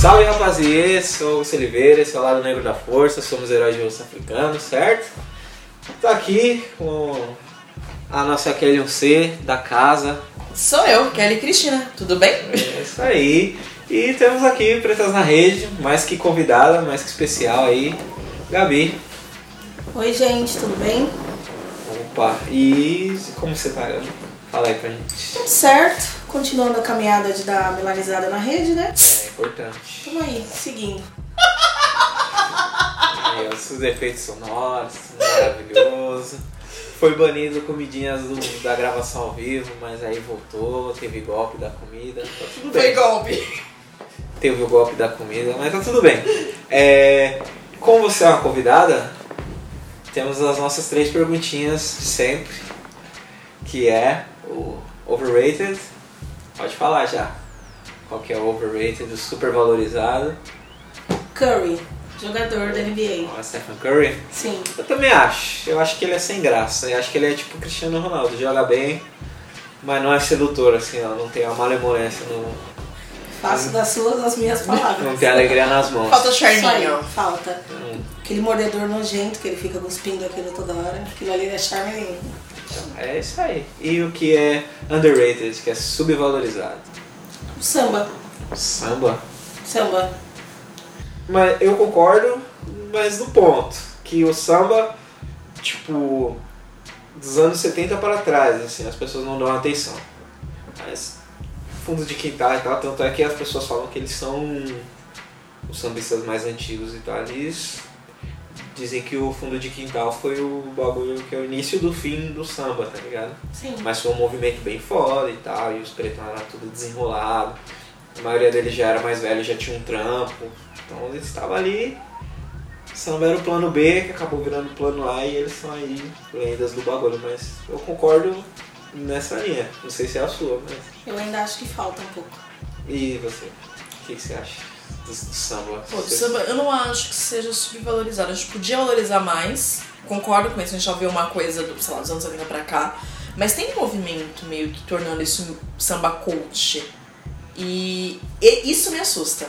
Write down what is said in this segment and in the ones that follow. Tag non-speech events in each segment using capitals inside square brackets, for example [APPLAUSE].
Salve rapaziê, sou o Oliveira, esse é o Lado Negro da Força, somos heróis de osso africano, certo? Tô aqui com a nossa Kelly 1C da casa. Sou eu, Kelly Cristina, tudo bem? É isso aí. E temos aqui Pretas na Rede, mais que convidada, mais que especial aí, Gabi. Oi gente, tudo bem? Opa, e como você tá, Gabi? Fala aí pra gente. Tudo certo, continuando a caminhada de dar melanizada na rede, né? É importante. Tamo aí, seguindo. Aí, os efeitos sonoros, maravilhoso. Foi banido comidinhas do- da gravação ao vivo, mas aí voltou, teve golpe da comida, tá tudo bem. Foi golpe. Teve o golpe da comida, mas tá tudo bem. É, como você é uma convidada, temos as nossas três perguntinhas sempre, que é o overrated. Pode falar já. Qual que é o overrated, o super valorizado? Curry, jogador da NBA. O Stephen Curry. Sim. Eu também acho. Eu acho que ele é sem graça. Eu acho que ele é tipo o Cristiano Ronaldo. Joga bem, mas não é sedutor, assim, ó. Não tem a malemolência, não, Faço das suas as minhas palavras. não tem alegria nas mãos. Falta aí, charminho. falta. Hum, Aquele mordedor nojento que ele fica cuspindo aquilo toda hora. Aquilo ali é charme nenhum. É isso aí. E o que é underrated, que é subvalorizado? O samba. Samba. Samba. Mas eu concordo, mas no ponto. Que o samba, tipo, dos anos 70 para trás, assim, as pessoas não dão atenção. Mas fundo de quintal e tal, tanto é que as pessoas falam que eles são os sambistas mais antigos e tal. Eles dizem que o fundo de quintal foi o bagulho que é o início do fim do samba, tá ligado? Sim. Mas foi um movimento bem foda e tal, e os pretões eram tudo desenrolado. A maioria deles já era mais velho, já tinha um trampo. Então eles estavam ali. Samba era o plano B, que acabou virando o plano A, e eles são aí lendas do bagulho. Mas eu concordo nessa linha. Não sei se é a sua, mas. Eu ainda acho que falta um pouco. E você? O que, que você acha do, do samba? Pô, do samba, eu não acho que seja subvalorizado. A gente podia valorizar mais. Concordo com isso, a gente já viu uma coisa do, sei lá, dos anos 70 pra cá. Mas tem um movimento meio que tornando isso um samba coach. E, e isso me assusta.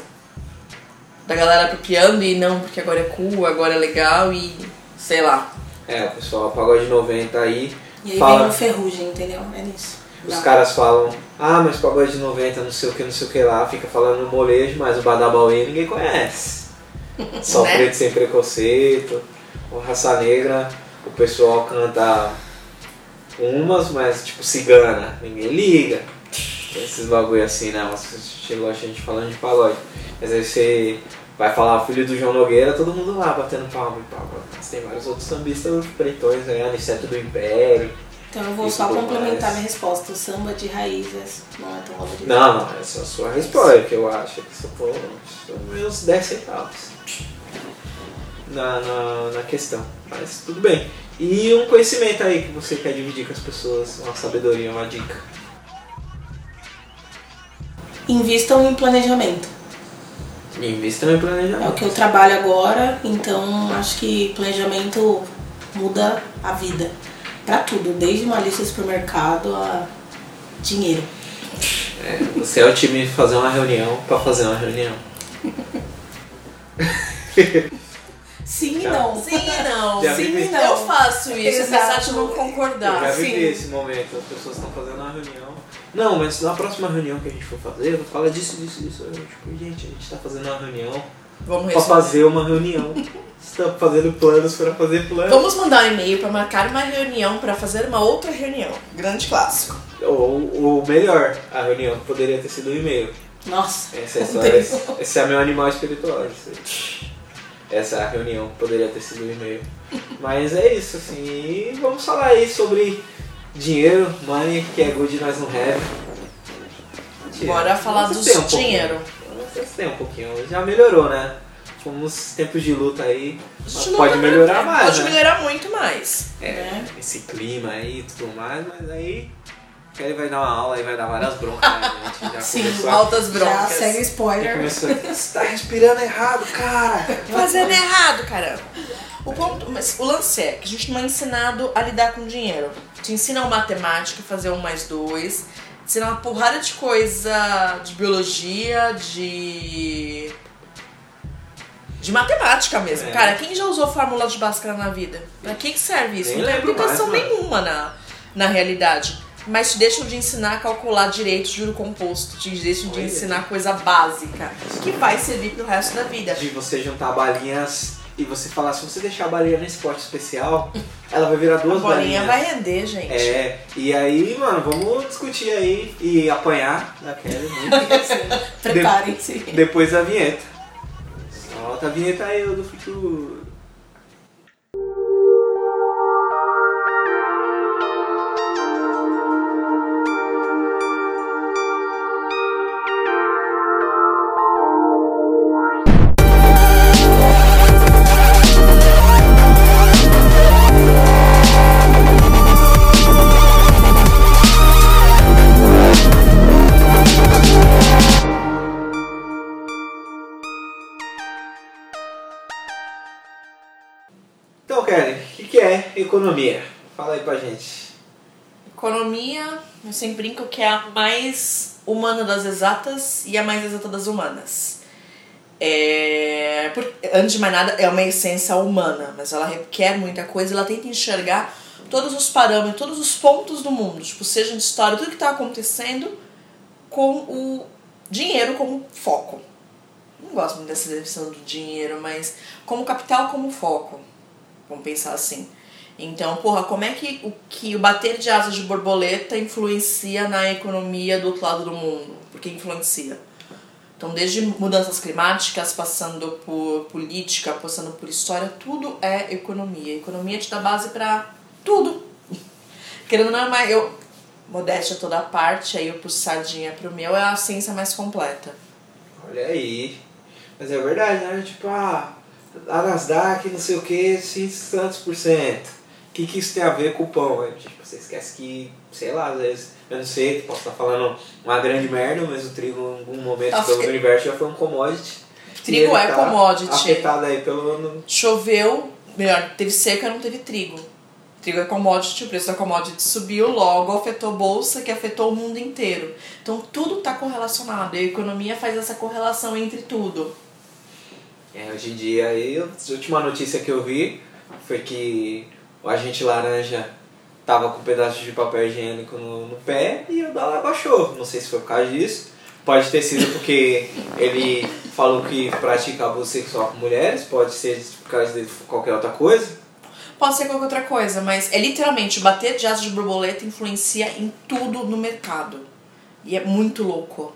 Da galera apropriando e não, porque agora é cool, agora é legal e sei lá. É, o pessoal, pagode 90 aí. E aí Fala. vem um ferrugem, entendeu? É nisso. Os Não. caras falam, ah, mas pagode 90, não sei o que, não sei o que lá, fica falando molejo, mas o Badabauê ninguém conhece. [LAUGHS] Só Né? preto sem preconceito, o Raça Negra, o pessoal canta umas, mas tipo cigana, ninguém liga. Esses bagulho assim, né? Mas chegou a gente falando de pagode. Mas aí você vai falar filho do João Nogueira, todo mundo lá batendo palma e palma. Mas tem vários outros sambistas pretões, né? Aniceto do Império. Então eu vou Isso só tudo complementar mais. minha resposta. O samba de raízes não é tão valorizado. Não, essa é a sua resposta, que eu acho que for são meus 10 centavos na, na, na questão. Mas tudo bem. E um conhecimento aí que você quer dividir com as pessoas, uma sabedoria, uma dica. Invistam em planejamento. Invista no É o planejamento. que eu trabalho agora, então acho que planejamento muda a vida. Pra tudo, desde uma lista de supermercado a dinheiro. É, você é o time fazer uma reunião pra fazer uma reunião. Sim e Já. não. Sim e não. Já Sim e não. Eu faço isso, apesar de não Eu concordar. já sim. vivi esse momento, as pessoas estão fazendo uma reunião. Não, mas na próxima reunião que a gente for fazer, fala disso, disso, disso. Eu, tipo, gente, a gente tá fazendo uma reunião Vamos pra resolver. fazer uma reunião. Está fazendo planos para fazer planos. Vamos mandar um e-mail para marcar uma reunião para fazer uma outra reunião. Grande clássico. Ou, ou melhor, a reunião poderia ter sido um e-mail. Nossa. Essa é, tem esse, esse é meu animal espiritual. esse- Essa é a reunião poderia ter sido um e-mail. Mas é isso, assim. E vamos falar aí sobre dinheiro, money, que é good, nós não have. Bora falar têm um têm um pouquinho. Já melhorou, né? Fomos tempos de luta aí. A mas gente não pode tá- melhorar mais, Pode né? melhorar muito mais. É, né? esse clima aí e tudo mais, mas aí ele vai dar uma aula e vai dar várias broncas na gente. Já [LAUGHS] Sim, começou a- Altas Já broncas. segue já spoiler. começou a- [LAUGHS] Você tá respirando errado, cara! Fazendo errado, caramba. O, ponto, mas o lance é que a gente não é ensinado a lidar com dinheiro. te ensinam matemática, fazer um mais dois, te ensinam uma porrada de coisa de biologia, de. de matemática mesmo. É. Cara, quem já usou fórmula de Bhaskara na vida? Pra que, que serve isso? Nem Não tem aplicação mais, mano. nenhuma na, na realidade. Mas te deixam de ensinar a calcular direito juro composto, te deixam de Olha. ensinar coisa básica, que vai servir pro resto da vida. De você juntar balinhas e você falar, se você deixar a balinha nesse pote especial, ela vai virar A duas bolinha balinhas. vai render, gente. É, e aí, mano, vamos discutir aí e apanhar da Kelly muito [LAUGHS] Preparem-se. depois da vinheta. Solta a vinheta aí do futuro. Economia? Fala aí pra gente. Economia, eu sempre brinco que é a mais humana das exatas e a mais exata das humanas. É, por- antes de mais nada, é uma essência humana, mas ela requer muita coisa. Ela tenta enxergar todos os parâmetros, todos os pontos do mundo, tipo, seja de história, tudo que está acontecendo, com o dinheiro como foco. Não gosto muito dessa definição do dinheiro, mas como capital como foco. Vamos pensar assim. Então, porra, como é que o, que o bater de asas de borboleta influencia na economia do outro lado do mundo? Porque influencia. Então, desde mudanças climáticas, passando por política, passando por história, tudo é economia. Economia te dá base pra tudo. [LAUGHS] Querendo ou não, mas eu, modéstia toda a parte, aí eu puxo sardinha pro meu, é a ciência mais completa. Olha aí. Mas é verdade, né? Tipo, ah, a Nasdaq, não sei o que, tantos por cento. O que, que isso tem a ver com o pão? Aí, tipo, você esquece que, sei lá, às vezes, eu não sei, posso estar falando uma grande merda, mas o trigo em algum momento Nossa, pelo universo já foi um commodity. Trigo é tá commodity. Afetado aí pelo. Choveu, melhor, teve seca, não teve trigo. Trigo é commodity, o preço da commodity subiu, logo afetou bolsa, que afetou o mundo inteiro. Então tudo está correlacionado e a economia faz essa correlação entre tudo. É, hoje em dia aí, a última notícia que eu vi foi que o agente laranja tava com um pedaço de papel higiênico no, no pé e o dólar baixou. Não sei se foi por causa disso. Pode ter sido porque ele falou que pratica abuso sexual com mulheres, pode ser por causa de qualquer outra coisa. Pode ser qualquer outra coisa, mas é literalmente bater de asas de borboleta influencia em tudo no mercado. E é muito louco.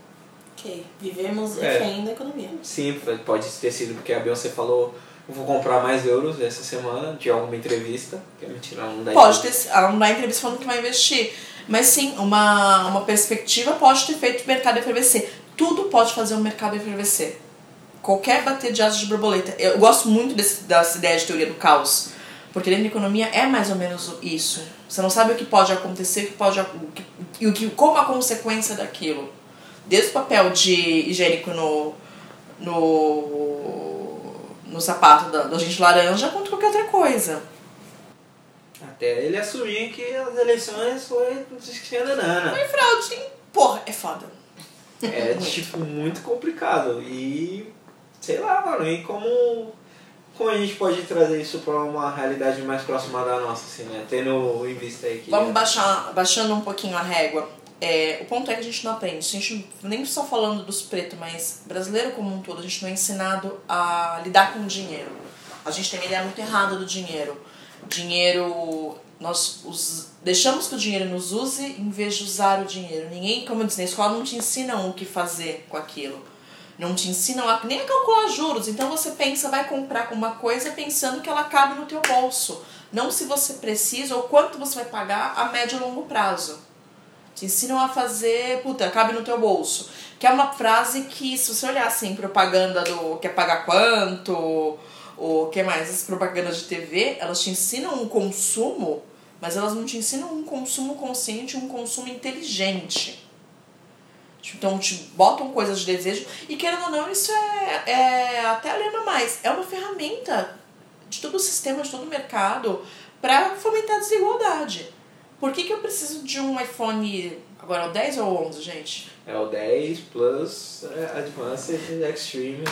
Ok, vivemos É. refém da economia. Sim, pode ter sido porque a Beyoncé falou eu vou comprar mais euros essa semana de alguma entrevista. Que é mentira, ela não dá Pode ter, ela não dá entrevista falando que vai investir. Mas sim, uma, uma perspectiva pode ter feito o mercado efervescer. Tudo pode fazer o mercado efervescer. Qualquer bater de asas de borboleta. Eu gosto muito desse, dessa ideia de teoria do caos. Porque dentro da economia é mais ou menos isso. Você não sabe o que pode acontecer o que pode, e o que, como a consequência daquilo. Desde o papel de higiênico no, no, no sapato da, do agente laranja, quanto qualquer outra coisa. Até ele assumir que as eleições foi descandanana. Foi fraude. Porra, é foda. É tipo muito complicado. E sei lá, mano, e como, como a gente pode trazer isso pra uma realidade mais próxima da nossa, assim, né? Tendo em vista aí que. Vamos baixar, baixando um pouquinho a régua. É, o ponto é que a gente não aprende. A gente nem só falando dos pretos, mas brasileiro como um todo, a gente não é ensinado a lidar com o dinheiro. A gente tem uma ideia muito errada do dinheiro. Dinheiro. Nós os, deixamos que o dinheiro nos use em vez de usar o dinheiro. Ninguém, como eu disse, na escola não te ensinam o que fazer com aquilo. Não te ensinam a, nem a calcular juros. Então você pensa, vai comprar uma coisa pensando que ela cabe no teu bolso. Não se você precisa ou quanto você vai pagar a médio e longo prazo. Te ensinam a fazer, puta, cabe no teu bolso. Que é uma frase que, se você olhar assim, propaganda do quer pagar quanto, ou que mais, as propagandas de TV, elas te ensinam um consumo, mas elas não te ensinam um consumo consciente, um consumo inteligente. Então te botam coisas de desejo e querendo ou não, isso é, é até lembra mais, é uma ferramenta de todo o sistema, de todo o mercado para fomentar a desigualdade. Por que, que eu preciso de um iPhone. Agora é o 10 ou o 11, gente? É o 10 Plus é, Advanced Extreme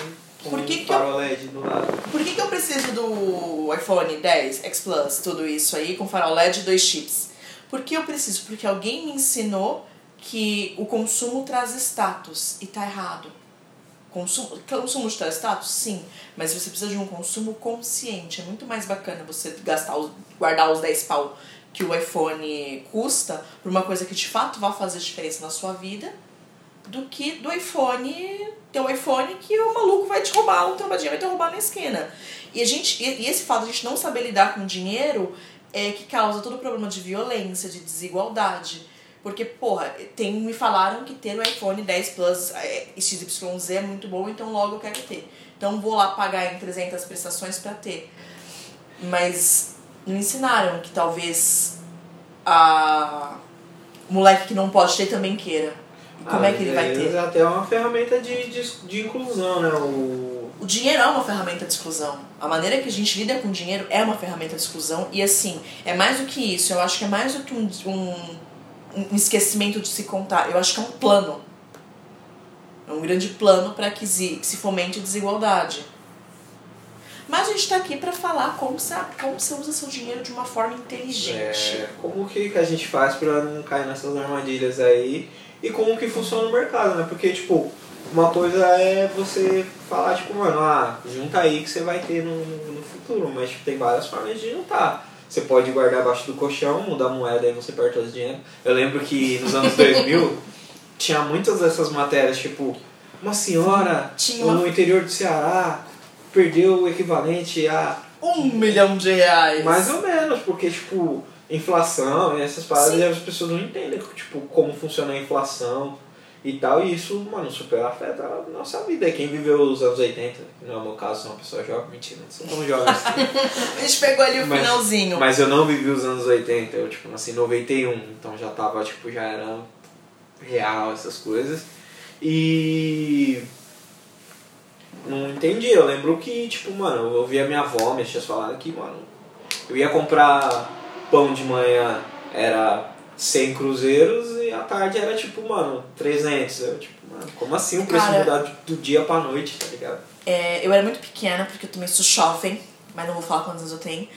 com Por que que farol LED do lado. Por que, que eu preciso do iPhone 10, X Plus, tudo isso aí, com farol LED e dois chips? Por que eu preciso? Porque alguém me ensinou que o consumo traz status e tá errado. Consumo, consumo te traz status? Sim, mas você precisa de um consumo consciente. É muito mais bacana você gastar, guardar os 10 pau que o iPhone custa por uma coisa que de fato vai fazer diferença na sua vida do que do iPhone, ter um iPhone que o maluco vai te roubar, um trombadinha vai te roubar na esquina. E, a gente, e esse fato de a gente não saber lidar com dinheiro é que causa todo o problema de violência, de desigualdade. Porque, porra, tem, me falaram que ter o iPhone 10 Plus é, XYZ é muito bom, então logo eu quero ter. Então vou lá pagar em 300 prestações pra ter. Mas me ensinaram que talvez a o moleque que não pode ter também queira. E como Ah, é que ele vai ter? É até uma ferramenta de, de, de inclusão, né? O, O dinheiro é uma ferramenta de exclusão. A maneira que a gente lida com o dinheiro é uma ferramenta de exclusão. E assim, é mais do que isso. Eu acho que é mais do que um, um, um esquecimento de se contar. Eu acho que é um plano. É um grande plano para que se, que se fomente a desigualdade. Mas a gente tá aqui para falar como você, como você usa seu dinheiro de uma forma inteligente. é, como que, que a gente faz pra não cair nessas armadilhas aí e como que funciona o mercado, né? Porque, tipo, uma coisa é você falar, tipo, mano, ah, junta aí que você vai ter no, no futuro, mas tipo, tem várias formas de juntar. Você pode guardar abaixo do colchão, mudar a moeda e você perde todo o dinheiro. Eu lembro que nos anos 2000 [LAUGHS] tinha muitas dessas matérias, tipo, uma senhora Tinha uma- no interior do Ceará perdeu o equivalente a Um milhão de reais. mais ou menos, porque, tipo, inflação e essas paradas, Sim. as pessoas não entendem, tipo, como funciona a inflação e tal, e isso, mano, super afeta a nossa vida. Quem viveu os anos 80, que não é o meu caso, uma pessoa jovem, mentira, não sou tão jovem assim. [LAUGHS] A gente pegou ali o Mas- finalzinho. Mas eu não vivi os anos 80, eu, tipo, nasci em 91, então já tava, tipo, já era real essas coisas. E não entendi. Eu lembro que, tipo, mano, eu ouvia minha avó, minhas tias falarem que, mano, eu ia comprar pão de manhã, era 100 cruzeiros e à tarde era, tipo, mano, 300. Eu, tipo, mano, como assim o preço Cara- mudar do dia pra noite, tá ligado? É, eu era muito pequena, porque eu também sou jovem, mas não vou falar quantos anos eu tenho.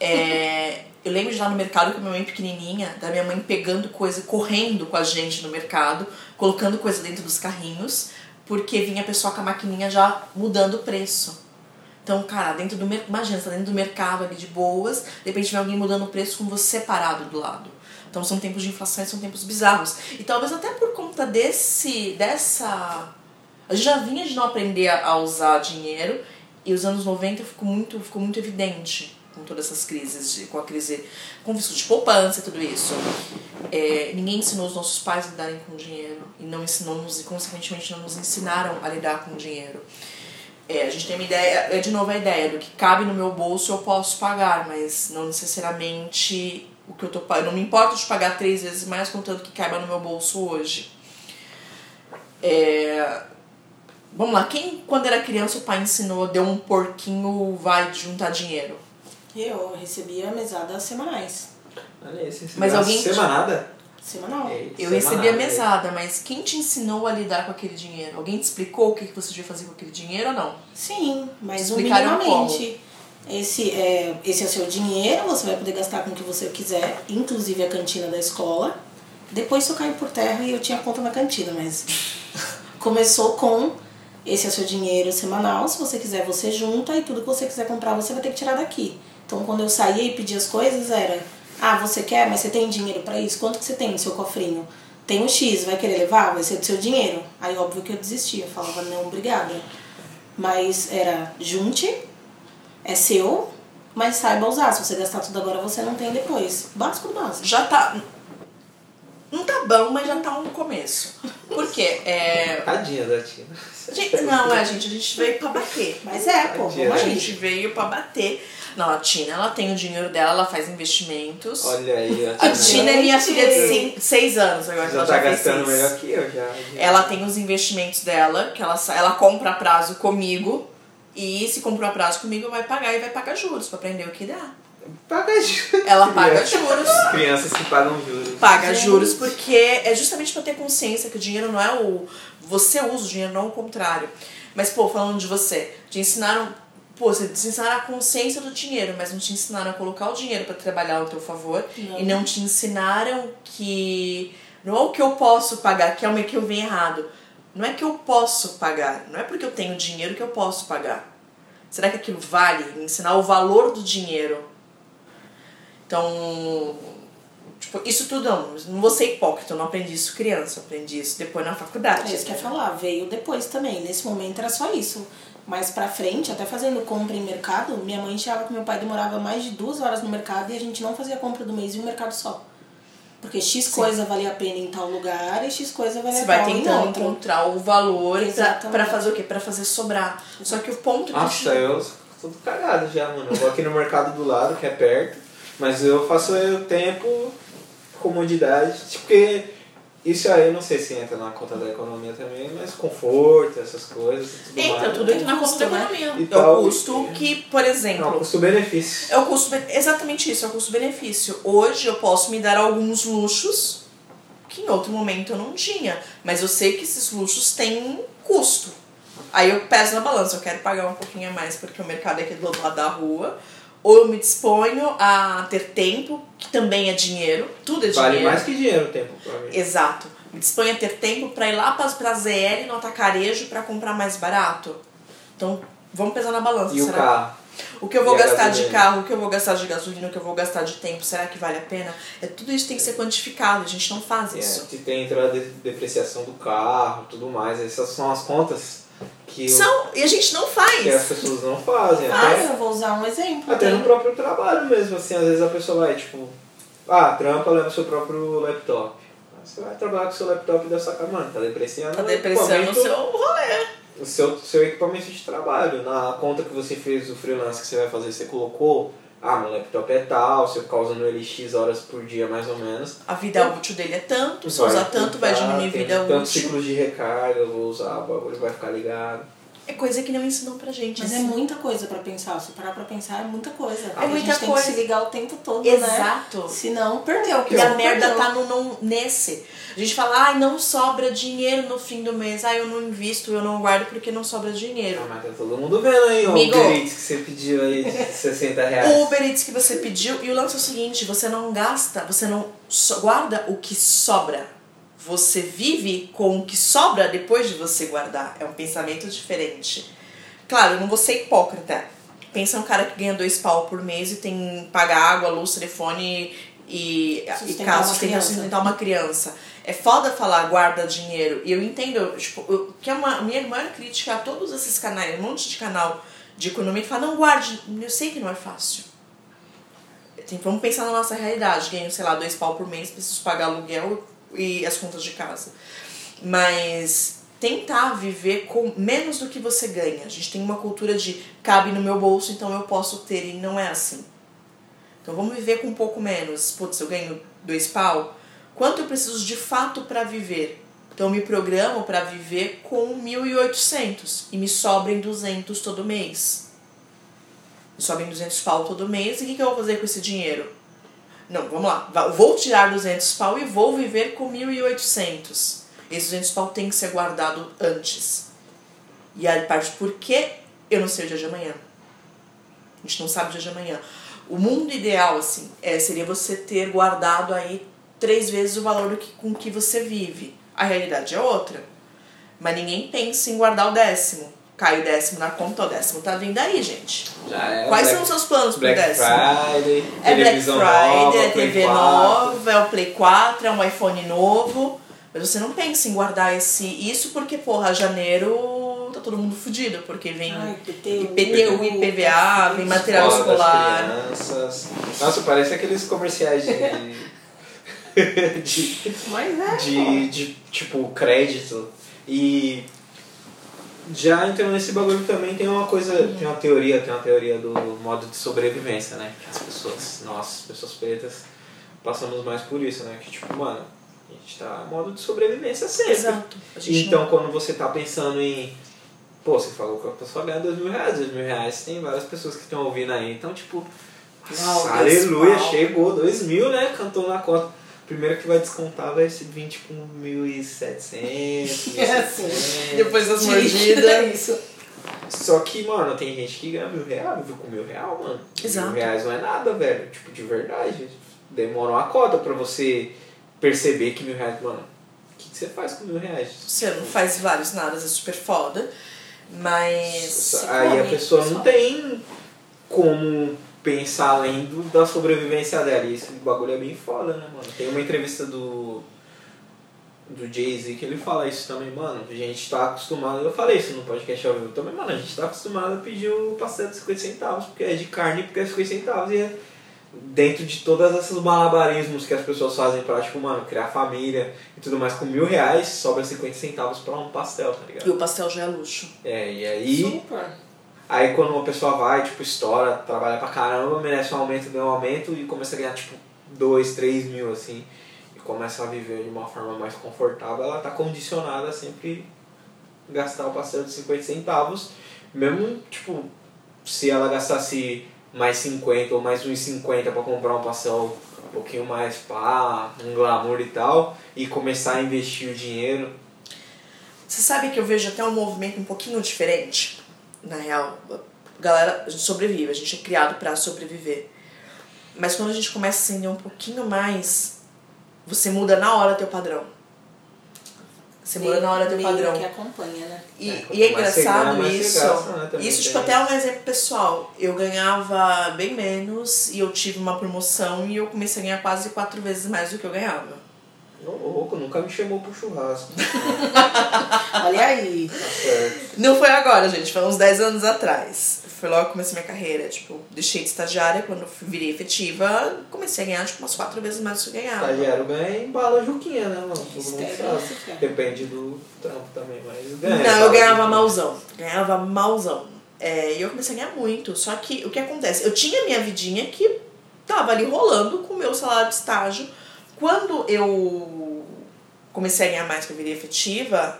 É, [LAUGHS] eu lembro de lá no mercado com a minha mãe pequenininha, da minha mãe pegando coisa, correndo com a gente no mercado, colocando coisa dentro dos carrinhos, porque vinha a pessoa com a maquininha já mudando o preço. Então, cara, dentro do mercado, imagina, você tá dentro do mercado ali de boas, de repente vem alguém mudando o preço com você parado do lado. Então são tempos de inflação são tempos bizarros. E talvez até por conta desse, dessa a gente já vinha de não aprender a a usar dinheiro e os anos 90 ficou muito, ficou muito evidente com todas essas crises, de- com a crise, com o de poupança e tudo isso. É, ninguém ensinou os nossos pais a lidarem com dinheiro e não ensinou-nos e consequentemente não nos ensinaram a lidar com dinheiro. É, a gente tem uma ideia, é de novo a ideia do que cabe no meu bolso eu posso pagar, mas não necessariamente o que eu tô pagando. Não me importa de pagar três vezes mais contanto que caiba no meu bolso hoje. É, Vamos lá, quem quando era criança o pai ensinou, deu um porquinho, vai juntar dinheiro? Eu recebia mesadas semanais. Olha Mas alguém- semanada? Semanal. Ei, Eu recebia ei. mesada, mas quem te ensinou a lidar com aquele dinheiro? Alguém te explicou o que que você devia fazer com aquele dinheiro ou não? Sim, mas minimamente. Esse é, esse é o seu dinheiro, você vai poder gastar com o que você quiser, inclusive a cantina da escola. Depois isso caiu por terra e eu tinha conta na cantina, mas [LAUGHS] começou com esse é o seu dinheiro semanal, se você quiser você junta e tudo que você quiser comprar você vai ter que tirar daqui. Então quando eu saía e pedia as coisas era, ah, você quer, mas você tem dinheiro pra isso? Quanto que você tem no seu cofrinho? Tem um X, vai querer levar? Vai ser do seu dinheiro. Aí óbvio que eu desistia, falava, não, obrigada. Mas era junte, é seu, mas saiba usar. Se você gastar tudo agora, você não tem depois. Básico do básico. Já tá. Não tá bom, mas já tá um começo. Por quê? É. Tadinha da Tina. Gente, não, é, gente, a gente veio pra bater. Mas é, pô, A gente veio pra bater. Não, a Tina, ela tem o dinheiro dela, ela faz investimentos. Olha aí, a A Tina. É minha filha de cin- seis anos agora, já ela tá já fez gastando seis. melhor que eu, já. já. Ela tem os investimentos dela, que ela, ela compra a prazo comigo. E se comprou a prazo comigo, vai pagar e vai pagar juros pra aprender o que dá. Paga juros. Ela paga juros. Crianças que pagam juros. Paga Gente. juros porque é justamente pra ter consciência que o dinheiro não é o. Você usa o dinheiro, não o contrário. Mas, pô, falando de você, te ensinaram. Pô, você te ensinaram a consciência do dinheiro, mas não te ensinaram a colocar o dinheiro pra trabalhar ao teu favor. Não. E não te ensinaram que. Não é o que eu posso pagar, que é o que eu venho errado. Não é que eu posso pagar. Não é porque eu tenho dinheiro que eu posso pagar. Será que aquilo vale? Me ensinar o valor do dinheiro. Então, tipo, isso tudo não, não vou ser hipócrita, eu não aprendi isso criança, eu aprendi isso depois na faculdade. É isso que eu ia falar, veio depois também. Nesse momento era só isso. Mais pra frente, até fazendo compra em mercado, minha mãe achava que meu pai demorava mais de duas horas no mercado e a gente não fazia compra do mês em um mercado só. Porque X coisa valia a pena em tal lugar e X coisa valia Você a vai pena em tentando outro. encontrar o valor pra fazer o quê? Pra fazer sobrar. Só que o ponto que Nossa, eu tô tudo cagado já, mano. Eu vou aqui no mercado do lado, que é perto, mas eu faço o tempo, comodidade, tipo, porque isso aí eu não sei se entra na conta da economia também, mas conforto, essas coisas tudo entra, mais. tudo entra na conta da né? economia. É o custo que, por Não, exemplo, custo-benefício. É o custo exatamente isso, é o custo-benefício. Hoje eu posso me dar alguns luxos que em outro momento eu não tinha, mas eu sei que esses luxos têm custo. Aí eu peso na balança, eu quero pagar um pouquinho a mais porque o mercado é aqui do outro lado da rua, ou eu me disponho a ter tempo, que também é dinheiro, tudo é Vale dinheiro. mais que dinheiro o tempo pra mim. Exato. Me disponho a ter tempo pra ir lá pra, pra ZL no atacarejo pra comprar mais barato. Então, vamos pesar na balança. E o será? carro? O que eu vou E a gastar de carro, o que eu vou gastar de gasolina, o que eu vou gastar de tempo, será que vale a pena? É, tudo isso tem que ser quantificado, a gente não faz É, isso. que tem entra a de- depreciação do carro tudo mais. Essas são as contas que, São, e a gente não faz. que as pessoas não fazem. Ah, Até, eu vou usar um exemplo. até Tem- no próprio trabalho mesmo, assim, às vezes a pessoa vai, tipo, ah, trampa, leva o seu próprio laptop. Você vai trabalhar com o seu laptop da sua casa, mano, tá depreciando Tá o depreciando o seu rolê. o seu, seu equipamento de trabalho. Na conta que você fez, o freelance que você vai fazer, você colocou, ah, meu laptop é tal, você ficar usando ele X horas por dia mais ou menos. A vida útil dele é tanto, se Vai usar tanto vai diminuir a vida Tantos útil. ciclos de recarga, eu vou usar, o bagulho vai ficar ligado. É coisa que não ensinam pra gente. Mas é assim. muita coisa pra pensar. Se parar pra pensar, é muita coisa. É muita a gente coisa. tem que se ligar o tempo todo, né? Exato. Senão, perdeu. E a Perdeu. merda tá no, no- nesse. A gente fala, ai, não sobra dinheiro no fim do mês. Ai, eu não invisto, eu não guardo porque não sobra dinheiro. Ah, mas tá todo mundo vendo aí, ó, o Amigo. Uber Eats que você pediu aí de [LAUGHS] 60 reais. O Uber Eats que você pediu, e o lance é o seguinte, você não gasta, você não guarda o que sobra. Você vive com o que sobra depois de você guardar. É um pensamento diferente. Claro, eu não vou ser hipócrita. Pensa um cara que ganha dois pau por mês e tem pagar água, luz, telefone e, e uma tem que sustentar uma criança. É foda falar guarda dinheiro. E eu entendo, tipo, eu, que é uma a minha maior crítica a todos esses canais, um monte de canal de economia que fala, não guarde. Eu sei que não é fácil. Tem- vamos pensar na nossa realidade. Ganho, sei lá, dois pau por mês, preciso pagar aluguel e as contas de casa. Mas tentar viver com menos do que você ganha. A gente tem uma cultura de cabe no meu bolso, então eu posso ter, e não é assim. Então vamos viver com um pouco menos. Putz, eu ganho dois pau. Quanto eu preciso de fato para viver? Então eu me programo para viver com 1.800 e me sobrem 200 todo mês. Me sobem 200 pau todo mês e o que, que eu vou fazer com esse dinheiro? Não, vamos lá. Vou tirar 200 pau e vou viver com 1.800. Esse 200 pau tem que ser guardado antes. E aí parte por que eu não sei o dia de amanhã. A gente não sabe o dia de amanhã. O mundo ideal, assim, é, seria você ter guardado aí três vezes o valor do que, com que você vive. A realidade é outra. Mas ninguém pensa em guardar o décimo. Cai o décimo na conta, o décimo tá vindo aí, gente. Já é Quais Black, são os seus planos pro Black décimo? Friday, É Black televisão Friday, nova, é TV 4. nova, é o Play 4, é um iPhone novo. Mas você não pensa em guardar esse isso porque, porra, janeiro tá todo mundo fudido, porque vem Ai, IPTU, IPTU, IPVA, vem material escolar. Nossa, parece aqueles comerciais de. [LAUGHS] de, Mas é. de, de, tipo, crédito. E já entrando nesse bagulho também tem uma coisa, tem uma teoria, tem uma teoria do modo de sobrevivência, né? Que as pessoas, nós, pessoas pretas, passamos mais por isso, né? Que tipo, mano, a gente tá modo de sobrevivência sempre. Exato. Então, não- quando você tá pensando em. Pô, você falou que a pessoa ganha dois mil reais, dois mil reais tem várias pessoas que estão ouvindo aí. Então, tipo, Uau, Aleluia, chegou, 2 mil, né? Cantou na conta. Primeiro que vai descontar vai ser 20 tipo 1.700, É assim. 1.700. Depois das mordidas. [LAUGHS] é isso. Só que, mano, tem gente que ganha mil reais, viu com mil real, mano. Exato. Mil reais não é nada, velho. Tipo, de verdade. Demora uma cota pra você perceber que mil reais, mano. O que, que você faz com mil reais? Você não faz vários nadas, é super foda. Mas. Aí a pessoa não tem como pensar além do, da sobrevivência dela. E esse bagulho é bem foda, né, mano? Tem uma entrevista do. Do Jay-Z que ele fala isso também, mano. A gente tá acostumado. Eu falei isso no podcast ao vivo também, mano. A gente tá acostumado a pedir o pastel de 50 centavos, porque é de carne, porque é 50 centavos. E é dentro de todas esses malabarismos que as pessoas fazem pra, tipo, mano, criar família e tudo mais, com mil reais sobra 50 centavos pra um pastel, tá E ligado? o pastel já é luxo. É, e aí. Super. Aí quando uma pessoa vai, tipo, estoura, trabalha pra caramba, merece um aumento, ganha um aumento e começa a ganhar, tipo, 2, 3 mil, assim, e começa a viver de uma forma mais confortável, ela tá condicionada a sempre gastar o pastel de 50 centavos, mesmo, tipo, se ela gastasse mais 50 ou mais uns 50 pra comprar um pastel um pouquinho mais pá, um glamour e tal, e começar a investir o dinheiro. Você sabe que eu vejo até um movimento um pouquinho diferente? Na real, a galera a gente sobrevive, a gente é criado pra sobreviver. Mas quando a gente começa a acender um pouquinho mais, você muda na hora teu padrão. Você muda na hora teu padrão. que acompanha, né? E, É, e é engraçado ganha, isso. né, isso, tipo, até um exemplo pessoal. Eu ganhava bem menos e eu tive uma promoção e eu comecei a ganhar quase quatro vezes mais do que eu ganhava. Ô, louco, nunca me chamou pro churrasco. [LAUGHS] Olha aí. Tá certo. Não foi agora, gente, foi uns 10 anos atrás. Foi logo que comecei minha carreira. Tipo, deixei de estagiária, quando virei efetiva, comecei a ganhar tipo, umas quatro vezes mais do que eu ganhava. Estagiário ganha em bala juquinha, né, mano? Todo mundo sabe. Depende do trampo também, mas ganha. Não, eu ganhava juquinha. malzão. Ganhava malzão. É, e eu comecei a ganhar muito. Só que o que acontece? Eu tinha minha vidinha que tava ali rolando com o meu salário de estágio. Quando eu comecei a ganhar mais que eu virei efetiva,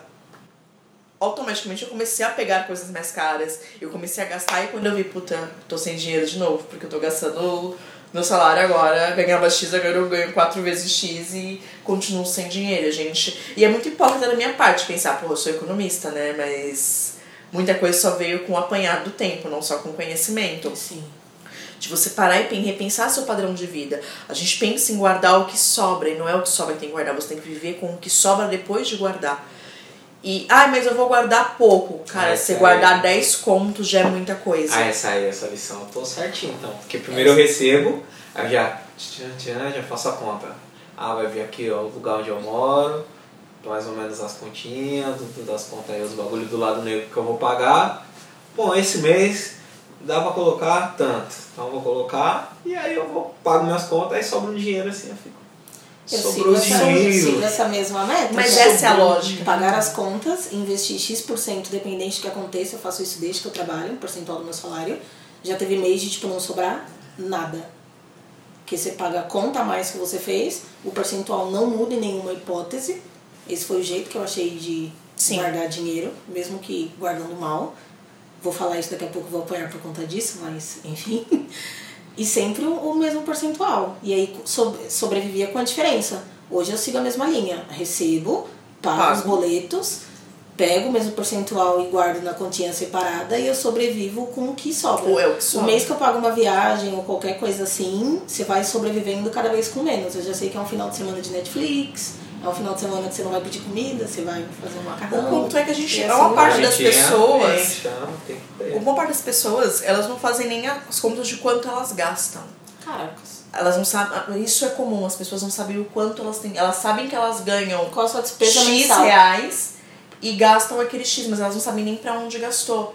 automaticamente eu comecei a pegar coisas mais caras. Eu comecei a gastar e quando eu vi, puta, tô sem dinheiro de novo, porque eu tô gastando meu salário agora, ganhava X, agora eu ganho quatro vezes X e continuo sem dinheiro, gente. E é muito hipócrita da minha parte pensar, pô, eu sou economista, né? Mas muita coisa só veio com o apanhado do tempo, não só com conhecimento Sim. De você parar e pen- repensar seu padrão de vida. A gente pensa em guardar o que sobra, e não é o que sobra que tem que guardar, você tem que viver com o que sobra depois de guardar. E, ai, mas eu vou guardar pouco. Cara, Ah, se você essa guardar aí. 10 contos já é muita coisa. Ah, essa aí, essa lição eu tô certinho então. Porque primeiro eu recebo, aí já, tchan, já faço a conta. Ah, vai vir aqui ó, o lugar onde eu moro, mais ou menos as continhas, das contas aí, os bagulhos do lado negro que eu vou pagar. Bom, esse mês dá pra colocar tanto. Então eu vou colocar e aí eu vou pago minhas contas, aí sobra um dinheiro assim, eu fico. Eu sigo Sobrou essa, eu dinheiro. sigo essa mesma meta. Mas que essa é a sobrou. lógica. Pagar as contas, investir X%, dependente do que aconteça, eu faço isso desde que eu trabalho, um percentual do meu salário. Já teve mês de tipo não sobrar nada. Porque você paga a conta a mais que você fez, o percentual não muda em nenhuma hipótese. Esse foi o jeito que eu achei de Sim. guardar dinheiro, mesmo que guardando mal. Vou falar isso daqui a pouco, vou apanhar por conta disso, mas enfim. E sempre o o mesmo percentual. E aí so- sobrevivia com a diferença. Hoje eu sigo a mesma linha. Recebo, pago Pago. os boletos, pego o mesmo percentual e guardo na continha separada e eu sobrevivo com o que sobra. Ou é o que sobra. mês que eu pago uma viagem ou qualquer coisa assim, você vai sobrevivendo cada vez com menos. Eu já sei que é um final de semana de Netflix, é um final de semana que você não vai pedir comida, você vai fazer um macarrão. O ponto é que a gente- E é uma assim parte vai. das Gente, pessoas- realmente? Tem que ter. Uma parte das pessoas, elas não fazem nem as contas de quanto elas gastam. Caracas. Elas não sabem. Isso é comum, as pessoas não sabem o quanto elas têm. Elas sabem que elas ganham Qual a sua despesa X mensal? reais e gastam aquele X, mas elas não sabem nem pra onde gastou.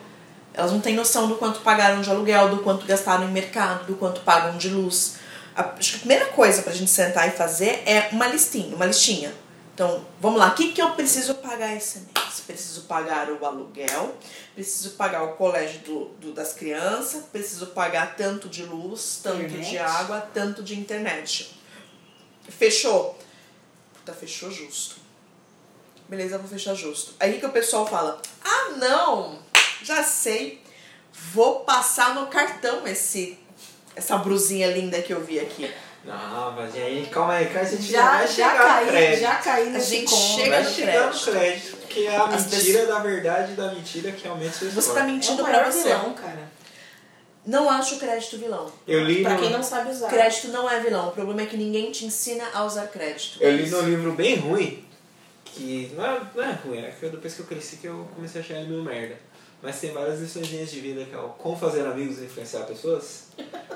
Elas não têm noção do quanto pagaram de aluguel, do quanto gastaram em mercado, do quanto pagam de luz. A, acho que a primeira coisa pra gente sentar e fazer é uma listinha, uma listinha. Então, vamos lá, o que, que eu preciso pagar esse mês? Preciso pagar o aluguel, preciso pagar o colégio do, do- das crianças, preciso pagar tanto de luz, tanto Internet. de água, tanto de internet. Fechou? Puta, fechou justo. Beleza, vou fechar justo. Aí que o pessoal fala: ah, não, já sei, vou passar no cartão esse essa brusinha linda que eu vi aqui. Não, mas aí, calma aí, que a gente Já, vai já chegar no caí, crédito. já caí nesse gente conto. chega vai no crédito. no crédito, porque é a As mentira da verdade da mentira que seu Você score. tá É o mentindo maior pra você. vilão, cara. Não acho o crédito vilão. Eu li, Pra no, quem não sabe usar. Crédito não é vilão. O problema é que ninguém te ensina a usar crédito. eu li num livro bem ruim, que não é, não é ruim, é que eu- depois que eu cresci que eu comecei a achar ele meio merda. Mas tem várias lições de vida, que é o Como Fazer Amigos e Influenciar Pessoas.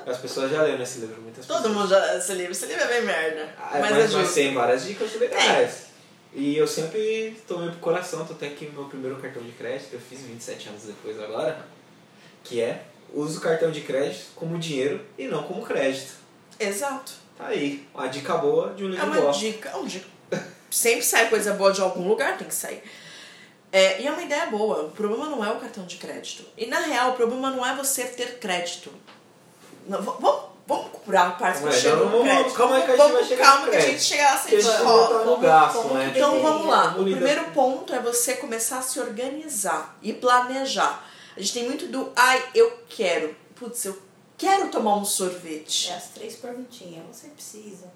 As pessoas já leram esse livro, muitas pessoas. Todo mundo já esse livro. Esse livro é bem merda. Ah, mas, mas, é mas tem várias dicas legais. E eu sempre tomei pro coração, tô até aqui no meu primeiro cartão de crédito, eu fiz 27 anos depois agora, que é use o cartão de crédito como dinheiro e não como crédito. Exato. Tá aí, uma dica boa de um É livro uma bosta. dica, é uma dica. Sempre sai coisa boa de algum lugar, tem que sair. É, e é uma ideia boa. O problema não é o cartão de crédito. E na real, o problema não é você ter crédito. Não, vamos, vamos curar a parte que aí, chega não, no vamos- crédito. calma que a gente vamos, vai chegar calma que a gente chega assim. A gente ó, não tá no gasto, né? Então vamos lá. O primeiro ponto é você começar a se organizar e planejar. A gente tem muito do ai, eu quero. Putz, eu quero tomar um sorvete. É as três perguntinhas. Você precisa.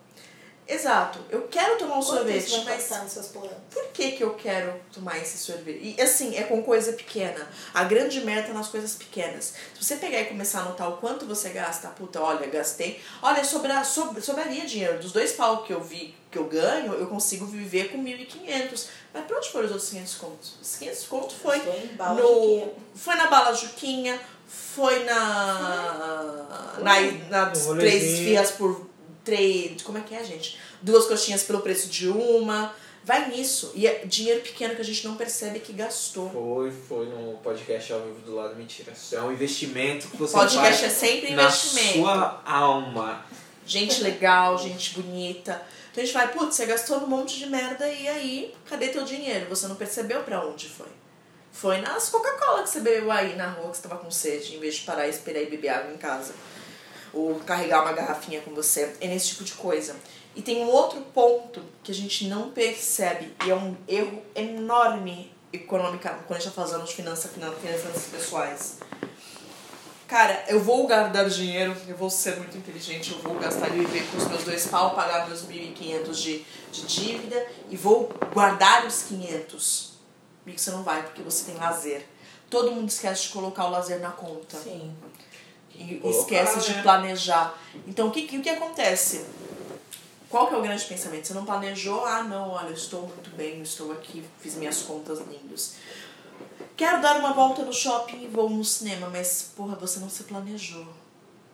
Exato. Eu quero tomar um Quanto sorvete, isso vai mas nos seus planos? por que, que eu quero tomar esse sorvete? E assim, é com coisa pequena. A grande merda é nas coisas pequenas. Se você pegar e começar a anotar o quanto você gasta, puta, olha, gastei. Olha, sobra, sobra, sobraria dinheiro. Dos dois pau que eu vi que eu ganho, eu consigo viver com 1.500. Mas pra onde foram os outros 500 contos? Os 500 contos foi Estou em bala no, Juquinha. foi na Bala Juquinha, foi na. na nas No três esfirras por três. Como é que é, gente? Duas coxinhas pelo preço de uma. Vai nisso. E é dinheiro pequeno que a gente não percebe que gastou. Foi, foi no podcast ao vivo do lado mentira. Isso é um investimento que você Podcast faz é sempre na investimento. sua alma. Gente legal, gente bonita. Então a gente vai, putz, você gastou num monte de merda e aí, cadê teu dinheiro? Você não percebeu pra onde foi. Foi nas Coca-Cola que você bebeu aí na rua que você tava com sede, em vez de parar e esperar e beber água em casa. Ou carregar uma garrafinha com você. É nesse tipo de coisa. E tem um outro ponto que a gente não percebe, e é um erro enorme econômica, quando a gente tá falando de finança, finan- finanças pessoais. Cara, eu vou guardar dinheiro, eu vou ser muito inteligente, eu vou gastar e viver com os meus dois pau, pagar meus 1.500 de, de dívida e vou guardar os 500. Amigo, você não vai, porque você tem lazer. Todo mundo esquece de colocar o lazer na conta. Sim. E Colocar, esquece de né? planejar. Então, o que, que- o que acontece? Qual que é o grande pensamento? Você não planejou, ah, não, olha, estou muito bem, estou aqui, fiz minhas contas lindas. Quero dar uma volta no shopping e vou no cinema, mas, porra, você não se planejou.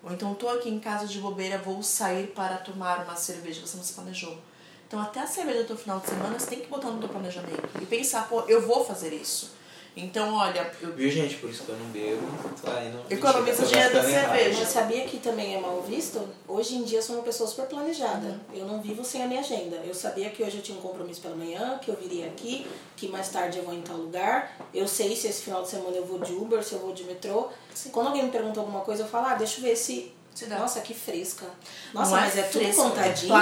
Ou então, tô aqui em casa de bobeira, vou sair para tomar uma cerveja, você não se planejou. Então, até a cerveja do final de semana, você tem que botar no teu planejamento. E pensar, pô, eu vou fazer isso. Então, olha, eu Viu, gente? Por isso que eu não bebo. Aí no... Economiza dinheiro da cerveja. Mas sabia que também é mal visto? Hoje em dia eu sou uma pessoa super planejada. Eu não vivo sem a minha agenda. Eu sabia que hoje eu tinha um compromisso pela manhã, que eu viria aqui, que mais tarde eu vou em tal lugar. Eu sei se esse final de semana eu vou de Uber, se eu vou de metrô. Quando alguém me pergunta alguma coisa, eu falo, ah, deixa eu ver se. Se dá. Nossa, que fresca. Nossa, Não é mas é tudo fresco, é contadinho.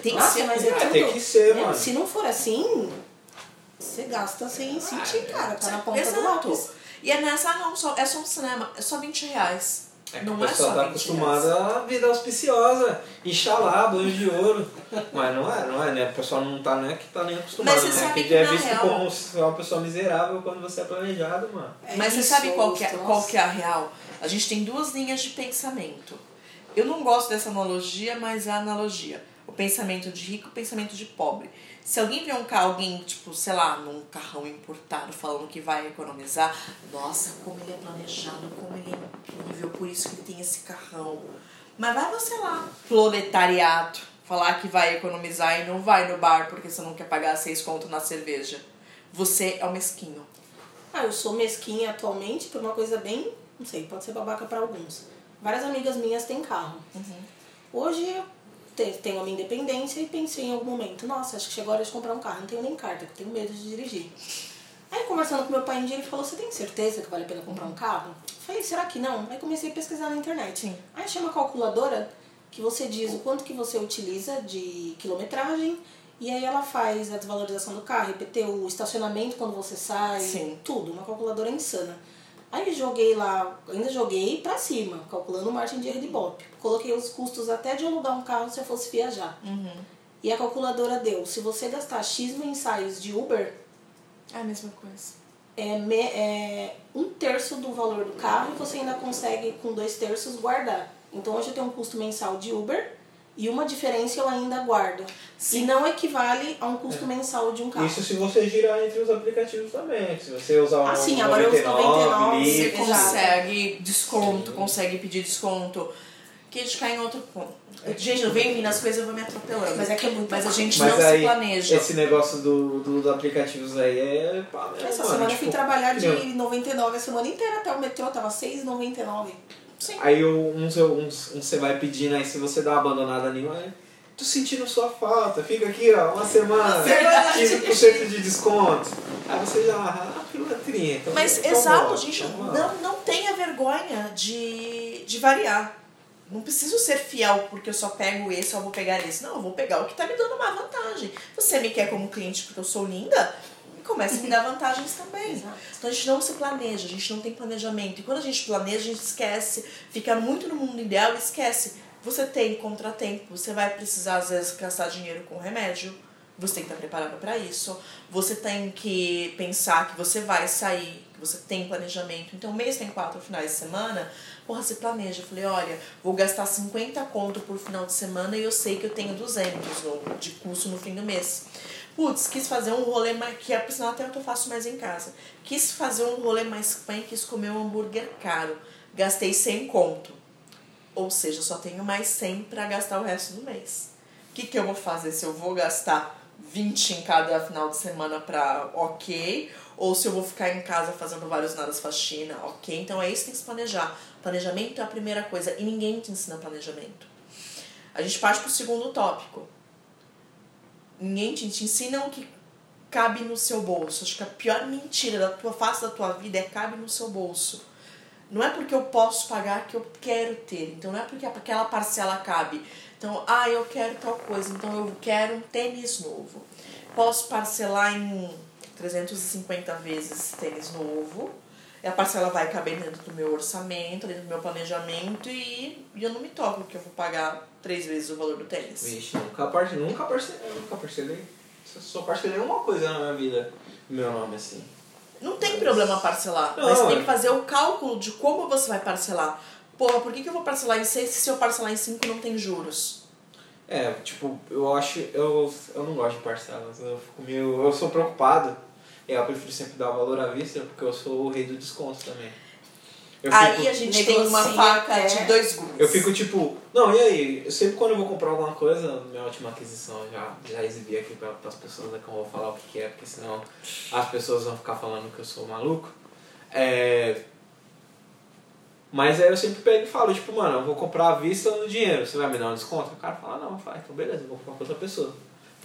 tem que Nossa, ser. mas é Ah, tudo. tem que ser, mano. Se não for assim, você gasta sem sentir, cara. Tá na ponta do Exato. lápis. E é nessa, ah, não, só, é só um cinema, é só 20 reais. É que não a é pessoa só tá 20 acostumada reais. à vida auspiciosa, Inxalá, banho de ouro. Mas não é, não é, né? A pessoa não tá nem que tá nem acostumada, Mas você né? sabe que que é visto real- como é uma pessoa miserável quando você é planejado, mano. É Mas você sabe qual que, é, qual que é a real? A gente tem duas linhas de pensamento. Eu não gosto dessa analogia, mas é a analogia. O pensamento de rico e o pensamento de pobre. Se alguém vê um carro, alguém, tipo, sei lá, num carrão importado falando que vai economizar, nossa, como ele é planejado, como ele é incrível, por isso que ele tem esse carrão. Mas vai você lá, proletariado, falar que vai economizar e não vai no bar porque você não quer pagar seis conto na cerveja. Você é o mesquinho. Ah, eu sou mesquinha atualmente por uma coisa bem, não sei, pode ser babaca pra alguns. Várias amigas minhas têm carro. Hoje eu te- tenho a minha independência e pensei em algum momento, nossa, acho que chegou a hora de comprar um carro, não tenho nem carta, porque tenho medo de dirigir. Aí conversando com meu pai um dia, ele falou, você tem certeza que vale a pena comprar um carro? Falei, será que não? Aí comecei a pesquisar na internet. Sim. Aí achei uma calculadora que você diz o quanto que você utiliza de quilometragem e aí ela faz a desvalorização do carro, IPTU, o estacionamento quando você sai, Sim. tudo, uma calculadora insana. Aí joguei lá, ainda joguei pra cima, calculando margem de erro de Ibope. Coloquei os custos até de alugar um carro se eu fosse viajar. Uhum. E a calculadora deu, se você gastar X mensais de Uber, É a mesma coisa. é, me- é um terço do valor do carro e você ainda consegue, com dois terços, guardar. Então hoje eu tenho um custo mensal de Uber e uma diferença eu ainda guardo. Sim. E não equivale a um custo mensal de um carro. Isso se você girar entre os aplicativos também. Se você usar o Ah, sim, agora eu uso 99, Livre, Você consegue desconto, consegue pedir desconto. Que a gente cai em outro ponto. Gente, não vem vindo as coisas, eu vou me atropelando. Mas é que é muito Mas a gente Mas não aí, se planeja. esse negócio do, do- dos aplicativos aí é pá, mesmo, Essa semana eu tipo, fui trabalhar de entendeu? 99 a semana inteira até o metrô, tava 6,99. Sim. Aí uns, uns, uns você vai pedindo, aí se você dá uma abandonada nenhuma, tô sentindo sua falta, fica aqui, ó, uma semana, Uma semana [LAUGHS] de- 15% de desconto. Aí você já, ah, pilantrinha. Então, Mas exato, gente, não, não tenha vergonha de, de variar. Não preciso ser fiel porque eu só pego esse ou vou pegar esse. Não, eu vou pegar o que tá me dando uma vantagem. Você me quer como cliente porque eu sou linda? Comece a me dar vantagens também. Exato. Então a gente não se planeja, a gente não tem planejamento. E quando a gente planeja, a gente esquece, fica muito no mundo ideal e esquece. Você tem contratempo, você vai precisar às vezes gastar dinheiro com remédio. Você tem que estar preparado para isso. Você tem que pensar que você vai sair, que você tem planejamento. Então, o mês tem quatro finais de semana. Porra, se planeja. Eu falei, olha, vou gastar 50 conto por final de semana e eu sei que eu tenho 200 no- de custo no fim do mês. Putz, quis fazer um rolê mais. Que é por sinal até o que eu faço mais em casa. Quis fazer um rolê mais bem, quis comer um hambúrguer caro. Gastei 100 conto. Ou seja, só tenho mais 100 para gastar o resto do mês. O que, que eu vou fazer? Se eu vou gastar 20 em cada final de semana pra ok, ou se eu vou ficar em casa fazendo vários nadas faxina, ok. Então é isso que tem que se planejar. Planejamento é a primeira coisa e ninguém te ensina planejamento. A gente parte pro segundo tópico. Ninguém te, o que cabe no seu bolso. Acho que a pior mentira da tua face da tua vida é cabe no seu bolso. Não é porque eu posso pagar que eu quero ter. Então não é porque aquela parcela cabe. Então, ah, eu quero tal coisa, então eu quero um tênis novo. Posso parcelar em 350 vezes tênis novo. A parcela vai caber dentro do meu orçamento, dentro do meu planejamento e, e eu não me toco que eu vou pagar três vezes o valor do tênis. Vixe, nunca, parce... nunca, parcelei, nunca parcelei. Só- parcelei uma coisa na minha vida. Meu nome assim. Não tem problema parcelar, Não, mas tem é. que fazer o cálculo de como você vai parcelar. Porra, por que, que eu vou parcelar em 6 se eu parcelar em 5 não tem juros? É, tipo, eu acho. Eu, eu não gosto de parcelas. Eu fico meio. Eu sou preocupado. E eu prefiro sempre dar o valor à vista porque eu sou o rei do desconto também. Eu Aí fico, a gente tem uma negocia faca até- de dois gumes. eu fico tipo. Não, e aí? Eu sempre quando eu vou comprar alguma coisa, minha última aquisição eu já, já exibi aqui para as pessoas, né, que eu não vou falar o que, que é, porque senão as pessoas vão ficar falando que eu sou maluco. É. Mas aí eu sempre pego e falo, tipo, mano, eu vou comprar à vista no dinheiro, você vai me dar um desconto? O cara fala, não, fala, então beleza, eu vou comprar pra outra pessoa.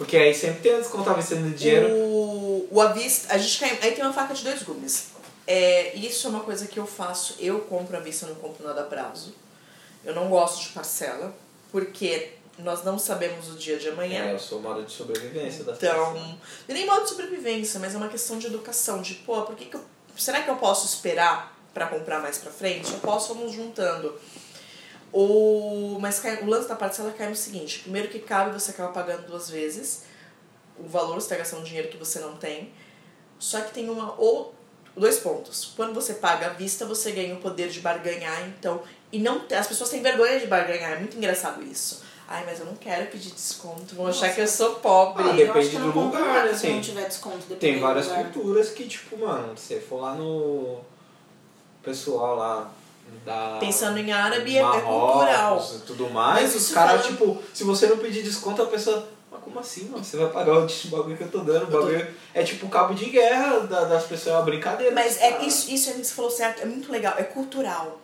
Porque aí sempre tem à vista no dinheiro. O, o avista, a gente cai, aí tem uma faca de dois gumes. É, isso é uma coisa que eu faço. Eu compro à vista, eu não compro nada a prazo. Eu não gosto de parcela, porque nós não sabemos o dia de amanhã. É, eu sou modo de sobrevivência das Então, é nem modo de sobrevivência, mas é uma questão de educação. De, pô, por que, que eu. Será que eu posso esperar pra comprar mais pra frente? Eu posso, vamos juntando. O, mas cai- o lance da parcela cai no seguinte: primeiro que cabe, você acaba pagando duas vezes o valor, você está gastando dinheiro que você não tem. Só que tem uma ou dois pontos. Quando você paga à vista, você ganha o poder de barganhar, então. E não as pessoas têm vergonha de barganhar, é muito engraçado isso. Ai, mas eu não quero pedir desconto, vão achar Nossa. que eu sou pobre. Ah, eu depende acho que eu não do lugar, né, se não assim. tiver desconto. Tem do várias lugar. culturas que, tipo, mano, se você for lá no pessoal lá da. Pensando em árabe, é- é Marrocos cultural. e tudo mais, os caras, falando- tipo, se você não pedir desconto, a pessoa. Mas como assim, mano? Você vai pagar o [LAUGHS] bagulho que eu tô dando? O tô- bagulho é tipo cabo de guerra da- das pessoas, é uma brincadeira. Mas dos é isso, isso é você falou certo, é muito legal, é cultural.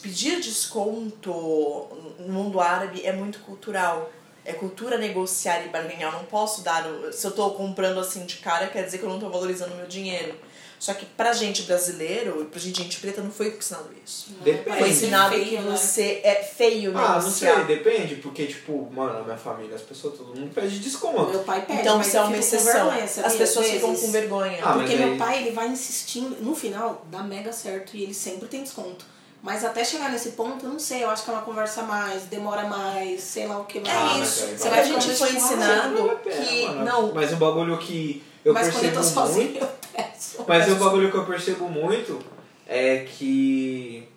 Pedir desconto no mundo árabe é muito cultural. É cultura negociar e barganhar. Eu não posso dar. Se eu tô comprando assim de cara, quer dizer que eu não tô valorizando o meu dinheiro. Só que pra gente brasileiro pra gente, gente preta, não foi ensinado isso. Depende. Foi ensinado feio, que né? você é feio Ah, não sei, depende, porque, tipo, mano, a minha família, as pessoas, todo mundo pede desconto. Meu pai pede, Então mas você é uma exceção. vergonha? As pessoas Às ficam vezes. com vergonha. Ah, Porque meu aí- pai, ele vai insistindo, no final, dá mega certo e ele sempre tem desconto. Mas até chegar nesse ponto, eu não sei, eu acho que é uma conversa mais, demora mais, sei lá o que mais. É Ah, mas isso. aí Você vai a gente foi ah, ensinado que. Não, Mas um bagulho que eu Mas quando eu tô sozinha, muito. eu peço. Mas um bagulho que eu percebo muito é que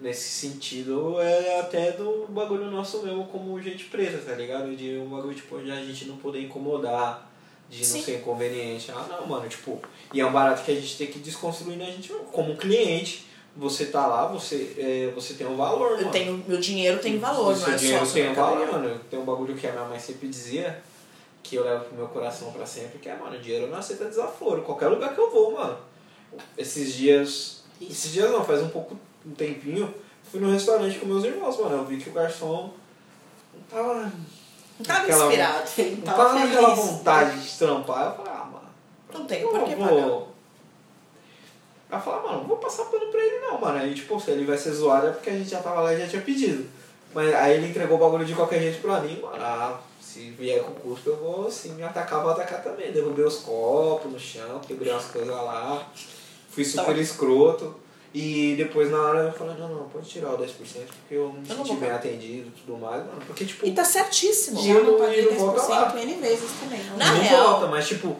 nesse sentido é até do bagulho nosso mesmo como gente presa, tá ligado? De um bagulho tipo de a gente não poder incomodar, de Sim. não ser inconveniente. Ah não, mano, tipo, e é um barato que a gente tem que desconstruir na gente mesmo. Como cliente, você tá lá, você, é, você tem um valor, eu mano. tenho, meu dinheiro tem valor, o não seu é dinheiro só tem sua um valor, mano. Tem um bagulho que a minha mãe sempre dizia, que eu levo pro meu coração pra sempre, que é, mano, dinheiro não aceita desaforo. Qualquer lugar que eu vou, mano. Esses dias. Esses dias não, faz um pouco, um tempinho, fui no restaurante com meus irmãos, mano. Eu vi que o garçom não tava. Não tava Aquela- inspirado. Ele Não tava tava naquela feliz. vontade de trampar. Eu falei, ah, mano. Não tem por que pagar. Ela falou, mano, não vou passar pano pra ele não, mano. Aí, tipo, se ele vai ser zoado é porque a gente já tava lá e já tinha pedido. Mas aí ele entregou o bagulho de qualquer jeito pra mim, mano. Ah, se vier com custo eu vou, se me atacar, vou atacar também. Derrubei os copos no chão, quebrei umas coisas lá. Fui super Tá. escroto. E depois na hora eu falei, não, não, pode tirar o 10% porque eu não me Eu não atendido e tudo mais, mano. Porque, tipo, E tá certíssimo. Já não paguei não volta lá. 10% N vezes também. Não. Na não real- volta, mas tipo,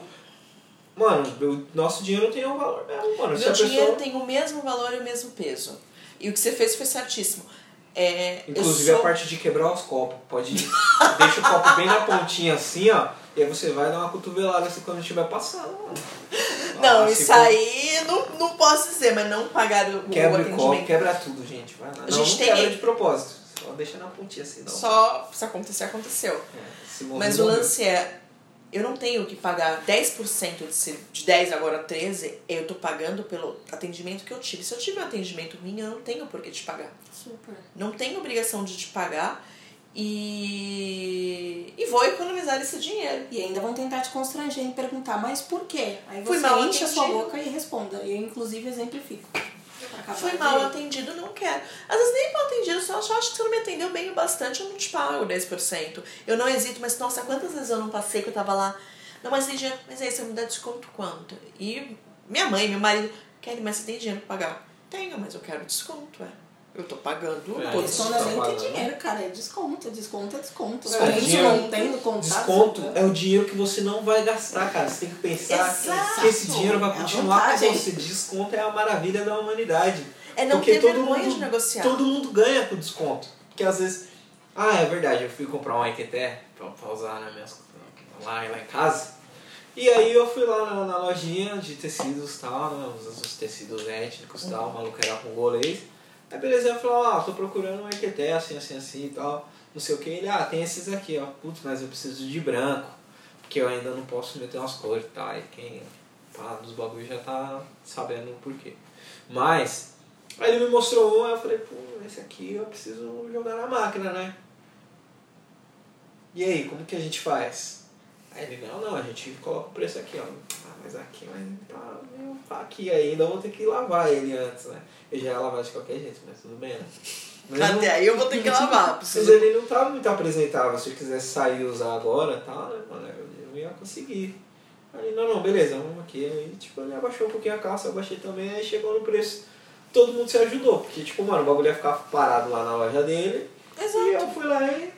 mano, o nosso dinheiro tem um valor mesmo, mano. Meu a pessoa- dinheiro tem o mesmo valor e o mesmo peso. E o que você fez foi certíssimo. É, Inclusive a sou... parte de quebrar os copos. Pode. [LAUGHS] Deixa o copo bem na pontinha assim, ó. E aí você vai dar uma cotovelada assim quando estiver passando. [LAUGHS] Não, Ah, isso for- aí não, não posso dizer, mas não pagar o, Quebra o copo, quebra tudo, gente. Vai lá. A não, gente não tem- quebra de propósito. Só deixa na pontinha assim, não. Só se acontecer, aconteceu. É, Mas o lance é, eu não tenho que pagar 10% de, ser, de 10 agora 13, eu tô pagando pelo atendimento que eu tive. Se eu tive um atendimento ruim, eu não tenho por que te pagar. Super. Não tenho obrigação de te pagar e, e vou economizar esse dinheiro. E ainda vão tentar te constranger e perguntar, mas por quê? Aí Fui você mal enche a sua boca e responda. Eu, inclusive, exemplifico. Acabar Fui mal atendido, não quero. Às vezes nem mal atendido, só acho que você não me atendeu bem o bastante, eu não te pago 10%. Eu não hesito, mas nossa, quantas vezes eu não passei que eu tava lá, não, mas tem dinheiro, mas aí você me dá desconto quanto? E minha mãe, meu marido, Kelly, mas você tem dinheiro pra pagar? Tenho, mas eu quero desconto, é. Eu tô pagando É, todos Isso não é nem pagando. dinheiro, cara. É desconto. Desconto é desconto. É, Mesmo dinheiro- não tendo contato. Desconto sabe? é o dinheiro que você não vai gastar, cara. Você tem que pensar Exato. que esse dinheiro vai É a continuar com vantagem. você. Desconto é a maravilha da humanidade. É não Porque ter todo vergonha mundo- de negociar. Todo mundo ganha com desconto. Porque às vezes. Ah, é verdade, eu fui comprar um Equeté pra, pra usar na minha, lá, lá em casa. E aí eu fui lá na, na lojinha de tecidos e tal, né? Os, os tecidos étnicos e tal, o maluco era congolês. Aí beleza, eu falei, ah, tô procurando um Equeté assim, assim, assim e tal. Não sei o que. Ele, ah, tem esses aqui, ó. Putz, mas eu preciso de branco. Porque eu ainda não posso meter umas cores tal. E quem pá, dos bagulhos já tá sabendo o porquê. Mas, aí ele me mostrou um, aí eu falei, pô, esse aqui eu preciso jogar na máquina, né? E aí, como que a gente faz? Aí ele, não, não, a gente coloca o preço aqui, ó. Mas aqui mas tá meio pá aqui ainda, eu vou ter que lavar ele antes, né? Eu já ia lavar de qualquer jeito, mas tudo bem, né? Mas não- Até aí eu vou ter que lavar. mas Preciso... ele não tava muito apresentável. Se eu quisesse sair e usar agora e tal, né, mano, eu não ia conseguir. Aí, não, não, beleza, vamos aqui. Aí, tipo, ele abaixou um pouquinho a calça, eu abaixei também, aí chegou no preço. Todo mundo se ajudou, porque, tipo, mano, o bagulho ia ficar parado lá na loja dele. Exato. E eu fui lá e.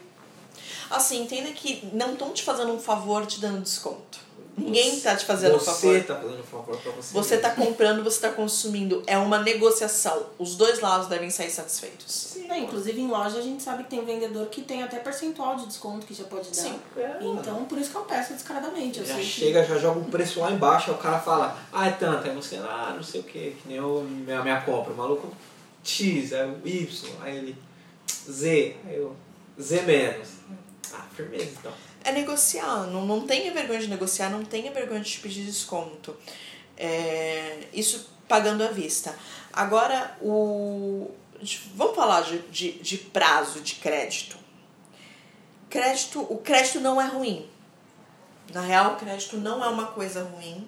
Assim, entenda que não estão te fazendo um favor te dando desconto. Ninguém tá te fazendo um você favor. tá fazendo um favor pra você. Você tá comprando, você tá consumindo. É uma negociação. Os dois lados devem sair satisfeitos. Sim, É, inclusive em loja a gente sabe que tem vendedor que tem até percentual de desconto que já pode dar. Sim. É. Então, por isso que eu peço descaradamente. Eu Já sei chega, já joga um preço lá embaixo, aí o cara fala, ah, é tanto, aí você, ah, não sei o que, que nem eu, minha, minha compra, o maluco X, aí o Y, aí ele Z, aí eu Z menos. Ah, firmeza então. É negociar. Não, não tenha vergonha de negociar, não tenha vergonha de pedir desconto. É, isso pagando à vista. Agora, o. Vamos falar de, de, de prazo de crédito. crédito, o crédito não é ruim. Na real, o crédito não é uma coisa ruim.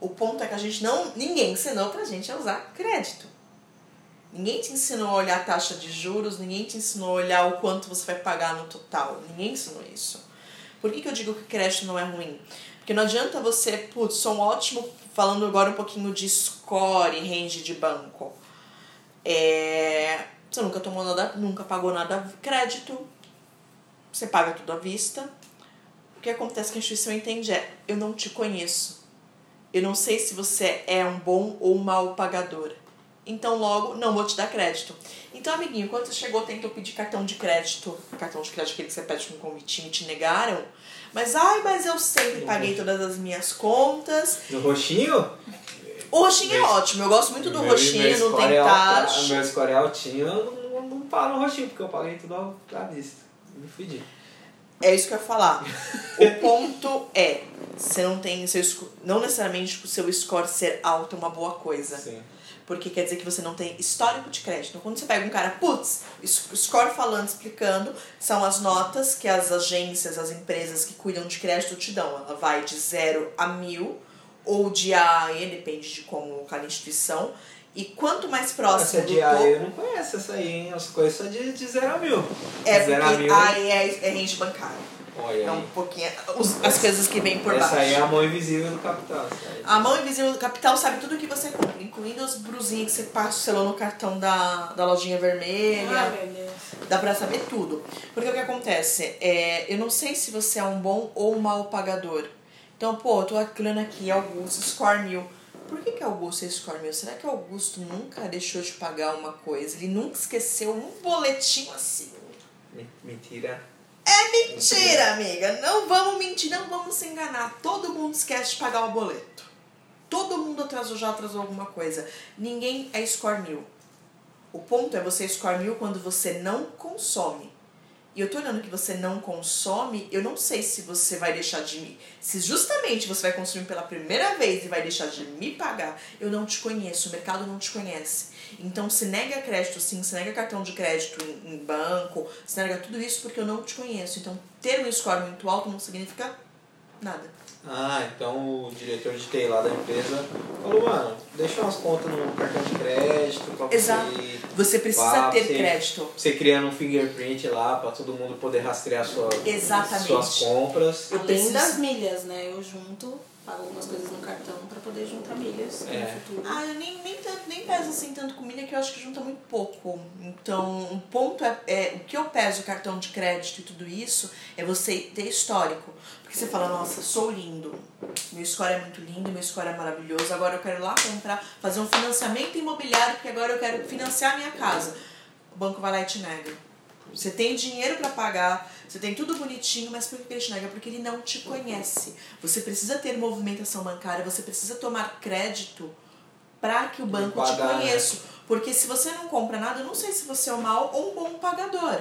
O ponto é que a gente não. Ninguém ensinou pra gente a usar crédito. Ninguém te ensinou a olhar a taxa de juros, ninguém te ensinou a olhar o quanto você vai pagar no total. Ninguém ensinou isso. Por que, que eu digo que crédito não é ruim? Porque não adianta você, putz, sou um ótimo, falando agora um pouquinho de score, range de banco. É, você nunca tomou nada, nunca pagou nada crédito, você paga tudo à vista. O que acontece que a instituição entende é, eu não te conheço. Eu não sei se você é um bom ou mau pagador. Então, logo, não vou te dar crédito. Então, amiguinho, quando você chegou, tentou pedir cartão de crédito, cartão de crédito aquele que você pede com um convitinho, te negaram. Mas, ai, mas eu sempre paguei todas as minhas contas. No roxinho? O roxinho é Meu- ótimo, eu gosto muito do Meu- roxinho, meu não tem é taxa. Meu score é altinho, eu não, não, não paro no roxinho, porque eu paguei tudo à vista. Me fudi. É isso que eu ia falar. o [LAUGHS] ponto é, você não tem seu não necessariamente o seu score ser alto é uma boa coisa. Sim. Porque quer dizer que você não tem histórico de crédito. Então, quando você pega um cara, putz, score falando, explicando, são as notas que as agências, as empresas que cuidam de crédito te dão. Ela vai de 0 a mil, ou de A a E, depende de como cada instituição. E quanto mais Essa próximo do de A topo, eu não conheço essa aí, hein? Eu conheço a de, de 0 a mil. é De 0 a porque mil. A e E é range bancário. Olha É um pouquinho os- as coisas que vêm por Essa baixo. aí é a mão invisível do capital. essa. A mão invisível do capital sabe tudo que você compra, incluindo as brusinhas que você parcelou no cartão da, da lojinha vermelha. Ai, meu Deus. Dá pra saber tudo. Porque o que acontece? É, eu não sei se você é um bom ou um mau pagador. Então, pô, eu tô aclando aqui, Augusto, score mil. Por que, que Augusto é score mil? Será que Augusto nunca deixou de pagar uma coisa? Ele nunca esqueceu um boletim assim? Me- Mentira. É mentira, amiga. Não vamos mentir, não vamos se enganar. Todo mundo esquece de pagar o boleto. Todo mundo atrasou, já atrasou alguma coisa. Ninguém é score mil. O ponto é você score mil quando você não consome. E eu tô olhando que você não consome, eu não sei se você vai deixar de me. Se justamente você vai consumir pela primeira vez e vai deixar de me pagar, eu não te conheço, o mercado não te conhece. Então se nega crédito sim, se nega cartão de crédito em, em banco, se nega tudo isso porque eu não te conheço. Então ter um score muito alto não significa nada. Ah, então o diretor de TI lá da empresa falou, mano, deixa umas contas no cartão de crédito pra Exato. você. Você precisa Pá, ter você- crédito. Você criando um fingerprint lá pra todo mundo poder rastrear sua, Exatamente. suas compras. Eu Além preciso- das milhas, né? Eu junto, pago algumas coisas no cartão pra poder juntar milhas É. no futuro. Ah, eu nem, nem, tanto, nem peso assim tanto com milha que eu acho que junta muito pouco. Então, um ponto é, é o que eu peso cartão de crédito e tudo isso é você ter histórico. Porque você fala, nossa, sou lindo, meu score é muito lindo, meu score é maravilhoso, agora eu quero ir lá comprar, fazer um financiamento imobiliário, porque agora eu quero financiar a minha casa. O banco vai lá e te nega. Você tem dinheiro para pagar, você tem tudo bonitinho, mas por que ele te nega? Porque ele não te conhece. Você precisa ter movimentação bancária, você precisa tomar crédito para que o banco te né? conheça. Porque se você não compra nada, eu não sei se você é um mau ou um bom pagador.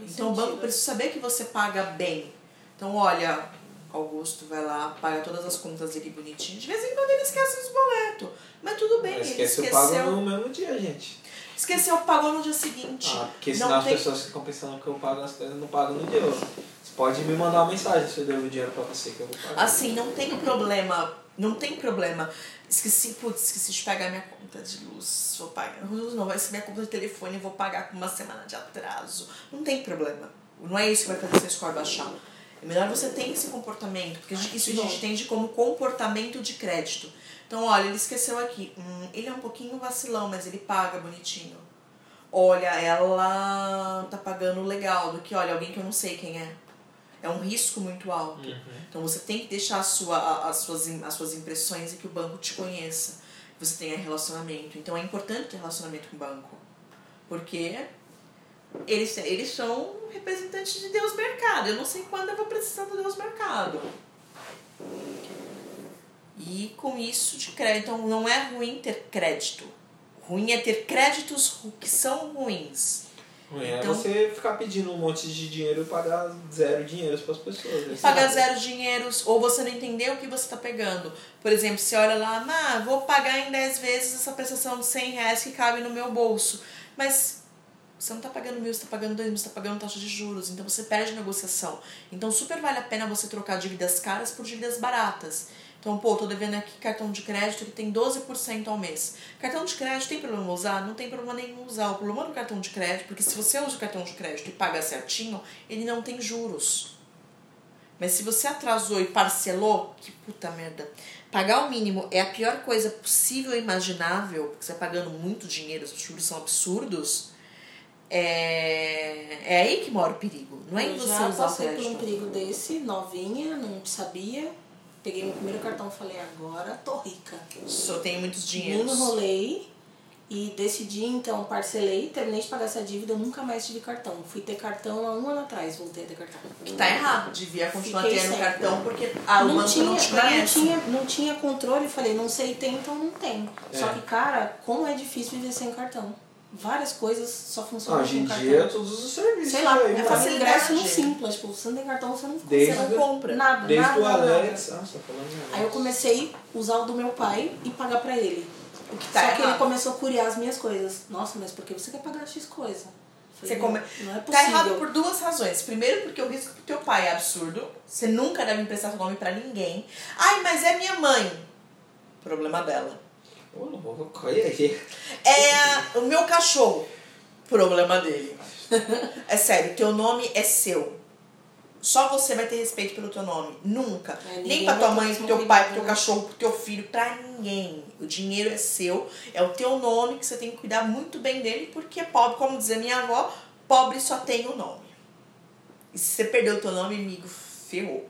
Então o banco sentido. precisa saber que você paga bem. Então, olha, Augusto vai lá, paga todas as contas dele bonitinho. De vez em quando ele esquece os boletos. Mas tudo bem, Mas ele esquece o esqueceu. pago no mesmo dia, gente. Esqueceu, pagou no dia seguinte. Ah, porque Não senão as tem- pessoas ficam pensando que eu pago as coisas não pago no dia. Você pode me mandar uma mensagem se eu devo dinheiro pra você que eu vou pagar. Assim, não tem problema. Não tem problema. Esqueci, putz, esqueci de pagar minha conta de luz. Vou pagar. Luz não, vai ser minha conta de telefone e vou pagar com uma semana de atraso. Não tem problema. Não é isso que vai fazer seu score baixar. É melhor você ter esse comportamento, porque isso a gente entende como comportamento de crédito. Então, olha, ele esqueceu aqui. Hum, ele é um pouquinho vacilão, mas ele paga bonitinho. Olha, ela tá pagando legal, do que, olha, alguém que eu não sei quem é. É um risco muito alto. Então você tem que deixar a sua, as, suas, as suas impressões e que o banco te conheça. que Você tenha relacionamento. Então é importante ter relacionamento com o banco. Porque eles, eles são representantes de Deus Mercado. Eu não sei quando eu vou precisar do Deus Mercado. E com isso de crédito. Então não é ruim ter crédito. Ruim é ter créditos que são ruins. Ruim é Então- você ficar pedindo um monte de dinheiro e pagar zero dinheiro pras pessoas. né? pagar zero dinheiros ou você não entendeu o que você está pegando. Por exemplo, você olha lá, ah, vou pagar em 10 vezes essa prestação de 100 reais que cabe no meu bolso. Mas você não tá pagando mil, você tá pagando dois mil, você tá pagando taxa de juros, então você perde negociação. Então super vale a pena você trocar dívidas caras por dívidas baratas. Então, pô, tô devendo aqui cartão de crédito que tem 12% ao mês. Cartão de crédito tem problema usar? Não tem problema nenhum usar. O problema do cartão de crédito, porque se você usa o cartão de crédito e paga certinho, ele não tem juros. Mas se você atrasou e parcelou, que puta merda. Pagar o mínimo é a pior coisa possível e imaginável, porque você tá pagando muito dinheiro, os juros são absurdos. É, é aí que mora o perigo. Não é em Eu você já usar o passei por um crédito. perigo desse, novinha, não sabia. Peguei meu primeiro cartão e falei, agora tô rica. Só tenho muitos Me dinheiros. enrolei e decidi, então, parcelei, terminei de pagar essa dívida, nunca mais tive cartão. Fui ter cartão há um ano atrás, voltei a ter cartão. Que tá errado. Devia continuar Fiquei tendo sem. cartão porque o não tinha, não te não tinha, não tinha controle, falei, não sei tem, então não tem. Só É. que, cara, como é difícil viver sem cartão. Várias coisas só funcionam Hoje em com dia, cartão. todos os serviços. Sei lá, aí, é fazer facilidade. ingresso no simples, tipo, você não tem cartão, você não, Desde- você não compra. nada, Desde nada, o nada, Alex. nada. Ah, você tá falando de Aí eu comecei a usar o do meu pai e pagar pra ele. O que tá Só que ele começou a curiar as minhas coisas. Nossa, mas por que você quer pagar X coisa? Você come... não, é Tá possível. errado por duas razões. Primeiro, porque o risco pro teu pai é absurdo. Você nunca deve emprestar seu nome pra ninguém. Ai, mas é minha mãe. Problema dela. É o meu cachorro. Problema dele. É sério, teu nome é seu. Só você vai ter respeito pelo teu nome. Nunca. É, Nem pra tua mãe, pro teu pai, pro teu cachorro, pro teu filho, pra ninguém. O dinheiro é seu, é o teu nome que você tem que cuidar muito bem dele, porque pobre, como dizia minha avó, pobre só tem o nome. E se você perdeu o teu nome, amigo, ferrou.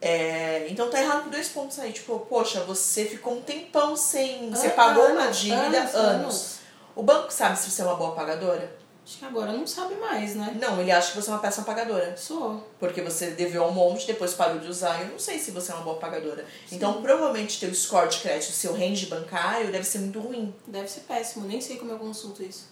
É, então tá errado por dois pontos aí. Tipo, poxa, você ficou um tempão sem. Você pagou uma dívida anos, anos. anos. O banco sabe se você é uma boa pagadora? Acho que agora não sabe mais, né? Não, ele acha que você é uma péssima pagadora. Sou. Porque você deveu um monte, depois parou de usar. Eu não sei se você é uma boa pagadora. Então, provavelmente, teu score de crédito, seu range bancário deve ser muito ruim. Deve ser péssimo, nem sei como eu consulto isso.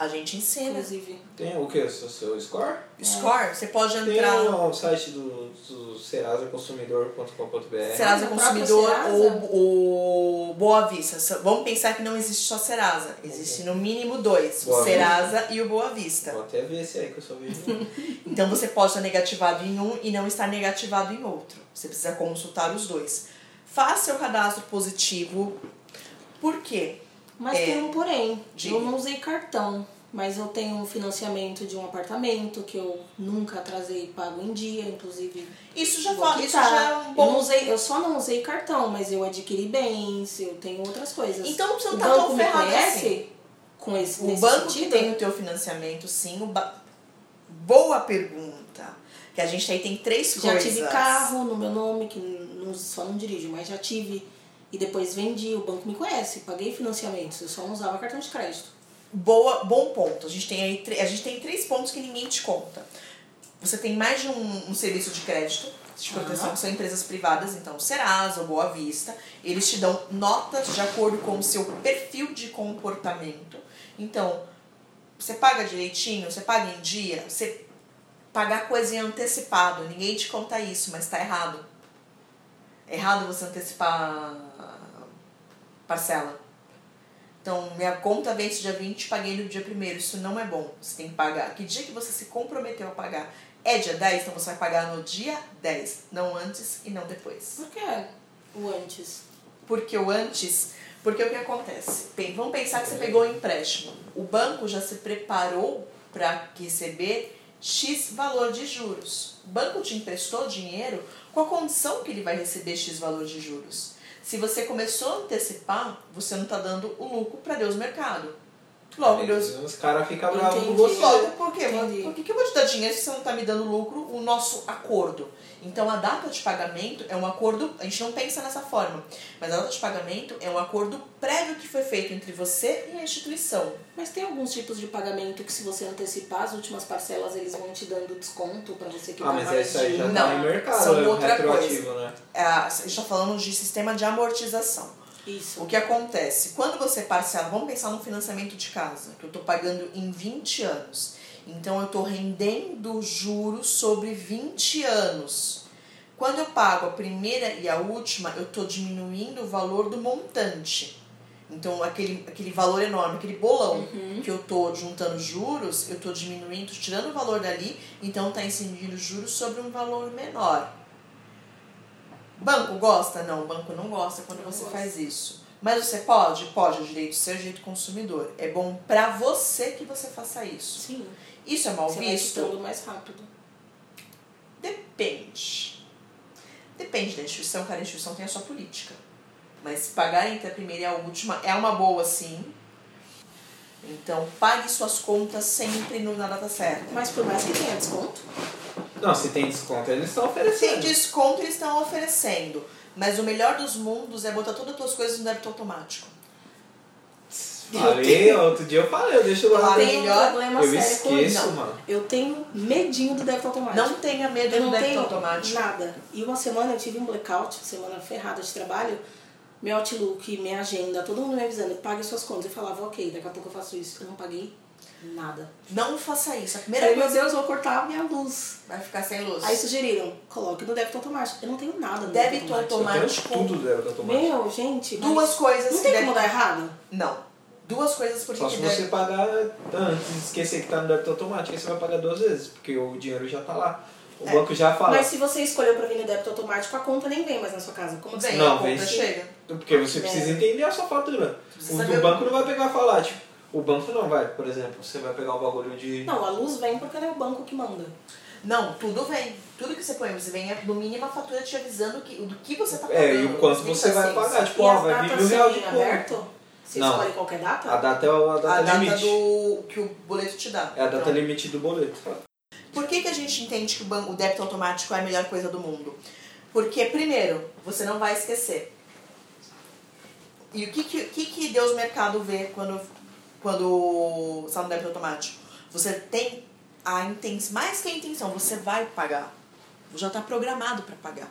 A gente ensina. Inclusive. Tem o que? O seu, seu score? Score, você pode Tem entrar o site do, do serasaconsumidor.com.br. Serasa no Consumidor próprio ou o Boa Vista. Vamos pensar que não existe só Serasa. Existe no mínimo dois. Boa o Serasa e o Boa Vista. Vou até ver esse aí que eu vejo. [LAUGHS] Então você pode estar negativado em um e não estar negativado em outro. Você precisa consultar os dois. Faça seu cadastro positivo. Por quê? Mas É, tem um porém. diga. Eu não usei cartão, mas eu tenho um financiamento de um apartamento que eu nunca atrasei e pago em dia, inclusive. Isso já fala, isso já é um eu, bom. usei, eu só não usei cartão, mas eu adquiri bens, eu tenho outras coisas. Então você não tá tão me ferrado conhece assim. com esse O banco que sentido? tem o teu financiamento, sim. O ba... Boa pergunta. Que a gente aí tem três Já coisas. tive carro no meu nome, que não, só não dirijo, mas já tive. E depois vendi, o banco me conhece, paguei financiamentos, eu só não usava cartão de crédito. Boa, bom ponto. A gente tem aí a gente tem três pontos que ninguém te conta. Você tem mais de um, um serviço de crédito de proteção, Aham. que são empresas privadas, então Serasa ou Boa Vista. Eles te dão notas de acordo com o seu perfil de comportamento. Então, você paga direitinho, você paga em dia, você pagar coisa em antecipado. Ninguém te conta isso, mas tá errado. É errado você antecipar parcela. Então, minha conta vence dia 20, paguei no dia 1 Isso não é bom. Você tem que pagar. Que dia que você se comprometeu a pagar? É dia 10, então você vai pagar no dia 10. Não antes e não depois. Por que o antes? Porque o antes. Porque o que acontece? Bem, vamos pensar que você pegou um empréstimo. O banco já se preparou para receber X valor de juros. O banco te emprestou dinheiro com a condição que ele vai receber X valor de juros. Se você começou a antecipar, você não está dando o lucro para Deus mercado. Logo, Deus, Os caras ficam bravos com você. Logo, por quê? Entendi. Por que, que eu vou te dar dinheiro se você não está me dando lucro? O nosso acordo. Então, a data de pagamento é um acordo. A gente não pensa nessa forma, mas a data de pagamento é um acordo prévio que foi feito entre você e a instituição. Mas tem alguns tipos de pagamento que se você antecipar as últimas parcelas, eles vão te dando desconto pra você que Ah, mas isso aí já tá Não, em mercado, são é outra retroativo, né? É, a gente está falando de sistema de amortização. Isso. O que acontece? Quando você parcela, vamos pensar no financiamento de casa, que eu estou pagando em 20 anos. Então eu estou rendendo juros sobre 20 anos. Quando eu pago a primeira e a última, eu estou diminuindo o valor do montante. Então, aquele, aquele valor enorme, aquele bolão Uhum. que eu tô juntando juros, eu tô diminuindo, tirando o valor dali, então tá incidindo juros sobre um valor menor. Banco gosta? Não, o banco não gosta quando Não você gosta. faz isso. Mas você pode? Pode, é direito seu, é direito consumidor. É bom pra você que você faça isso. Sim. Isso é mal Você vai visto? quitando mais rápido. Depende. Depende da instituição, cada instituição tem a sua política. Mas pagar entre a primeira e a última é uma boa, sim. Então, pague suas contas sempre na data certa. Mas por mais que tenha desconto, Não, se tem desconto, eles estão Tem oferecendo. desconto eles estão oferecendo. Mas o melhor dos mundos é botar todas as tuas coisas no débito automático. Falei, outro dia eu falei, eu deixo lá. Eu tenho um melhor, problema Eu sério com esqueço, isso. mano. Eu tenho medinho do débito automático. Não tenha medo Eu do débito tenho automático. nada. E uma semana eu tive um blackout, semana ferrada de trabalho. Meu Outlook, minha agenda, todo mundo me avisando, pague suas contas. Eu falava, ok, daqui a pouco eu faço isso. Eu não paguei nada. Não faça isso. A primeira Falei, meu coisa Deus, vou cortar a minha luz. vai ficar sem luz. Aí sugeriram, coloque no débito automático. Eu não tenho nada no Débito débito automático. Eu tenho tudo débito automático. Meu, gente. Duas coisas Não tem como dar errado? Não. Duas coisas porque Só se deve- você pagar antes esquecer que tá no débito automático, aí você vai pagar duas vezes, porque o dinheiro já tá lá. O É. banco já fala. Mas se você escolheu pra vir no débito automático, a conta nem vem mais na sua casa. Como que Vem, você Não, a conta vem chega. Porque você precisa É. entender a sua fatura. Precisa O o- banco não vai pegar e falar, tipo, o banco não vai, por exemplo, você vai pegar o bagulho de. Não, a luz vem porque não é o banco que manda. Não, tudo vem. Tudo que você põe, você vem no mínimo a fatura te avisando que, do que você tá pagando. É, e o quanto você vai pagar. Tipo, ó, vai vir mil reais de aberto? Você Não. escolhe qualquer data? A data é a data A data limite. do que o boleto te dá. É a data Então, limite do boleto. Por que, que a gente entende que o, banco, o débito automático é a melhor coisa do mundo? Porque, primeiro, você não vai esquecer. E o que, que, que, que Deus mercado vê quando, quando está no débito automático? Você tem a intenção, mais que a intenção, você vai pagar. Já está programado para pagar.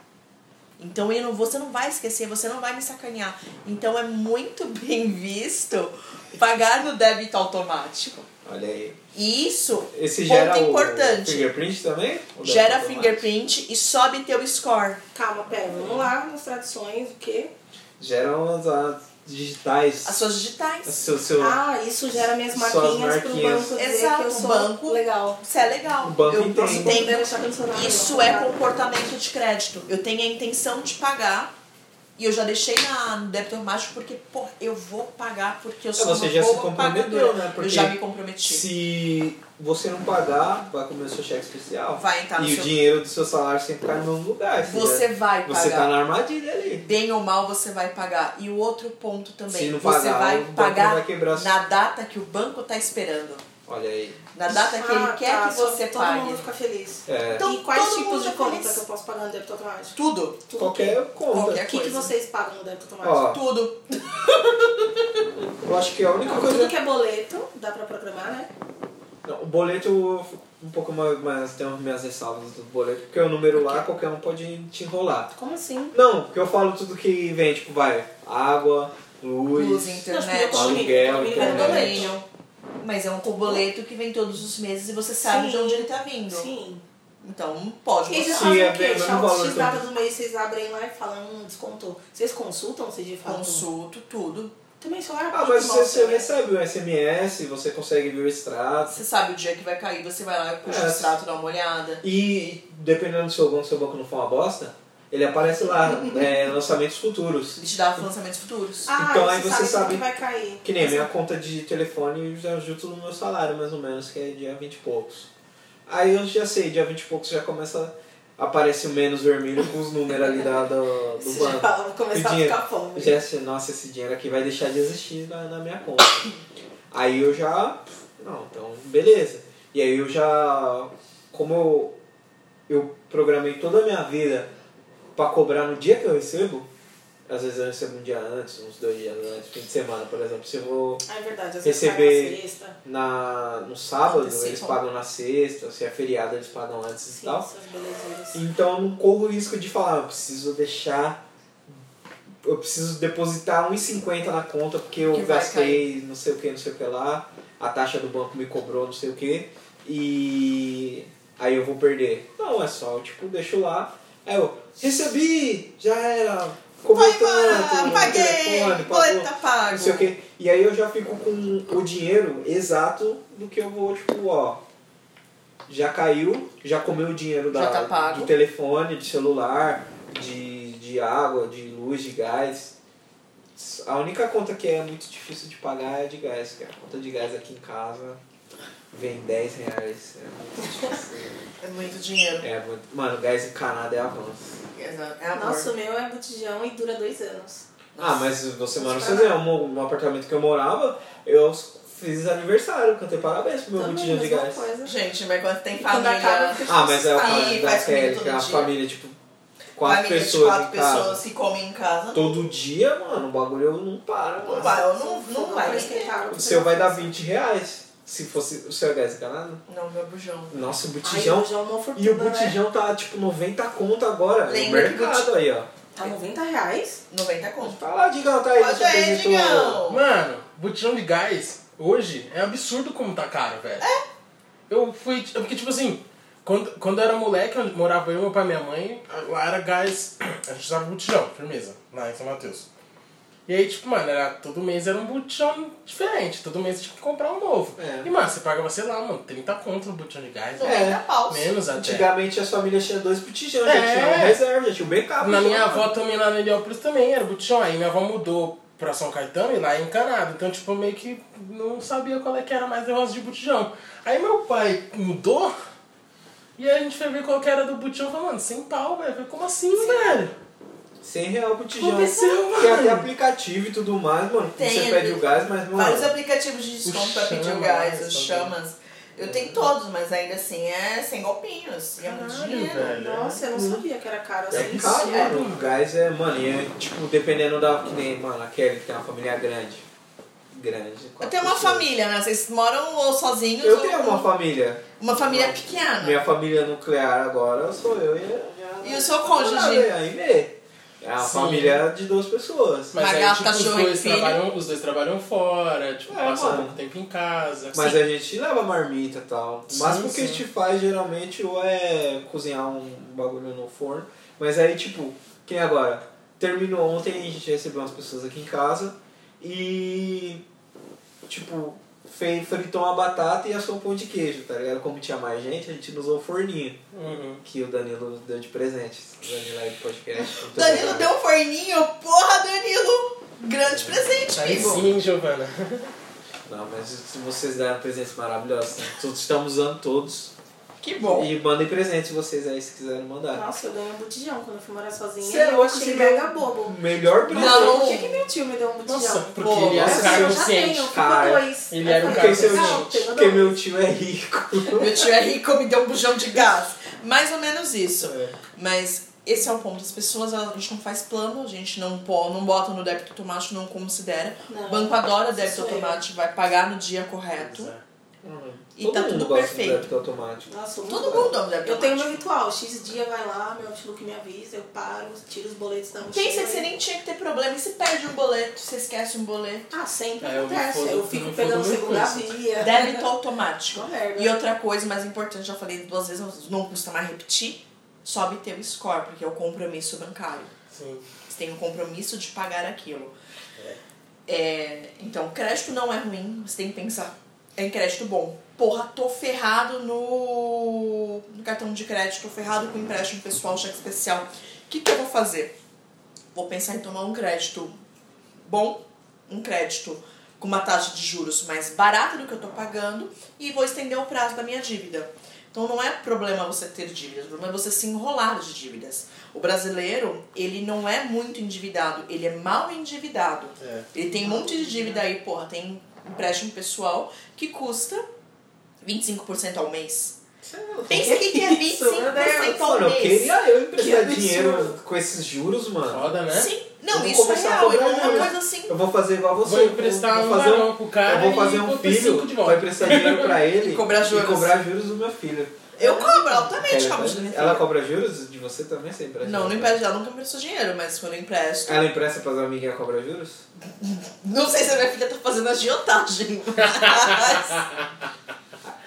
Então ele não, você não vai esquecer, você não vai me sacanear. Então é muito [LAUGHS] bem visto pagar no débito automático. Olha aí. E isso, Esse ponto gera importante. o fingerprint também? Gera automático? fingerprint e sobe teu score. Calma, pera, vamos lá nas tradições, o quê? Gera as, as digitais. As suas digitais. Seu, seu, Ah, isso gera minhas Suas marquinhas pro marquinhas. banco dizer Exato, que eu o sou banco- legal. Isso é legal. O banco eu entende. Isso é comportamento de crédito. Eu tenho a intenção de pagar e eu já deixei na, no débito automático porque, pô, eu vou pagar porque eu sou você uma já se boa comprometeu, pagadora. né? Porque eu já me comprometi. Se você não pagar, vai comer o seu cheque especial. Vai entrar no e seu- o dinheiro do seu salário sempre cai no mesmo lugar. Você vai pagar. Você tá na armadilha ali. Bem ou mal você vai pagar. E o outro ponto também, Se não você pagar, vai o banco pagar vai quebrar na data que o banco tá esperando. Olha aí. Na data que ele Ah, quer tá, que só você todo pague. mundo fica feliz. É, Então, e quais todo tipos de é conta feliz. que eu posso pagar no débito automático? Tudo. Tudo qualquer conta. Qualquer O que, que vocês pagam no débito automático? Ó, Tudo. eu acho que a única Não, coisa. tudo que é boleto, dá pra programar, né? Não, o boleto, um pouco mais, mais tem umas minhas ressalvas do boleto, porque o número lá qualquer um pode te enrolar. Como assim? Não, porque eu falo tudo que vem, tipo, vai, água, luz, Luz, internet, aluguel, internet. Mas é um boleto que vem todos os meses e você sabe Sim. de onde ele tá vindo. Sim. Então pode. Eles fazem é o quê? Chama X data do mês, vocês abrem lá e falam, hum, descontou. Vocês consultam se de fato... Consulto tudo. Também só é Ah, mas você, você recebe o SMS, você consegue ver o extrato. Você sabe o dia que vai cair, você vai lá puxa É. o extrato, dá uma olhada. E dependendo do seu banco, se o banco não for uma bosta, ele aparece lá, [LAUGHS] é, lançamentos futuros. Ele te dá lançamentos futuros. Ah, Então aí você você sabe, sabe- que vai cair. Que nem a minha conta de telefone já junto no meu salário, mais ou menos, que é dia 20 e poucos. Aí eu já sei, dia 20 e poucos já começa a aparecer o menos vermelho com os números ali da, do, do Você banco. já começar O a dinheiro. ficar fome. Já sei, nossa, esse dinheiro aqui vai deixar de existir na, na minha conta. aí eu já. Não, então, beleza. E aí eu já. Como eu, eu programei toda a minha vida pra cobrar no dia que eu recebo, às vezes eu recebo um dia antes, uns dois dias antes, fim de semana, por exemplo. Se eu vou Ah, é verdade, Receber- na no sábado, eles pagam na sexta, se é feriado, eles pagam antes e Sim, tal. essas belezeiras. Então eu não corro o risco de falar, eu preciso deixar. Eu preciso depositar 1,50 na conta porque eu gastei não sei o que, não sei o que lá, a taxa do banco me cobrou não sei o que, e aí eu vou perder. Não, é só, eu tipo, deixo lá, aí eu recebi, já era, embora, tanto, no paguei, telefone, pagou, tá pago. não sei o quê. E aí eu já fico com o dinheiro exato do que eu vou, tipo, ó. Já caiu, já comeu o dinheiro da, tá do telefone, de celular, de, de água, de luz, de gás. A única conta que é muito difícil de pagar é a de gás, que a conta de gás aqui em casa vem 10 reais. É muito difícil. [LAUGHS] É muito dinheiro. É muito. Mano, gás encanado é avanço. Exato. É amor. Nossa, o meu é botijão e dura dois anos. Ah, mas você mora no Suzano, um, um apartamento que eu morava, eu fiz aniversário, cantei parabéns pro meu Também, botijão de gás. coisa. Gente, mas quando tem quando família... acaba, fica Ah, mas é o caso da que é dia. família, tipo, quatro família pessoas de quatro em casa. pessoas que comem em casa. Todo dia, mano, o bagulho não para, Não mano. vai, não, não pra vai. O seu vai dar 20 reais. Se fosse o seu é gás encanado. Não, meu bujão. Nossa, o Ai, botijão. o botijão é uma fortuna, e o né? botijão tá tipo 90 conto agora. No Lembra que mercado aí, ó. Tá 90 reais? 90 conto. Tá lá, Digão, tá aí. Aí, apresentou- Digão. Mano, botijão de gás hoje é absurdo como tá caro, velho. É? Eu fui. Porque, tipo assim, quando, quando eu era moleque, onde morava eu, meu pai e minha mãe, lá era gás. A gente usava botijão, firmeza, lá em São Mateus. E aí, tipo, mano, era, todo mês era um botijão diferente. Todo mês tinha que comprar um novo. É. E, mano, você pagava, sei lá, mano, 30 conto no botijão de gás. né? 90 paus. Menos até. Antigamente as famílias tinham dois botijões, É. já tinha um reserva, já tinha um backup. Na minha mano. avó também, lá no Heliópolis também, era botijão. Aí minha avó mudou pra São Caetano e lá é encanado. Então, tipo, eu meio que não sabia qual é que era mais negócio de botijão. Aí meu pai mudou e aí a gente foi ver qual que era do botijão e falou, mano, sem pau, velho. Como assim, velho? 100 real botijão. Aconteceu, Tem mano. até aplicativo e tudo mais, mano. Tem, você pede o gás, mas, mano. Vários aplicativos de desconto pra pedir o gás, os também. chamas. Eu tenho todos, mas ainda assim é sem golpinhos. E é muito dinheiro. velho. Nossa, eu não sabia que era caro É assim. caro, É. mano. O gás é, mano, e é, tipo, dependendo da. Que nem, mano, a Kelly, que tem uma família grande. Grande. Eu tenho uma pessoas. família, né? Vocês moram ou sozinhos Eu ou tenho uma família. uma família pequena. Minha família nuclear agora sou eu e a minha. E o seu cônjuge? Aí vê. É uma Sim. família de duas pessoas. Mas Uma aí, tipo, os cachorro dois, trabalham, os dois trabalham fora, tipo, É, passam mano. pouco tempo em casa. Mas Sim. a gente leva marmita e tal. O Sim, máximo que a gente faz geralmente ou é cozinhar um bagulho no forno. Mas aí, tipo, quem agora? Terminou ontem, a gente recebeu umas pessoas aqui em casa e. Tipo, fez, fritou uma batata e assou um pão de queijo, tá ligado? Como tinha mais gente, a gente não usou o forninho Uhum. que o Danilo deu de presente. O Danilo aí do podcast. [LAUGHS] Danilo obrigado. deu um forninho, porra, Danilo! Grande presente, Aí amigo. sim, Giovana. Não, mas vocês deram presentes maravilhosos, né? Todos estamos usando todos. Que bom. E mandem presentes vocês aí se quiserem mandar. Nossa, eu ganhei um botijão quando eu fui morar sozinha. Cê é e eu achei você mega bobo. Melhor presente. Não. Por que, que meu tio me deu um botijão? Nossa, porque Pô, ele era nossa, um cara consciente. Cara, dois. ele era um Eu cara Porque meu tio é rico. Meu tio é rico, me deu um bujão de gás. Mais ou menos isso. É. Mas esse é o ponto. As pessoas, a gente não faz plano, a gente não, pô, não bota no débito automático, não considera. Não. O banco adora débito automático, vai pagar no dia correto. E Todo tá mundo tudo gosta perfeito. do débito automático. Nossa, Todo mundo ama débito Eu tenho meu automático. ritual. X dia vai lá, meu Outlook me avisa, eu paro, tiro os boletos da mochila. Pensa que você nem tinha que ter problema. E se perde um boleto, você esquece um boleto? Ah, sempre É, acontece. eu eu fico pegando segunda com isso. via. [LAUGHS] Débito automático. E outra coisa mais importante, já falei duas vezes, não custa mais repetir, sobe teu score, porque é o compromisso bancário. Sim. Você tem o compromisso de pagar aquilo. É, então, crédito não é ruim, você tem que pensar é em crédito bom. Porra, tô ferrado no, no cartão de crédito, tô ferrado com empréstimo pessoal, cheque especial. O que, que eu vou fazer? Vou pensar em tomar um crédito bom, um crédito com uma taxa de juros mais barata do que eu tô pagando e vou estender o prazo da minha dívida. Então não é problema você ter dívidas, o problema é você se enrolar de dívidas. O brasileiro, ele não é muito endividado, ele é mal endividado. É. Ele tem um monte de dívida aí, porra, tem empréstimo pessoal que custa 25% ao mês. Pensa que que é 25% ao Mano, eu mês. queria eu Que emprestar absurdo. dinheiro com esses juros, mano. Foda, né? Sim, não, vou isso é real, é uma coisa assim. Eu vou fazer igual você. Vou emprestar vou um fazer barão pro cara Eu vou fazer um vou filho, vou emprestar dinheiro pra [LAUGHS] ele E cobrar juros. e cobrar juros do meu filho. Eu cobro, altamente Ela, cobro de minha ela cobra juros de você também, você empresta? Não, não empresto, ela nunca emprestou dinheiro, mas quando eu empresto. Ela empresta pras amiguinhas cobra juros? [LAUGHS] Não sei se a minha filha tá fazendo agiotagem. [LAUGHS] mas-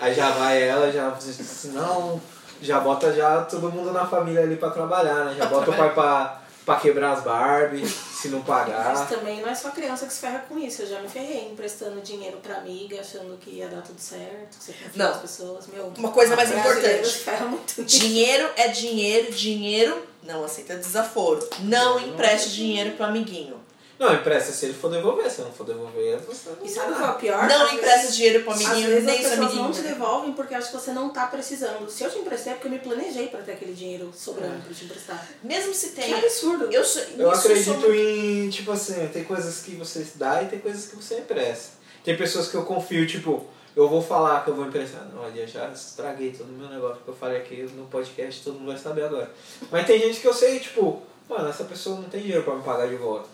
Aí já vai ela, já diz assim, não, já bota já todo mundo na família ali pra trabalhar, né? Já bota o pai pra, pra quebrar as Barbie, se não Mas pagar. também não é só criança que se ferra com isso. Eu já me ferrei emprestando dinheiro pra amiga, achando que ia dar tudo certo, que você confia nas pessoas. Meu, Uma coisa mais importante. se. Dinheiro é dinheiro, dinheiro não aceita desaforo. Não empreste dinheiro pro amiguinho. Não, empresta se ele for devolver, se não for devolver, você não E sabe o que é o pior? Não Às vezes- dinheiro pro Às amiguinho, vezes nem as seu pessoas amiguinho. não te devolvem porque acham que você não tá precisando. Se eu te emprestei é porque eu me planejei pra ter aquele dinheiro sobrando pra te emprestar. Mesmo se tem. Que absurdo. Eu, sou, Eu nisso acredito sou- em, tipo assim, tem coisas que você dá e tem coisas que você empresta. Tem pessoas que eu confio, tipo, eu vou falar que eu vou emprestar. Não, olha, já estraguei todo o meu negócio que eu falei aqui no podcast, todo mundo vai saber agora. Mas tem gente que eu sei, tipo, mano, essa pessoa não tem dinheiro pra me pagar de volta.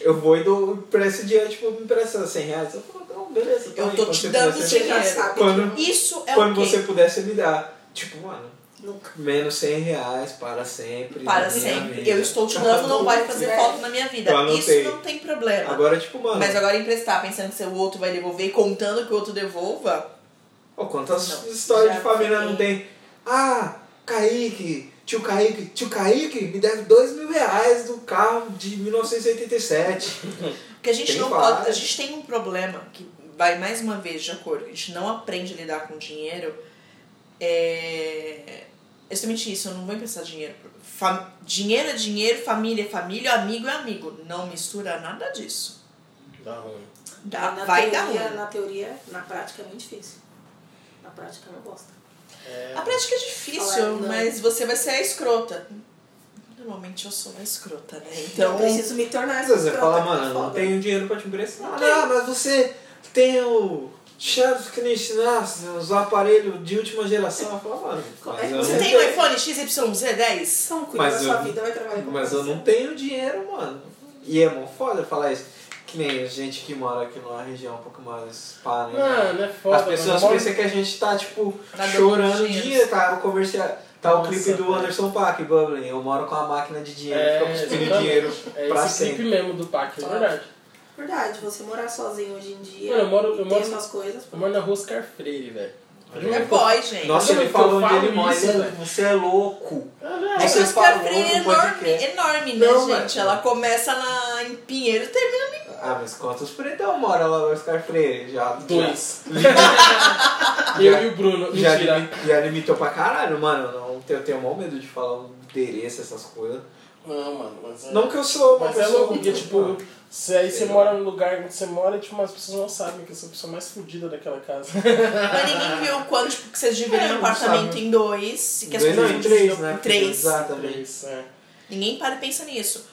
Eu vou e dou, empresto dinheiro, tipo, me empresta 100 reais. Eu falo, não, beleza. Eu aí, tô quando te dando puder, dinheiro. já sabe. Quando, Isso é quando o você você me dá. Tipo, mano, Nunca. menos 100 reais para sempre. Para sempre. vida. Eu estou te dando, não vai fazer É. [LAUGHS] falta na minha vida. Isso não tem problema. Agora, tipo, mano. Mas agora emprestar pensando que o outro vai devolver e contando que o outro devolva. Pô, quantas Não, histórias de família não tem? Ah, Kaique, tio Kaique, tio Kaique me deve dois mil reais do carro de 1987. Porque a gente Tem não várias. pode. A gente tem um problema que vai mais uma vez de acordo, a gente não aprende a lidar com dinheiro. É exatamente isso, eu não vou emprestar dinheiro. Fam... Dinheiro é dinheiro, família é família, amigo é amigo. Não mistura nada disso. Dá ruim. Dá, na vai teoria, dar ruim. Na teoria, na prática é muito difícil. Na prática eu não gosto. É, A prática é difícil, Falar não. mas você vai ser a escrota. Normalmente eu sou a escrota, né? Então, eu preciso me tornar vezes você escrota, fala, mano, é não tenho dinheiro pra te emprestar. Não Ah, mas você tem o Charles que nem ensinasse, os aparelhos de última geração. Eu falo, mano, mas é eu Você não tem um tenho. iPhone XYZ10? Então, cuida da eu- sua vida, vai trabalhar com Mas você. eu não tenho dinheiro, mano. E é mó foda falar isso. Que nem gente que mora aqui numa região um pouco mais pá, né? Mano, é foda. As pessoas mano. Pensam que a gente tá, tipo, Tá chorando dinheiro. dinheiro, tá? O comercial. Tá o Nossa, clipe do. Anderson Paak, Bubbling. Eu moro com a máquina de dinheiro, É, fica cuspindo dinheiro É pra esse clipe sempre. mesmo do PAC, é verdade. Verdade, você morar sozinho hoje em dia Mano, eu moro- eu moro- suas coisas. Eu moro na rua Oscar Freire, velho. É boy, gente. Nossa, ele falou onde ele mora. ele-. Você é louco. É que falou Freire é no enorme, enorme, né, Não, gente? mas- Ela começa na, em Pinheiro e termina em. Ah, mas quantos pretão moram lá no Oscar Freire? Já, Dois. Já, Eu e o Bruno. já, Mentira. limi- já limitou pra caralho, mano. Não, eu tenho maior medo de falar o endereço, essas coisas. Não, mano, mas é. Não que eu sou uma Mas é pessoa... louco, porque, tipo, se aí você mora no lugar onde você mora, tipo, as pessoas não sabem que eu sou a pessoa mais fodida daquela casa. Mas ninguém viu o quanto tipo, que vocês dividem É, um não apartamento sabe. em dois e que as Dois, não, pessoas em três, né? em três. Exatamente. Três, é. Ninguém para e pensa nisso.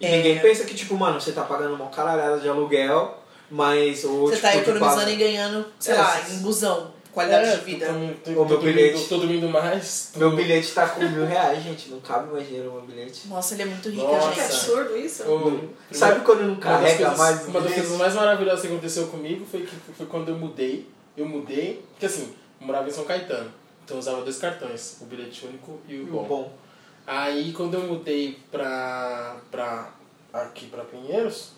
E É. ninguém pensa que, tipo, mano, você tá pagando uma caralhada de aluguel, mas... Ou, Você tipo, tá economizando paga- e ganhando, sei É, lá, se- em busão, qualidade É, de vida. Tô, tô, O tô meu dormindo- bilhete. tô dormindo mais. tô- Meu bilhete tá com mil reais, gente. Não cabe mais dinheiro no meu bilhete. Nossa, ele é muito rico, Nossa. Que absurdo isso. o- Sabe quando não carrega coisas, mais uma das coisas mais maravilhosas que aconteceu comigo foi que foi quando eu mudei. Eu mudei, porque assim, eu morava em São Caetano. Então eu usava dois cartões, o bilhete único e o E bom. bom. Aí quando eu mudei pra, pra aqui pra Pinheiros,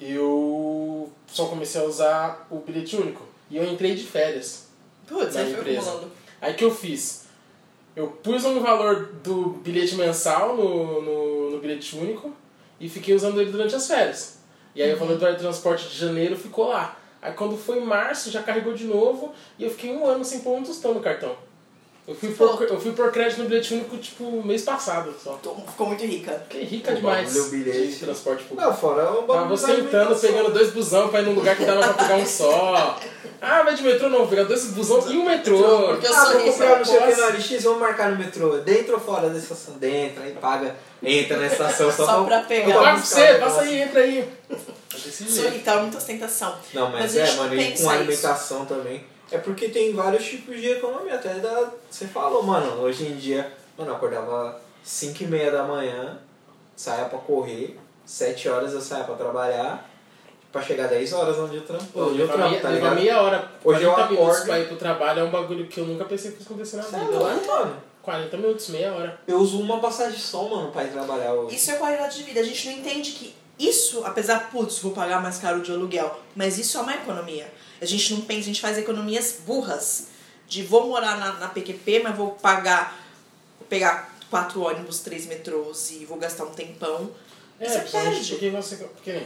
eu só comecei a usar o bilhete único. E eu entrei de férias. Putz, Na empresa. Aí que eu fiz? Eu pus um valor do bilhete mensal no, no, no bilhete único e fiquei usando ele durante as férias. E aí o valor do transporte de janeiro ficou lá. Aí quando foi março já carregou de novo e eu fiquei um ano sem pôr um tostão no cartão. Eu fui, por, eu fui por crédito no bilhete único tipo mês passado só. Tô- Ficou muito rica. Fiquei rica O demais bagulho, o bilhete. de transporte público. Não, fora o Tava bagulho da sentando, alimentação. pegando dois busão pra ir num lugar que dava pra pegar um só. Ah, vai de metrô não, vou pegar dois busão e um metrô. Porque eu Ah, sou vou rica. comprar não sei o que no LX, vamos marcar no metrô. Dentro ou fora da estação? Dentro, aí paga, entra na estação só, Só pra pegar. Eu pra pago pra buscar você, passa aí, entra aí. Desse Sou jeito. rica, muita ostentação. Não, mas, Mas a é, gente mano, e pensa com alimentação também. É porque tem vários tipos de economia. Até da. Você falou, mano, hoje em dia, mano, eu acordava 5 e meia da manhã, saia pra correr, 7 horas eu saia pra trabalhar, pra chegar 10 horas onde eu trampo. Onde eu trampo, meia, tá levar ligado? meia hora, Hoje eu 40 minutos acordo- pra ir pro trabalho é um bagulho que eu nunca pensei que fosse acontecer na é vida. louco, mano. 40 minutos, meia hora. Eu uso uma passagem só, mano, pra ir trabalhar hoje. Isso é qualidade de vida. A gente não entende que isso, apesar, putz, vou pagar mais caro de aluguel, mas isso é uma economia. A gente não pensa, a gente faz economias burras. De vou morar na, na PQP, mas vou pagar, vou pegar quatro ônibus, três metrôs e vou gastar um tempão. É, você perde. porque você. Porque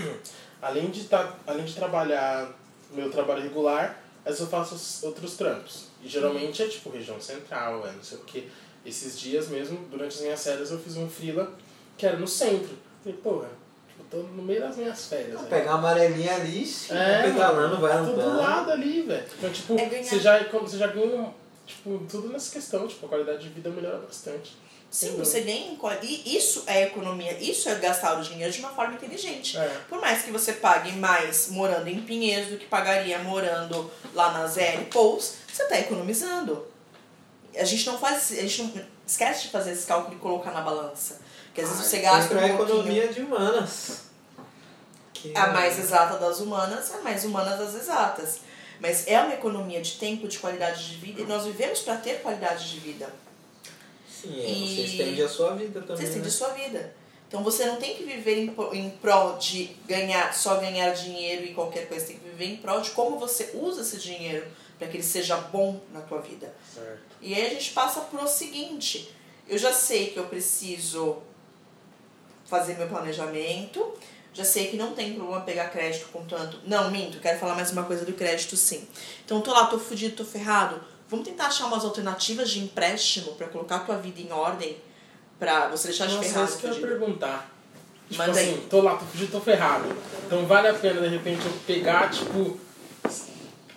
[CLEARS THROAT] além, de tá, além de trabalhar meu trabalho regular, eu faço os outros trampos. E geralmente é tipo região central, é não sei o que. Esses dias mesmo, durante as minhas férias, eu fiz um freela que era no centro. Falei, porra, tipo, tô no meio das minhas férias. né? Pegar a amarelinha ali, É, vai pedalando, vai Tudo do andando. lado ali, velho. Então, tipo, É você já, você já ganha, tipo, tudo nessa questão, tipo, a qualidade de vida melhora bastante. Sim, você ganha E isso é economia, isso é gastar o dinheiro de uma forma inteligente. É. Por mais que você pague mais morando em Pinheiros do que pagaria morando lá na ZL Pous, você está economizando. A gente não faz. A gente não esquece de fazer esse cálculo e colocar na balança. Porque às vezes você gasta a um pouquinho. economia de humanas. Que A mais exata das humanas, a mais humana das exatas. Mas é uma economia de tempo, de qualidade de vida, e nós vivemos para ter qualidade de vida. Sim, é, E- você estende a sua vida também. Você estende né? a sua vida. Então você não tem que viver em, em prol de ganhar, só ganhar dinheiro e qualquer coisa. Você tem que viver em prol de como você usa esse dinheiro para que ele seja bom na tua vida. Certo. E aí a gente passa pro seguinte: eu já sei que eu preciso fazer meu planejamento, já sei que não tem problema pegar crédito com tanto. Não, minto, quero falar mais uma coisa do crédito sim. Então tô lá, tô fudido, tô ferrado. Vamos tentar achar umas alternativas de empréstimo para colocar a tua vida em ordem, para você deixar de Nossa, ferrado. isso que eu ia fudido. perguntar. Tipo Manda assim, aí. tô lá, tô fugindo, tô ferrado. Então vale a pena, de repente, eu pegar, tipo,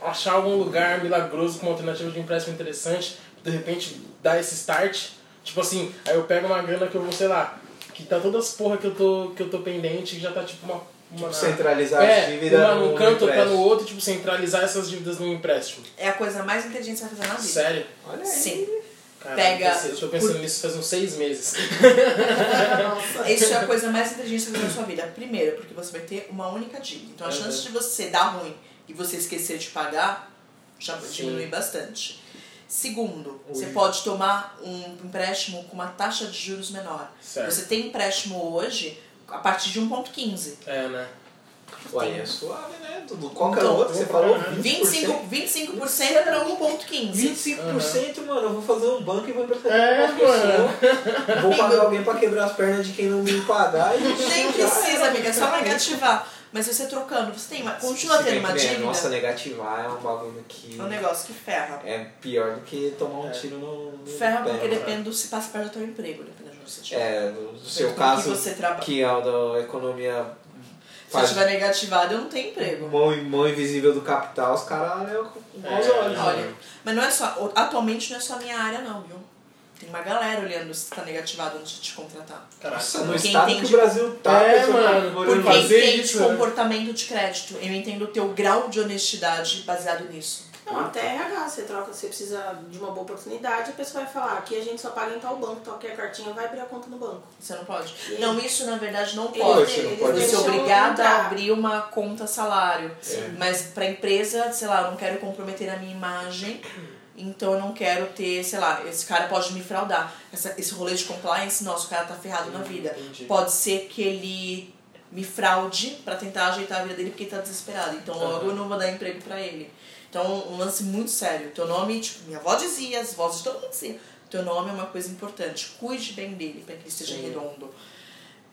achar algum lugar milagroso com uma alternativa de empréstimo interessante, de repente dar esse start. Tipo assim, aí eu pego uma grana que eu vou, sei lá, que tá todas as porra que eu tô, que eu tô pendente, que já tá tipo uma. uma Centralizar é, as dívidas uma no num canto, outra no outro, tipo, centralizar essas dívidas num empréstimo. É a coisa mais inteligente que você vai fazer na vida. Sério? Olha aí. Sim. Caralho, Pega- Eu tô pensando nisso faz uns seis meses. Nossa. [LAUGHS] Isso é a coisa mais inteligente que você vai fazer na sua vida. Primeiro, porque você vai ter uma única dívida. Então a Uhum. chance de você dar ruim e você esquecer de pagar já Sim. diminui bastante. Segundo, Ui. você pode tomar um empréstimo com uma taxa de juros menor. Certo. Você tem empréstimo hoje a partir de 1,15. É, né? Ué, é suave, né? Tudo, qualquer Então, outro, você falou 20%. 25%, 25% para 1,15. 25%, mano, eu vou fazer um banco e vou emprestar É, pra pessoa. Vou pagar alguém pra quebrar as pernas de quem não me pagar e Nem precisa, era. amiga, é só negativar. Mas você trocando, você tem uma, continua Se tendo bem uma dívida. Nossa, negativar é um bagulho que É um negócio que ferra. é pior do que tomar um É. tiro no, no Ferra pé, porque né? depende do se passa perto do teu emprego, dependendo de onde você estiver. É, no no seu caso, que que é o da economia Se eu faz estiver negativado, eu não tenho emprego. mão, mão invisível do capital, os caras com maus É, olhos. Olha, mas não é só. Atualmente não é só a minha área, não, viu? Tem uma galera olhando se tá negativado antes de te contratar. Caraca. Nossa, no estado que entende- o Brasil tá, É, tá mano, olhando Porque fazer entende isso, né? comportamento de crédito. Eu entendo o teu grau de honestidade baseado nisso. Não, até RH, você troca, você precisa de uma boa oportunidade, a pessoa vai falar, aqui a gente só paga em tal banco, tal que a cartinha vai abrir a conta no banco. Você não pode. E- Não, isso na verdade não pode. Você não pode. Você é obrigada a abrir uma conta salário. É. Mas pra empresa, sei lá, eu não quero comprometer a minha imagem, então eu não quero ter, sei lá, esse cara pode me fraudar. Essa, esse rolê de compliance, nossa, o cara tá ferrado na vida. Entendi. Pode ser que ele me fraude pra tentar ajeitar a vida dele porque ele tá desesperado. Então logo eu não vou dar emprego pra ele. Então um lance muito sério. Teu nome, tipo, minha avó dizia, as vozes de todo mundo diziam. Teu nome é uma coisa importante. Cuide bem dele pra que ele esteja Sim. redondo.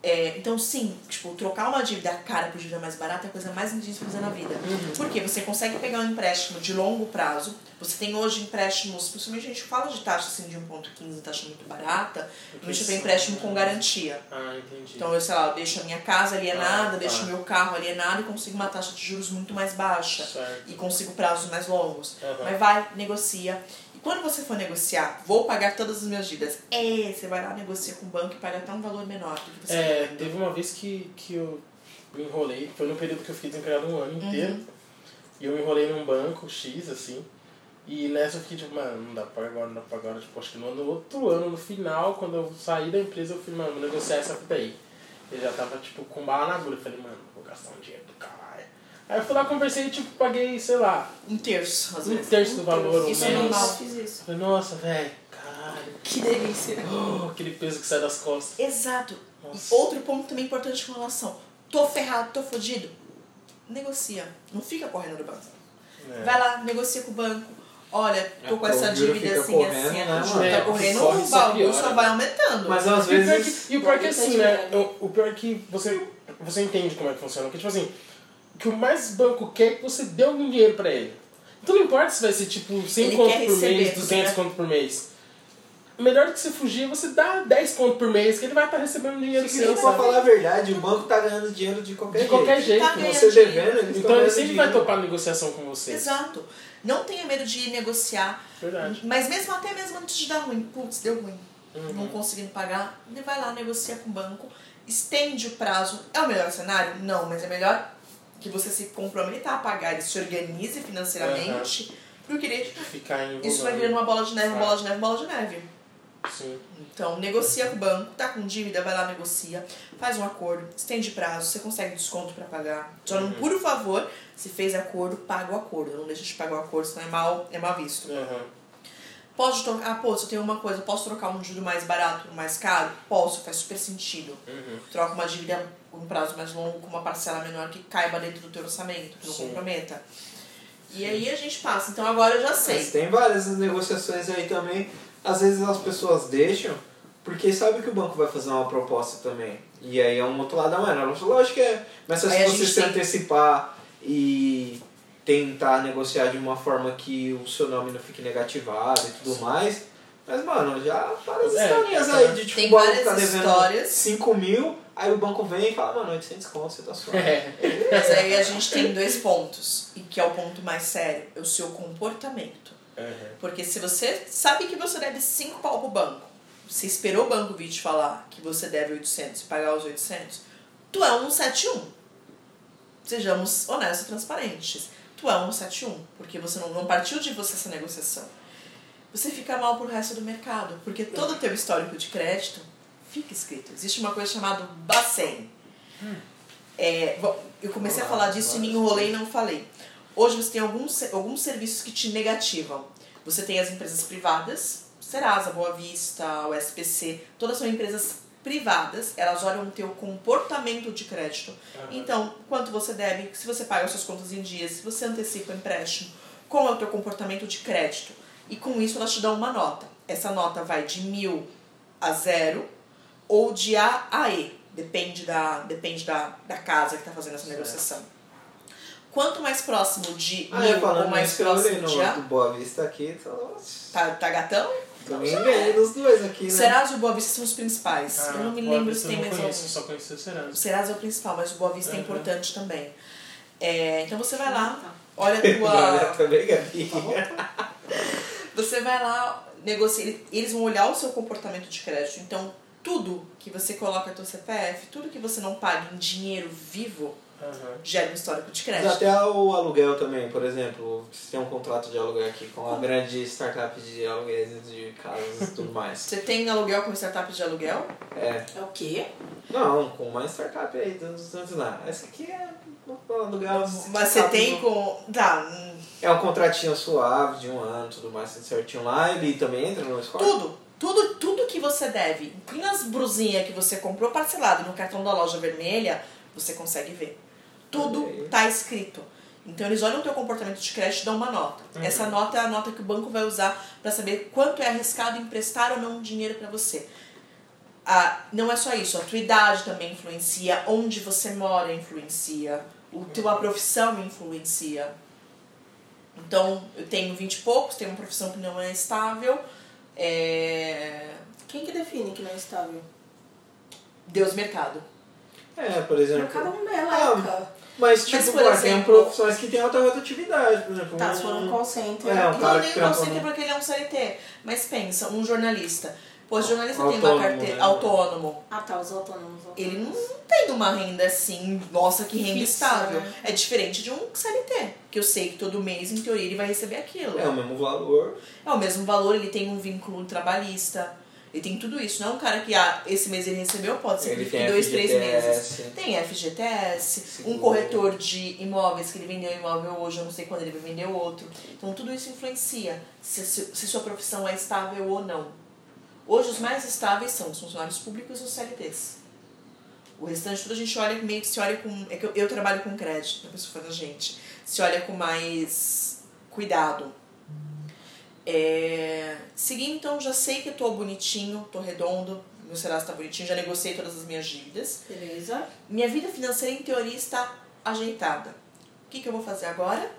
É, então, sim, tipo, trocar uma dívida cara por dívida mais barata é a coisa mais inteligente fazer na vida. Porque você consegue pegar um empréstimo de longo prazo. Você tem hoje empréstimos, principalmente a gente fala de taxa assim, de 1,15, taxa muito barata. A gente tem empréstimo com garantia. Ah, entendi. Então, eu sei lá, eu deixo a minha casa alienada, Ah, tá. deixo o meu carro alienado e consigo uma taxa de juros muito mais baixa. Certo. E consigo prazos mais longos. Aham. Mas vai, negocia. Quando você for negociar, vou pagar todas as minhas dívidas. É, você vai lá, negocia com o banco e paga até um valor menor do que você tá É, devendo. teve uma vez que, que eu me enrolei, foi no período que eu fiquei desempregado um ano inteiro. E eu me enrolei num banco X, assim. E nessa eu fiquei tipo, mano, não dá pra pagar agora, não dá pra pagar agora. Tipo, acho que no, no outro ano, no final, quando eu saí da empresa, eu falei, mano, vou negociar essa fita aí. Eu já tava, tipo, com bala na agulha. Eu falei, mano, vou gastar um dinheiro do caralho. Aí eu fui lá, conversei e, tipo, paguei, sei lá, Um terço, às um vezes. terço do valor, ou Isso é normal. Eu fiz isso. Falei, nossa, velho, caralho. Que delícia. Oh, [GASPS] aquele peso que sai das costas. Exato. Nossa. Outro ponto também importante com relação. Tô ferrado, tô fodido. Negocia. Não fica correndo do banco. É. Vai lá, negocia com o banco. olha, tô com É, essa o juro dívida assim, correndo, assim, né, assim, mano? tá É, correndo, corre, o piora. só vai aumentando. Mas às E o pior vezes. que, e o pior que Deve assim, né? O, pior que você, você entende como é que funciona. Porque, tipo assim, que o mais banco quer é que você dê algum dinheiro pra ele. Então não importa se vai ser tipo 100 Ele conto por receber, mês, 200 né? conto por mês. Melhor do que você fugir, você dá 10 conto por mês, que ele vai estar recebendo dinheiro Se seu, for sabe? falar a verdade, o banco tá ganhando dinheiro de qualquer De jeito. qualquer jeito. Tá você dinheiro. devendo, eles Então ele sempre vai dinheiro. topar negociação com você. Exato. Não tenha medo de negociar. Verdade. Mas mesmo até mesmo antes de dar ruim, putz, deu ruim. Uhum. Não conseguindo pagar, ele vai lá, negocia com o banco, estende o prazo. É o melhor cenário? Não, mas é melhor que você se comprometa a pagar e se organize financeiramente. Porque Ficar enrolando. isso vai virando uma bola de neve, uma bola de neve, uma bola de neve. Sim. Então, negocia com o banco, tá com dívida, vai lá, negocia, faz um acordo, estende prazo, você consegue desconto pra pagar. Só não, por favor, se fez acordo, paga o acordo. Não deixa de pagar o acordo, senão é mal, é mal visto. Uhum. Posso trocar, ah, pô, se eu tenho uma coisa, posso trocar um juro mais barato, mais caro? Posso, faz super sentido. Uhum. Troca uma dívida um prazo mais longo, com uma parcela menor que caiba dentro do teu orçamento, que não Sim. comprometa. E aí a gente passa. Então agora eu já Mas sei. tem várias negociações aí também. Às vezes as pessoas deixam porque sabe que o banco vai fazer uma proposta também. E aí é um outro lado da moeda. Lógico que é. Mas se Aí você se tem- antecipar e tentar negociar de uma forma que o seu nome não fique negativado e tudo mais. Mas, mano, já várias É, historinhas é, aí de tipo, Tem o banco várias tá devendo histórias. 5 mil, aí o banco vem e fala, mano, 800 conto, você tá suave. É. Mas aí a gente tem dois pontos. E que é o ponto mais sério. É o seu comportamento. Uhum. Porque se você sabe que você deve 5 pau pro banco, você esperou o banco vir te falar que você deve 800 e pagar os 800, tu é um 71. Sejamos honestos e transparentes. Tu é um 71, porque você não, não partiu de você essa negociação. Você fica mal pro resto do mercado, porque todo o teu histórico de crédito fica escrito. Existe uma coisa chamada Bacen. É, bom, eu comecei a falar disso e me enrolei e não falei. Hoje você tem alguns, alguns serviços que te negativam. Você tem as empresas privadas, Serasa, Boa Vista, o SPC, todas são empresas privadas, elas olham o teu comportamento de crédito. Então, quanto você deve, se você paga suas contas em dias, se você antecipa o empréstimo, qual é o teu comportamento de crédito. E com isso elas te dão uma nota. Essa nota vai de mil a zero ou de A a E. Depende da, depende da, da casa que está fazendo essa negociação. Quanto mais próximo de Ah, é, mil falando ou mais próximo de no A, do Boa Vista aqui, então, tá, tá gatão? também ganhei dos dois aqui, né? Serasa e o Boa Vista são os principais. Ah, eu não me Boa lembro Vista se tem mais conheço, algum. só conheci o Serasa. O Serasa é o principal, mas o Boa Vista é Uhum. importante também. É, então você vai lá, Tá. olha a [LAUGHS] Olha, tua. [LAUGHS] Você vai lá, negocia. ele- Eles vão olhar o seu comportamento de crédito. Então, tudo que você coloca no teu CPF, tudo que você não paga em dinheiro vivo, Uhum. gera um histórico de Mas crédito. até o aluguel também, por exemplo, você tem um contrato de aluguel aqui com uma grande startup de aluguéis de casas e tudo mais. Você tem aluguel com startup de aluguel? É. É o quê? Não, com uma startup aí, dos tantos lá. Essa aqui é um aluguel. Mas você tem com. Tá, É um contratinho suave de um ano, tudo mais, tudo certinho lá. Ele também entra no score? tudo. Tudo, tudo que você deve, incluindo as brusinhas que você comprou parcelado no cartão da loja vermelha, você consegue ver. Tudo Olha aí. tá escrito. Então eles olham o teu comportamento de crédito e dão uma nota. Essa nota é a nota que o banco vai usar para saber quanto é arriscado emprestar ou não dinheiro para você. Ah, não é só isso, a tua idade também influencia, onde você mora influencia, o tua profissão influencia. Então, eu tenho 20 e poucos, tenho uma profissão que não é estável, é... Quem que define que não é estável? Deus mercado. É, por exemplo. Cada um é Ah, laica. Mas, tipo, Mas, por pô, tem exemplo- profissões que tem alta rotatividade, por exemplo. Tá, se for um call center. É, um cara não, nem trampa conceito no- porque ele é um CLT. Mas pensa, um jornalista. Pô, jornalista tem Autônomo, uma carteira né? autônomo. Ah, tá, os autônomos. os Ele não autônomos. tem uma renda assim, nossa, que renda Fixa, estável. né? É diferente de um CLT, que eu sei que todo mês, em teoria, ele vai receber aquilo. É o mesmo valor. É o mesmo valor, ele tem um vínculo trabalhista, ele tem tudo isso. Não é um cara que, ah, esse mês ele recebeu, pode ser que Ele tem fique dois, três meses. Tem FGTS, um corretor de imóveis que ele vendeu um imóvel hoje, eu não sei quando ele vai vender outro. Então tudo isso influencia se, se, se sua profissão é estável ou não. Hoje os mais estáveis são os funcionários públicos e os CLTs. O restante tudo a gente olha meio que se olha com. É que eu, eu trabalho com crédito, a pessoa faz a gente. Se olha com mais cuidado. É... Segui, então, já sei que eu tô bonitinho, tô redondo, meu Serasa tá bonitinho, já negociei todas as minhas dívidas. Beleza. Minha vida financeira, em teoria, está ajeitada. O que, que eu vou fazer agora?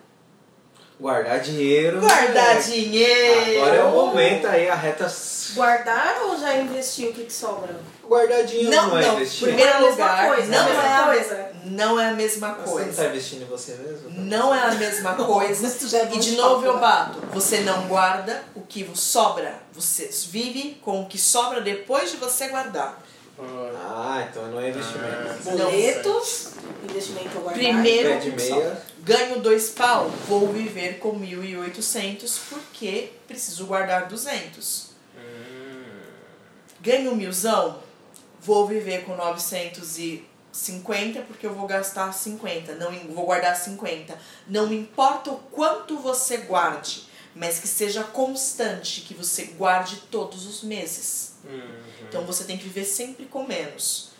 Guardar dinheiro. Guardar né? dinheiro! Agora é o momento aí, a reta. Guardar ou já investiu o que, que sobra? Guardar dinheiro Não, não, é não. investir. Primeiro Não é a mesma lugar, coisa, não não é é a a mesma coisa. Não é a mesma Mas Você não coisa. tá investindo em você mesmo? Não é a mesma [LAUGHS] coisa. É E de novo eu falar. bato. Você não guarda o que sobra. Você vive com o que sobra depois de você guardar. Ah, então não é investimento. Boletos, investimento guardar. Primeiro, Pé de meia. ganho dois pau, vou viver com 1.800 porque preciso guardar 200. Ganho um milzão, vou viver com 950 porque eu vou gastar 50, não vou guardar 50. Não importa o quanto você guarde, mas que seja constante, que você guarde todos os meses. Então você tem que viver sempre com menos.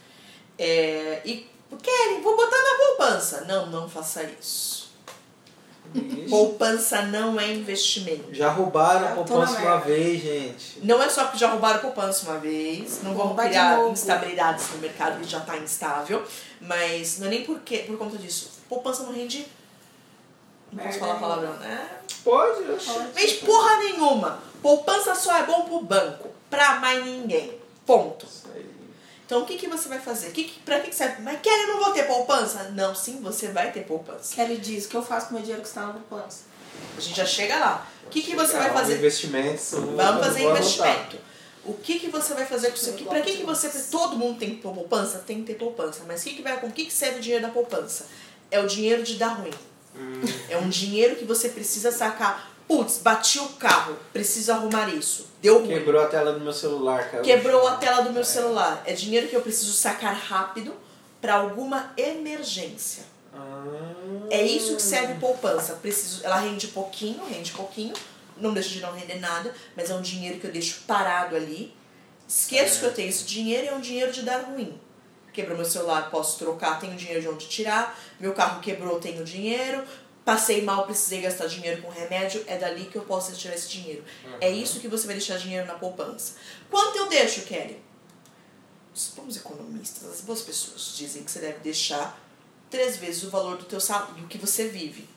É, e Kelly, vou botar na poupança. Não, não faça isso. Ixi. Poupança não é investimento. Já roubaram a poupança uma vez, gente. Não é só porque já roubaram poupança uma vez, não Vou vamos criar instabilidades no mercado que já está instável, mas não é nem porque, por conta disso. Poupança não rende. Não posso falar palavrão, né? Pode, eu Fez porra nenhuma. Poupança só é bom pro banco, pra mais ninguém. Ponto. Então o que, que você vai fazer? Que, que, pra que, que serve? Mas Kelly, eu não vou ter poupança? Não, sim, você vai ter poupança. Kelly diz, o que eu faço com o meu dinheiro que está na poupança? A gente já chega lá. O que, que você vai Vamos fazer? Investimentos. Vamos fazer investimento. O que, que você vai fazer com isso aqui? Pra que, que você. Todo mundo tem poupança? Tem que ter poupança. Mas o que, que vai com o que, que serve o dinheiro da poupança? É o dinheiro de dar ruim. É um dinheiro que você precisa sacar. Putz, bati o carro, preciso arrumar isso. Deu ruim. Quebrou a tela do meu celular, cara. Quebrou a tela do meu celular. É dinheiro que eu preciso sacar rápido para alguma emergência. Ah. É isso que serve poupança. Preciso, ela rende pouquinho, rende pouquinho, não deixa de não render nada, mas é um dinheiro que eu deixo parado ali. Esqueço que eu tenho esse dinheiro e é um dinheiro de dar ruim. Quebrou meu celular, posso trocar, tenho dinheiro de onde tirar. Meu carro quebrou, tenho dinheiro. Passei mal, precisei gastar dinheiro com remédio, é dali que eu posso tirar esse dinheiro. É isso que você vai deixar dinheiro na poupança. Quanto eu deixo, Kelly? Os bons economistas, as boas pessoas dizem que você deve deixar três vezes o valor do teu salário, do que você vive.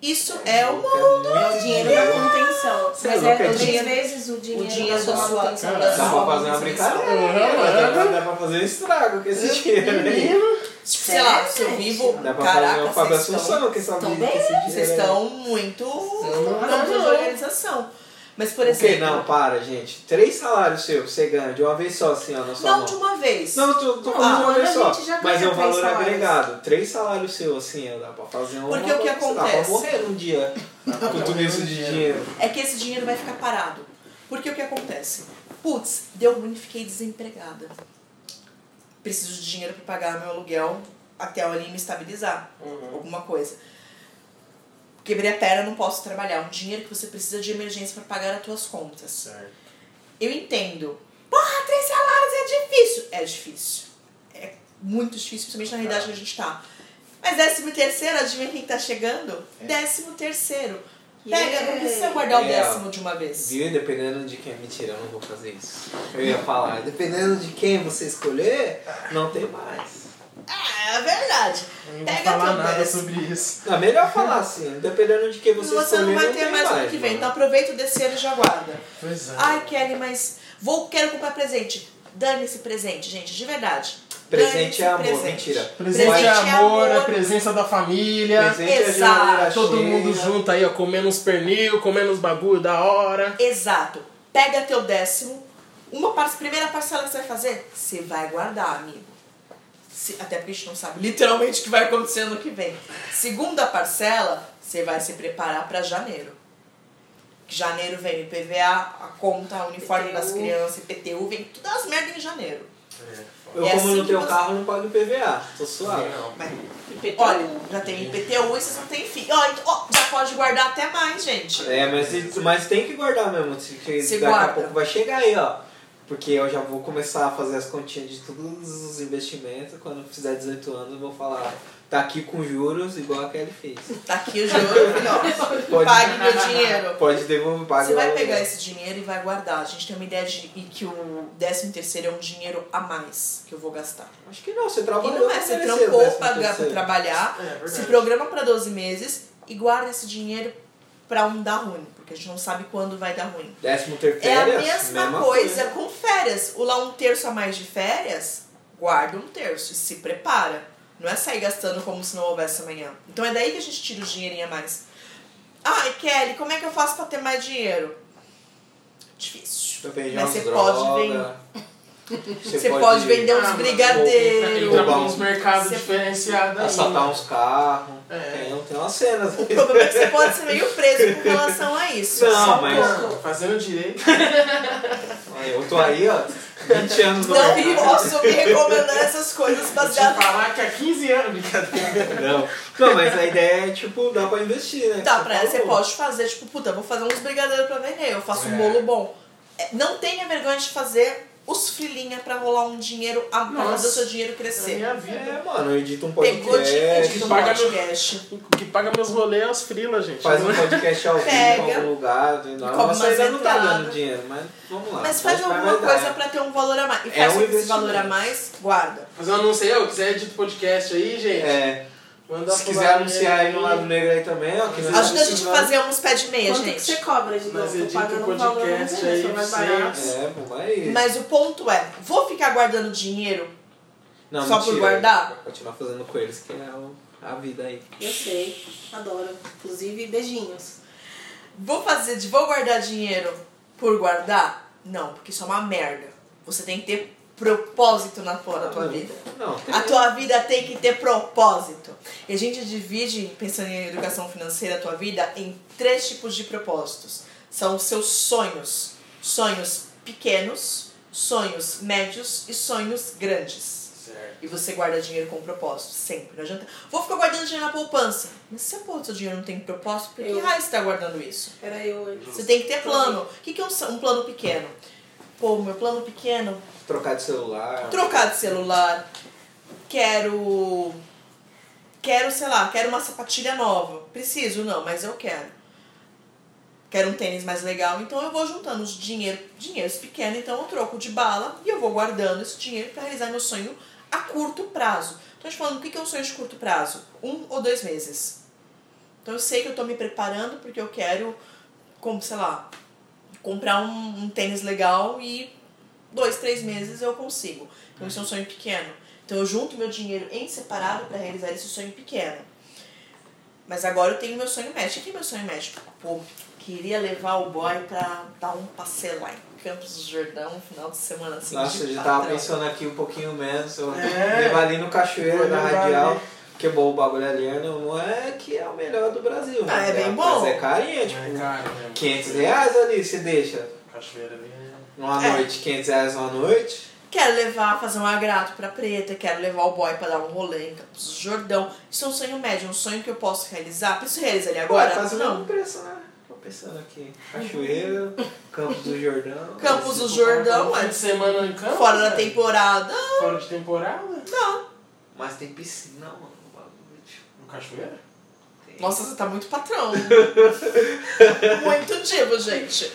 Isso é uma É o dinheiro da contenção. Você Mas é é é três dinheiro- vezes o dinheiro, dinheiro da sua da sua- manutenção. Dá pra fazer uma brincadeira. Dá, dá pra fazer um estrago com esse [LAUGHS] dinheiro aí. Sei lá, se eu vivo. Dá pra Caraca, fazer Fábio vocês estão, Assunção bem, esse dinheiro. vocês estão muito. de não. organização. Mas, por exemplo. Não, para, gente. Três salários seus, você ganha de uma vez só, assim, ó, na sua não mão. de uma vez. Não, tô, tô Ah, falando de uma olha, vez a só. Mas é um valor salários. agregado. Três salários seus, assim, ó, dá pra fazer um. Porque o que Dá pra acontece? morrer num dia com tudo isso de dinheiro. É que esse dinheiro vai ficar parado. Porque o que acontece? Putz, deu ruim, fiquei desempregada. Preciso de dinheiro para pagar meu aluguel até ali me estabilizar. Alguma coisa. Quebrei a perna, não posso trabalhar. Um dinheiro que você precisa de emergência para pagar as tuas contas. Certo. Eu entendo. Porra, três salários é difícil. É difícil. É muito difícil, principalmente na realidade que a gente tá. Mas décimo terceiro, adivinha quem tá chegando? Décimo terceiro. Pega, não precisa guardar o É, décimo de uma vez. Viu? Dependendo de quem. Mentira, eu não vou fazer isso. Eu ia falar, dependendo de quem você escolher, não tem mais. É, é verdade. Eu não vou falar nada décimo. sobre isso. Não, é melhor falar assim, dependendo de quem você, Você escolher. não vai ter tem mais ano que vem, então mano. aproveita o desse ano e já guarda. Pois é. Ai, Kelly, mas vou, quero comprar presente. Dane esse presente, gente, de verdade. Presente é amor, presente. mentira. Presente Presente é é amor, é amor. presença da família. Presente é Exato. geladeira Todo mundo junto aí, ó, comendo uns pernil, comendo uns bagulho da hora. Exato. Pega teu décimo. Uma par primeira parcela que você vai fazer, você vai guardar, amigo. Se- até porque a gente não sabe literalmente o que vai acontecer no que vem. Segunda parcela, você vai se preparar para janeiro. Janeiro vem IPVA, a conta, o uniforme IPTU. das crianças, IPTU, vem todas as merdas em janeiro. Eu, É como assim não que tenho você- carro, não pago IPVA. Tô suave. Mas, IPTU. olha, já tem IPTU e vocês não têm filho. Ó, então, já pode guardar até mais, gente. É, mas, mas tem que guardar mesmo. Que Se daqui guarda. a pouco vai chegar aí, ó. Porque eu já vou começar a fazer as continhas de todos os investimentos. Quando eu fizer 18 anos, eu vou falar: tá aqui com juros, igual a Kelly fez. Tá aqui o ó. Pode- Pague meu dinheiro. Pode devolver, paga Você vai o- pegar esse dinheiro e vai guardar. A gente tem uma ideia de que o 13 terceiro é um dinheiro a mais que eu vou gastar. Acho que não, você E trabalhou. não é, você trampou pra, pra trabalhar, É, verdade. se programa pra 12 meses e guarda esse dinheiro pra um dar ruim, porque a gente não sabe quando vai dar ruim. Décimo terceiro. É a mesma coisa com férias. O lá um terço a mais de férias, guarda um terço e se prepara. Não é sair gastando como se não houvesse amanhã. Então é daí que a gente tira o dinheirinho a mais. Ai, Kelly, como é que eu faço pra ter mais dinheiro? Difícil. Mas você pode vender. Você pode vender uns Ah, brigadeiros. Nos uns- mercados Você- diferenciados aí. Assaltar uns carros. É. Tem, tem umas cenas. O problema é que você pode ser meio preso com relação a isso. Não, Só um mas-. Fazendo direito. Eu tô aí, ó, 20 anos no Não mercado. posso me recomendar essas coisas Te baseadas falar que há 15 anos, brincadeira. Não. Não, mas a ideia é, tipo, dá pra investir, né? Tá, Você pra você pode fazer, tipo, puta, vou fazer uns brigadeiros pra vender, eu faço um É. bolo bom. É, Não tenha vergonha de fazer os frilinha pra rolar um dinheiro a pra Nossa. fazer o seu dinheiro Na crescer. minha vida. É, mano, eu edito um Pegou dinheiro podcast. de um paga meu- podcast. O que paga meus rolês é os freela, gente. Faz um podcast ao vivo em algum lugar. Não, Cobra nossa ainda não tá dando dinheiro, mas vamos lá. Mas faz alguma dar. coisa pra ter um valor a mais. E É faz um esse valor a mais, guarda. Fazer um anúncio aí, ó. Quiser editar podcast aí, gente. É, Manda se quiser anunciar aí no lado negro aí também, ó. Que nós Ajuda a gente a fazer uns pé de meia, Quanto que gente. você cobra de Nós novo? Tô edita o pagando um valor, podcast aí Foi mais barato. vocês. É, mas... Mas o ponto é, vou ficar guardando dinheiro Não, só por mentira. guardar? Vou continuar fazendo com eles, que é o- a vida aí. Eu sei, adoro. Inclusive, beijinhos. Vou fazer de vou guardar dinheiro por guardar? Não, porque isso é uma merda. Você tem que ter propósito na tua, na tua vida. Não, tem... A tua vida tem que ter propósito. E a gente divide, pensando em educação financeira, a tua vida em três tipos de propósitos. São os seus sonhos. Sonhos pequenos, sonhos médios e sonhos grandes. Certo. E você guarda dinheiro com propósito, sempre. Não adianta. Vou ficar guardando dinheiro na poupança. Mas se a porra do seu dinheiro não tem propósito, por que Eu- raio você está guardando isso? Era eu hoje. Você tem que ter plano. O que que é um, um plano pequeno? Pô, meu plano pequeno Trocar de celular. trocar de celular, quero. Quero, sei lá, quero uma sapatilha nova. Preciso, não, mas eu quero. Quero um tênis mais legal, então eu vou juntando os dinheiro, dinheiros pequenos, então eu troco de bala e eu vou guardando esse dinheiro para realizar meu sonho a curto prazo. Então, a gente falando, o que que é um sonho de curto prazo? Um ou dois meses. Então, eu sei que eu tô me preparando porque eu quero, como, sei lá, comprar um, um tênis legal e dois, três meses eu consigo. Então isso é um sonho pequeno. Então eu junto meu dinheiro em separado para realizar esse sonho pequeno. Mas agora eu tenho meu sonho médico. O que é meu sonho médico? Pô, queria levar o boy pra dar um passeio lá em Campos do Jordão, um final de semana assim. Nossa, de eu já tava pensando aqui um pouquinho menos. Eu É. levar ali no da levar Radial. ali. Porque bom, o bagulho ali é- não é que é o melhor do Brasil. Ah, mas é bem Mas bom. é carinho, tipo, É caro mesmo. 500 reais ali, você deixa. Cachoeira ali. é- Numa É. noite, 500 reais uma noite. Quero levar, fazer um agrato pra preta, quero levar o boy pra dar um rolê em Campos do Jordão. Isso é um sonho médio, um sonho que eu posso realizar. Preciso realizar ele Agora, quase o Não. preço, né? Tô pensando aqui. Cachoeira, [LAUGHS] Campos do Jordão. Campos do Se Jordão, é de semana em campo. fora da velho. temporada. Fora de temporada? Não. Mas tem piscina, mano. o bagulho, tipo, No Cachoeira? tem- Nossa, você tá muito patrão. [LAUGHS] muito divo, gente.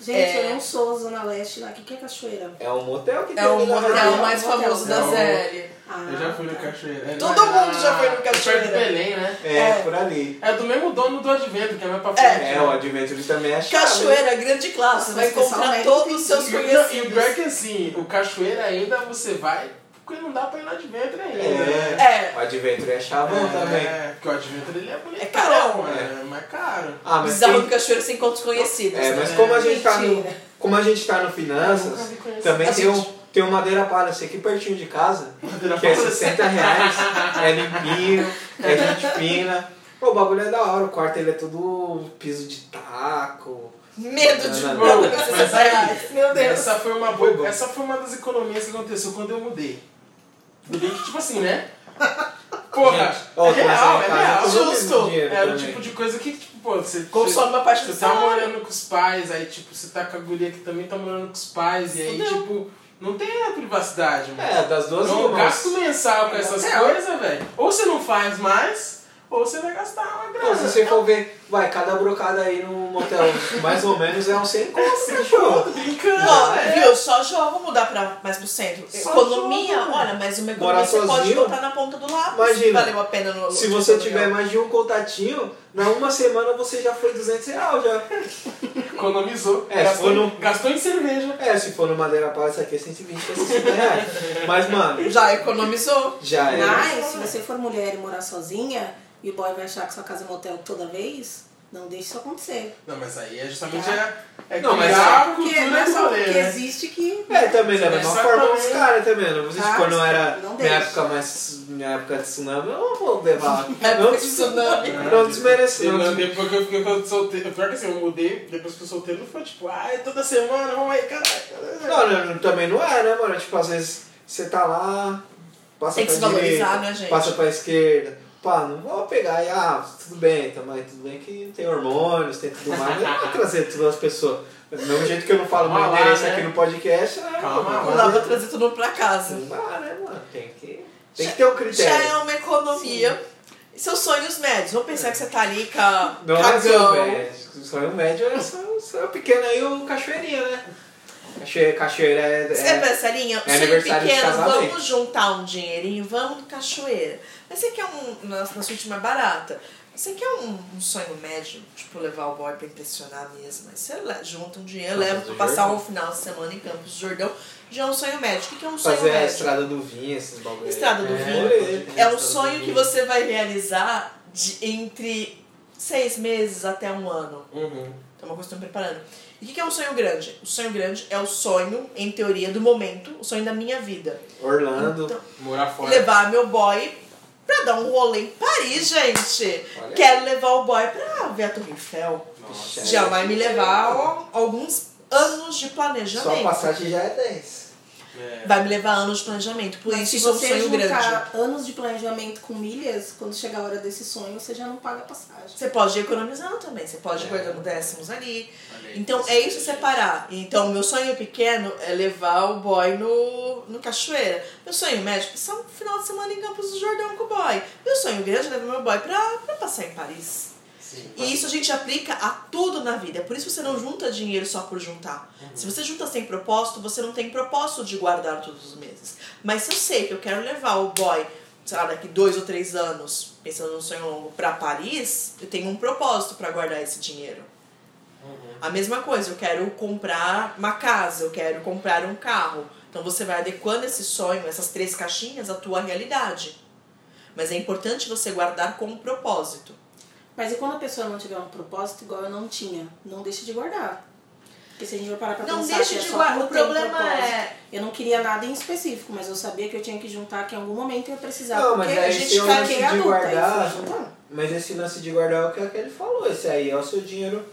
Gente, É. eu não sou Zona Leste lá. O que, que é cachoeira? É um motel que É tem o ali na motel mais famoso da É o- série. Ah, Eu já fui no Cachoeira. É, Todo mundo já foi no é Cachoeira. Perto do Belém, né? É, É. por ali. É do mesmo dono do Advento, que é mais pra É. É, o Adventure também é chave. Cachoeira, grande classe. Você vai encontrar todos os seus E, não, e o conhecidos. pior é que assim, o Cachoeira ainda você vai, porque não dá pra ir no Adventure ainda. É. É. O Adventure é chavão também. É, porque o Adventure ele é bonito. É carão. É, mais caro. Ah, mas Bizarro tem- do Cachoeira sem encontros conhecidos. É, né? mas como a gente tá no, como a gente tá no Finanças, também A tem gente- um, tem um Madeira Palace aqui pertinho de casa, Madeira que é Palace. 60 reais, é limpinho, é gente fina. Pô, o bagulho é da hora, o quarto ele é tudo piso de taco. Medo de Não, Mas aí- reais. Meu Deus. Essa foi uma boa. Essa foi uma das economias que aconteceu quando eu mudei. Mudei que, tipo assim, né? Porra, Gente, ó, é real, é real. eu Justo. Era o também. tipo de coisa que, tipo, pô, você. Consome uma parte Você do tá morando com os pais, aí tipo, você tá com a guria que também tá morando com os pais, e aí Fudeu. tipo, não tem a privacidade, mano. É, das duas Então, uma. gasto mensal com essas É. coisas, velho. Ou você não faz mais, ou você vai gastar uma grana. Pô, se você for ver, vai, cada brocada aí no motel, mais ou menos é um 100 conto, cachorro. Brincando. Não, é. viu? Só jogo, vamos mudar pra mais pro centro. Só economia, jogo, olha, mas uma Morar economia você pode sozinho? botar na ponta do lápis. Imagina, Valeu a pena no Se você tiver mais de um contatinho, na uma semana você já foi 200 reais já. Economizou. É, gastou, no- gastou em cerveja. É, se for no Madeira Pau, isso aqui é 120 pra 60 reais. Mas, mano, Já economizou. já é. Mas, se você for mulher e morar sozinha, e o boy vai achar que sua casa é motel toda vez, não deixe isso acontecer. Não, mas aí é justamente Tá. é, é Não, mas a Porque cultura não é do só rolê, porque né? existe que. É, também da mesma Exatamente. forma os caras também. Não existe Ah, quando era não minha deixa. época mais. Minha época de tsunami, eu não vou levar. [LAUGHS] Não, de tsunami. Não desmerecer. Eu, Não des- depois que eu fiquei eu solteiro, pior que assim, eu mudei, depois que eu solteiro, não foi tipo, ai, toda semana, vamos aí, caralho. Não, também não é, né, mano? Tipo, às vezes você tá lá, passa Tem que se valorizar, direita, né, gente? passa pra esquerda. Pá, não vou pegar e, ah, tudo bem, também, tudo bem que tem hormônios, tem tudo mais, mas não vou trazer todas as pessoas. Do mesmo jeito que eu não falo meu endereço né? aqui no podcast, né? Calma mano? Não dá pra trazer tudo pra casa. Não dá, né, mano? Tem que, tem que ter um critério. Já é uma economia. E seus sonhos médios. Vamos pensar que você tá ali com a Não é cagão. médio. O sonho médio é só, só pequeno aí o cachoeirinha, né? Cachoeira, cachoeira é. Você é- essa linha? é Sonho pequeno, vamos juntar um dinheirinho, vamos no cachoeira. Você quer um, na, na suíte mais barata? Você quer um, um sonho médio, tipo levar o boy pra impressionar mesmo? Aí você junta um dinheiro, Campos leva pra passar Jordão. um final de semana em Campos do Jordão. Já é um sonho médio. O que que é um sonho fazer a médio? estrada do vinho, esses bagulho. Estrada do É, Vinho é, É um sonho que você vai realizar de, entre seis meses até um ano. Uhum. Então, uma coisa que eu tô me preparando. E o que que é um sonho grande? O sonho grande é o sonho, em teoria, do momento, o sonho da minha vida. Orlando. Então, Morar fora. levar meu boy pra dar um rolê em Paris, gente. Olha aí. Quero levar o boy pra ver a Torre Eiffel. Nossa. Já vai me levar ó, alguns anos de planejamento. passagem já é 10. É. Vai me levar anos de planejamento. Por Mas isso, se isso é um você sonho juntar grande. anos de planejamento com milhas, quando chegar a hora desse sonho, você já não paga a passagem. Você pode ir economizando também, você pode ir É. guardando décimos ali. Aí. Então é isso separar. Então, meu sonho pequeno é levar o boy no, no cachoeira. Meu sonho médio é passar um final de semana em Campos do Jordão com o boy. Meu sonho grande é levar meu boy pra, pra passar em Paris. Sim. E isso a gente aplica a tudo na vida. É por isso você não junta dinheiro só por juntar. Se você junta sem propósito, você não tem propósito de guardar todos os meses. Mas se eu sei que eu quero levar o boy, sei lá, daqui dois ou três anos, pensando num sonho longo, pra Paris, eu tenho um propósito para guardar esse dinheiro. A mesma coisa, eu quero comprar uma casa, eu quero comprar um carro. Então você vai adequando esse sonho, essas três caixinhas, à tua realidade. Mas é importante você guardar com um propósito. Mas e quando a pessoa não tiver um propósito igual eu não tinha? Não deixe de guardar. Porque se a gente vai parar pra Não pensar deixe que é de só guardar. O um problema propósito. é. Eu não queria nada em específico, mas eu sabia que eu tinha que juntar, que em algum momento eu ia precisar. Não, mas porque aí a se gente querer de adulta, guardar- juntando. Mas esse lance de guardar é o que aquele falou. Esse aí é o seu dinheiro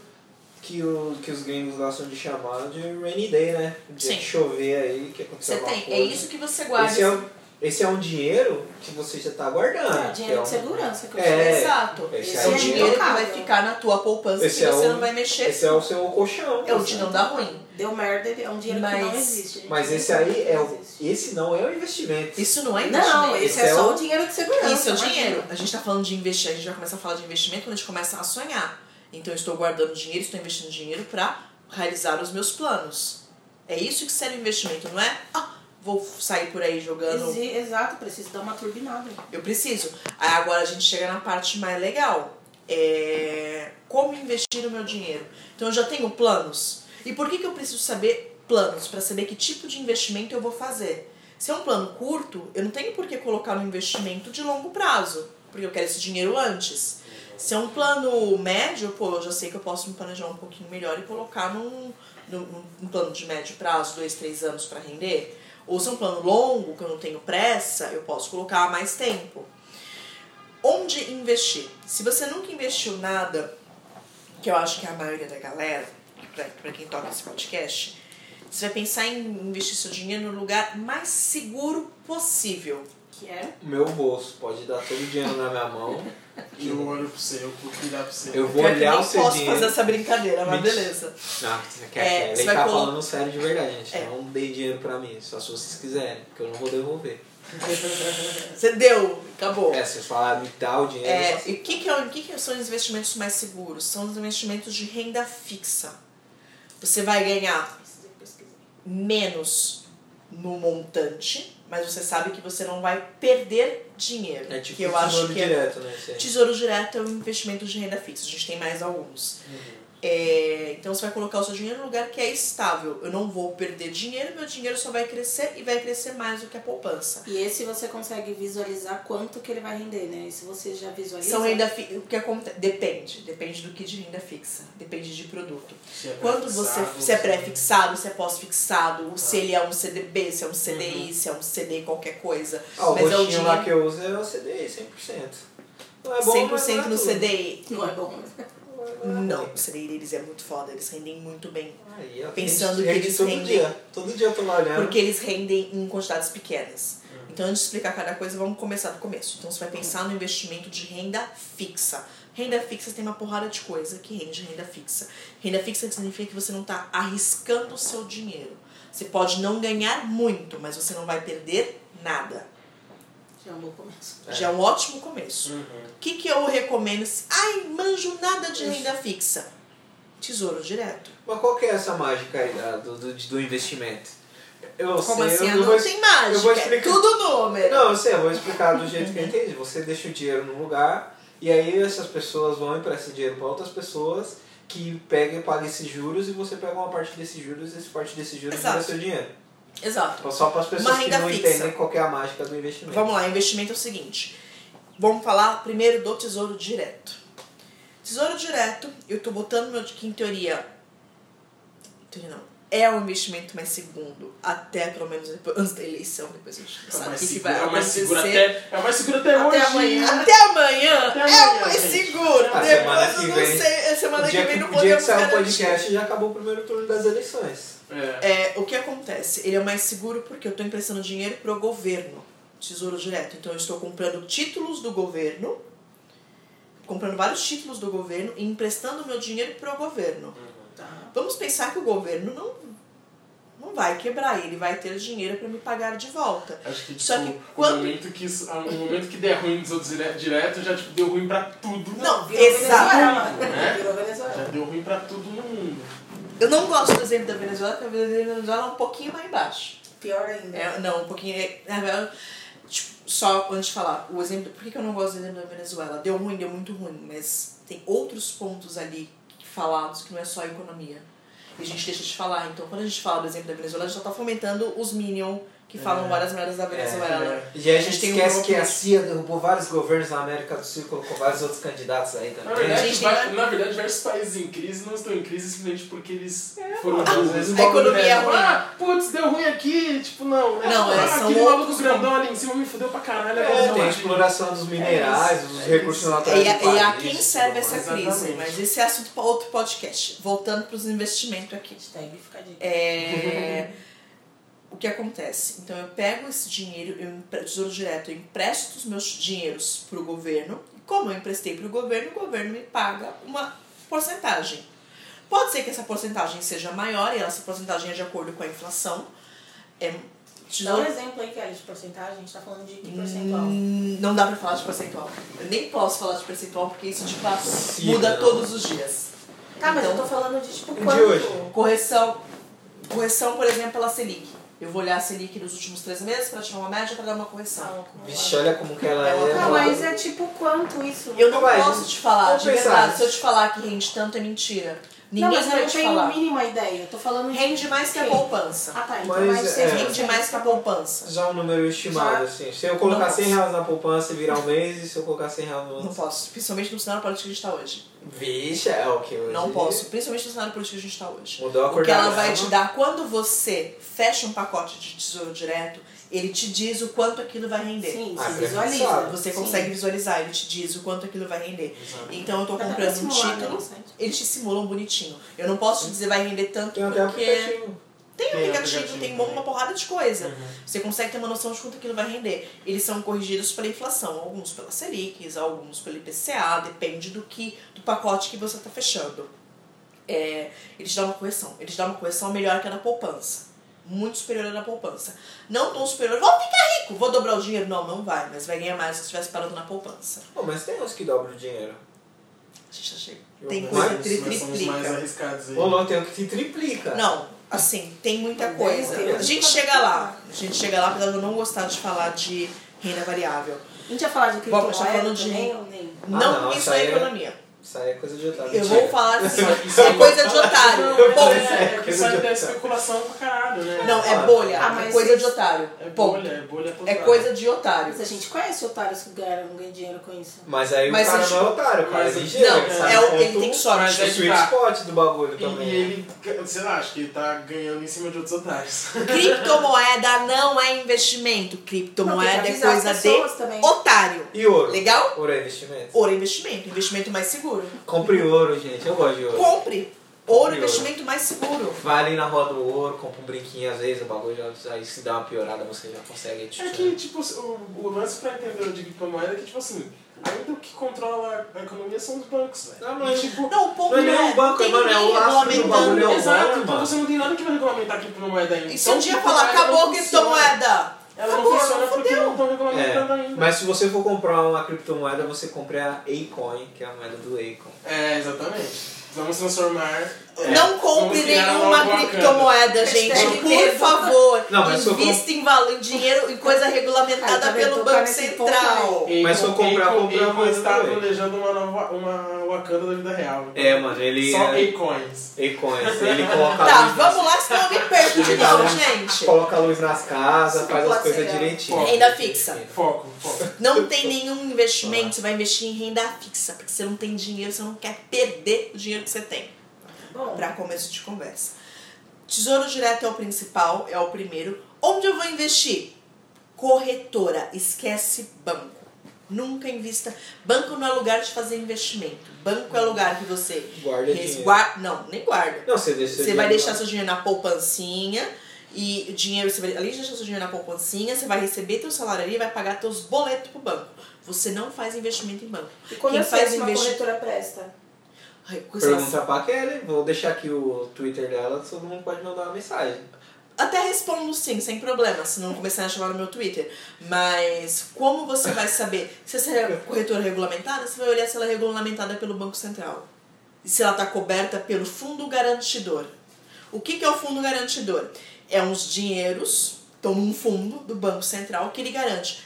que, o, que os gringos gostam de chamar de rainy day, né? Dia Sim. de chover aí, que aconteceu Você tem. É coisa. isso que você guarda. Esse é, um, esse é um dinheiro que você já tá guardando. É, que dinheiro é de um- segurança que eu É. Exato. Esse Esse aí é o é dinheiro que vai ficar na tua poupança Esse que é você o- não vai mexer. Esse é o seu colchão. É o de não dar ruim. Deu merda, é um dinheiro que não Mas- existe. Mas esse aí é o, esse não é o investimento. Isso não é investimento. Não, esse, Esse é, é só o- dinheiro de segurança. Isso é o dinheiro. A gente tá falando de investir, a gente já começa a falar de investimento quando a gente começa a sonhar. Então eu estou guardando dinheiro, estou investindo dinheiro para realizar os meus planos. É isso que serve o investimento, não é? Ah, vou sair por aí jogando. Exi- Exato, preciso dar uma turbinada. Eu preciso. Aí agora a gente chega na parte mais legal. É como investir o meu dinheiro. Então eu já tenho planos. E por que, que eu preciso saber planos? Para saber que tipo de investimento eu vou fazer. Se é um plano curto, eu não tenho por que colocar no investimento de longo prazo, porque eu quero esse dinheiro antes. Se é um plano médio, pô, eu já sei que eu posso me planejar um pouquinho melhor e colocar num, num, num plano de médio prazo, dois, três anos para render. Ou se é um plano longo, que eu não tenho pressa, eu posso colocar mais tempo. Onde investir? Se você nunca investiu nada, que eu acho que é a maioria da galera, pra quem toca esse podcast, você vai pensar em investir seu dinheiro no lugar mais seguro possível. Que é O meu bolso pode dar todo o dinheiro na minha mão. Eu olho pra você, eu curto olhar pra você. Eu vou olhar nem o seu posso dinheiro. fazer essa brincadeira, mas beleza. Não, você quer, É, quer. você Ele vai tá colo- falando sério de verdade, gente. É. Não dei dinheiro pra mim, só se vocês quiserem, porque eu não vou devolver. [LAUGHS] Você deu, acabou. É, se vocês falarem me dá o dinheiro, eu É, e o que, que, é, o que, que são os investimentos mais seguros? São os investimentos de renda fixa. Você vai ganhar menos no montante, mas você sabe que você não vai perder dinheiro. é tipo que eu tesouro acho que é direto, né? esse aí. Tesouro direto é um investimento de renda fixa. A gente tem mais alguns. É, então você vai colocar o seu dinheiro num lugar que é estável. Eu não vou perder dinheiro, meu dinheiro só vai crescer e vai crescer mais do que a poupança. E esse você consegue visualizar quanto que ele vai render, né? E se você já visualiza. São renda fixa. O que acontece? Depende. Depende do que de renda fixa. Depende de produto. Se é Quando você. pré-fixado, Se é se- pré-fixado, se é pós-fixado, se ele é um CDB, se é um CDI, se é um CD, qualquer coisa. Ah, o Mas é o roxinho lá dinheiro que eu uso é o CDI, 100%. Não é bom, mas 100% não é no tudo. CDI. Não é bom. Não, o CDI deles é muito foda, eles rendem muito bem. Pensando rende- que eles todo rendem- dia. Todo dia eu tô lá olhando. Porque eles rendem em quantidades pequenas. Então, antes de explicar cada coisa, vamos começar do começo. Então, você vai pensar no investimento de renda fixa. Renda fixa tem uma porrada de coisa que rende renda fixa. Renda fixa significa que você não está arriscando o seu dinheiro. Você pode não ganhar muito, mas você não vai perder nada. Já é um bom começo. Já é um ótimo começo. Uhum. O que, que eu recomendo? Ai, manjo nada de renda fixa. Tesouro direto. Mas qual que é essa mágica aí do, do, do investimento? Eu Como sei, assim? eu não vou, tem mágica. eu vou é explicar. tudo número. Não, eu sei, eu vou explicar do jeito que eu entendi. Você deixa o dinheiro num lugar e aí essas pessoas vão emprestar dinheiro para outras pessoas que pegam e pagam esses juros e você pega uma parte desses juros e essa parte desses juros Exato. vira seu dinheiro. Exato. Só para as pessoas que não fixa. entendem qual que é a mágica do investimento. Vamos lá, investimento é o seguinte. Vamos falar primeiro do tesouro direto. Tesouro direto, eu tô botando meu que em teoria. em teoria não. É o investimento mais segundo, até pelo menos depois, antes da eleição, depois a gente É o sabe o que, seguro, vai é o mais seguro acontecer. até, é o mais seguro até, Até hoje. amanhã. Até amanhã Até é amanhã, o mais gente. seguro. Semana Depois eu não vem- sei. é Semana O dia que vem não o dia que podemos sair o podcast já acabou o primeiro turno das eleições. É. É, o que acontece? Ele é mais seguro porque eu estou emprestando dinheiro pro governo, tesouro direto. Então eu estou comprando títulos do governo, comprando vários títulos do governo e emprestando meu dinheiro pro governo. Tá. Vamos pensar que o governo não, não vai quebrar, ele vai ter dinheiro para me pagar de volta. Acho que, tipo, Só que no quando- momento que, isso- ah, no momento que der ruim nos outros dire- direto, já tipo, deu ruim pra tudo. Não, Virou exato. Venezuela. Né? Virou Já Venezuela. deu ruim pra tudo no mundo. Eu não gosto do exemplo da Venezuela, porque a Venezuela é um pouquinho mais embaixo. Pior ainda. É, não, um pouquinho. é, Na verdade, tipo, só antes de falar, o exemplo. Por que, eu não gosto do exemplo da Venezuela? Deu ruim, deu muito ruim, mas tem outros pontos ali falados que não é só a economia. E a gente deixa de falar. Então, quando a gente fala do exemplo da Venezuela, a gente já tá fomentando os Minion que falam É. várias merdas da Venezuela. E aí a gente, tem um esquece grupo- que a CIA derrubou vários governos na América do Sul e colocou vários outros candidatos aí Na também. verdade, gente vai- tem- na verdade, diversos países em crise não estão em crise simplesmente porque eles foram às burros. vezes a economia é ruim. Ah, putz, deu ruim aqui. Tipo, não. Né? Não, é, ah, são aquele outros maluco grandão ali em cima me fudeu pra caralho. É, não, tem a que- exploração dos minerais, É dos recursos é naturais E a, do e a país, quem serve essa crise? Exatamente. Mas esse é assunto para outro podcast. Voltando para os investimentos aqui. Hashtag fica a dica. É, o que acontece? Então eu pego esse dinheiro, eu tesouro direto, eu empresto os meus dinheiros para o governo. E como eu emprestei para o governo, o governo me paga uma porcentagem. Pode ser que essa porcentagem seja maior e essa porcentagem é de acordo com a inflação. É, Dá um tesouro- exemplo aí, Kelly, de porcentagem. A gente tá falando de que percentual? Hum, não dá pra falar de percentual. Eu nem posso falar de percentual porque isso de fato Sim, muda não. todos os dias. Tá, mas Então, eu tô falando de tipo de quanto? hoje. Correção, correção, por exemplo, pela Selic. Eu vou olhar a Selic nos últimos três meses para tirar uma média para dar uma correção. Ah, Vixe, olha como que ela é. Não, Não, ela- mas é tipo quanto isso? Eu não Vai, posso te falar, vamos de pensar verdade. Se eu te falar que rende tanto, é mentira. Ninguém não, mas eu vai não te tenho a falar. mínima ideia. Eu tô falando de Rende mais que a poupança. Ah, tá. Então Mas, mais é. 6%. Rende mais que a poupança. Já um número estimado, Já- assim. Se eu colocar Não 100 posso. reais na poupança e virar um mês, e se eu colocar 100 reais no Não ano? posso. Principalmente no cenário político que a gente está hoje. Vixe, é o que hoje. Não posso. Principalmente no cenário político que a gente está hoje. Mudou a O cor que da ela vai te dar quando você fecha um pacote de tesouro direto, ele te diz o quanto aquilo vai render. Sim, Ah, pré-fixado. visualiza. Você Sim. consegue visualizar, ele te diz o quanto aquilo vai render. Exato. Então eu pra comprando um né, título, eles te simulam bonitinho. Eu não posso te dizer vai render tanto Tem porque. Tem Tem aplicativo, aplicativo tem também. uma porrada de coisa. Uhum. Você consegue ter uma noção de quanto aquilo vai render. Eles são corrigidos pela inflação, alguns pela Selic, alguns pelo IPCA, depende do que do pacote que você está fechando. É, eles dão uma correção. Eles dão uma correção melhor que a da poupança. Muito superior à da poupança. Não tão superior, vou ficar rico, vou dobrar o dinheiro. Não, não vai, mas vai ganhar mais se estivesse parando na poupança. Pô, mas tem uns que dobram o dinheiro. A gente já chega. Tem mas- coisa Mas que os mais triplica. arriscados aí. Ou não, tem um que te triplica. Não, assim, tem muita Tem, coisa. tem. A gente chega lá. A gente chega lá, apesar de eu não gostar de falar de renda variável. A gente ia falar de criptomoeda falando de- também ou nem? Ah, Não, não, isso é é- economia. Isso aí é coisa de otário. Eu vou falar assim, Isso é aí- coisa de otário. Não, Ponto. é, é que isso aí é especulação pra caralho, né? Não, é bolha. Ah, é coisa de otário. É Ponto. bolha, é bolha. É coisa de otário. Mas a gente conhece otários que ganham, ganham dinheiro com isso. Mas aí Mas o cara gente- não é otário, o cara é ligeiro. Não, é o- quanto- ele tem sorte. Mas o é que sweet tá. spot do bagulho E, também. e ele, sei lá, acho que ele tá ganhando em cima de outros otários. [LAUGHS] Criptomoeda não é investimento. Criptomoeda é coisa de otário. E ouro? Legal? Ouro é investimento? Ouro é investimento. Investimento mais seguro. Compre ouro, gente. Eu gosto de ouro. Compre. Ouro é investimento mais seguro. Vai ali na roda do ouro, compra um brinquinho às vezes, o bagulho já, aí se dá uma piorada, você já consegue. É que, tipo, o, o lance pra entender o de criptomoeda é que, tipo assim, ainda o que controla a economia são os bancos, velho. Não, mas- E, tipo, Não, o ponto Não é nem um banco, tem mano, é o ninguém lastro do bagulho, é o Exato, então você não tem nada que vai regulamentar a criptomoeda ainda. E se um Então, dia falar, acabou a criptomoeda? Ela Acabou, não funciona porque não estão regulamentando É, ainda. mas se você for comprar uma criptomoeda, você compre a Acoin, que é a moeda do Acon. É, exatamente. Vamos transformar. É, Não compre nenhuma criptomoeda, gente. Por favor. Não, Invista em, valor, em dinheiro em coisa Ai, regulamentada vendo? pelo Banco Central. Mas se eu comprar, comprar Acon uma está planejando uma nova uma Wakanda da vida real. É, mano, ele Só é- Acoins. Acoins. [LAUGHS] Ele coloca a Tá, luz nas- vamos lá, senão eu me perco de novo, luz- gente. Coloca a luz nas casas, faz as coisas direitinho. Renda fixa. Foco, foco. Não tem nenhum investimento, você vai investir em renda fixa, porque você não tem dinheiro, você não quer perder o dinheiro que você tem. Para começo de conversa. Tesouro direto é o principal, é o primeiro. Onde eu vou investir? Corretora, esquece banco. Nunca invista. Banco não é lugar de fazer investimento. Banco é lugar que você Guarda resguarda. Não, nem guarda. Não, você deixa Você vai deixar lá. seu dinheiro na poupancinha e o dinheiro, você vai, além de deixar seu dinheiro na poupancinha, você vai receber teu salário ali e vai pagar teus boletos pro banco. Você não faz investimento em banco. e quando Quem faz se uma investi- corretora presta? Ai, coisa assim. Pergunta pra Kelly, vou deixar aqui o Twitter dela, todo mundo pode mandar uma mensagem. Até respondo sim, sem problema, se não começar a chamar no meu Twitter. Mas como você vai saber se essa é corretora regulamentada? Você vai olhar se ela é regulamentada pelo Banco Central. E se ela está coberta pelo fundo garantidor. O que, que é o fundo garantidor? É uns dinheiros, estão num fundo do Banco Central que ele garante.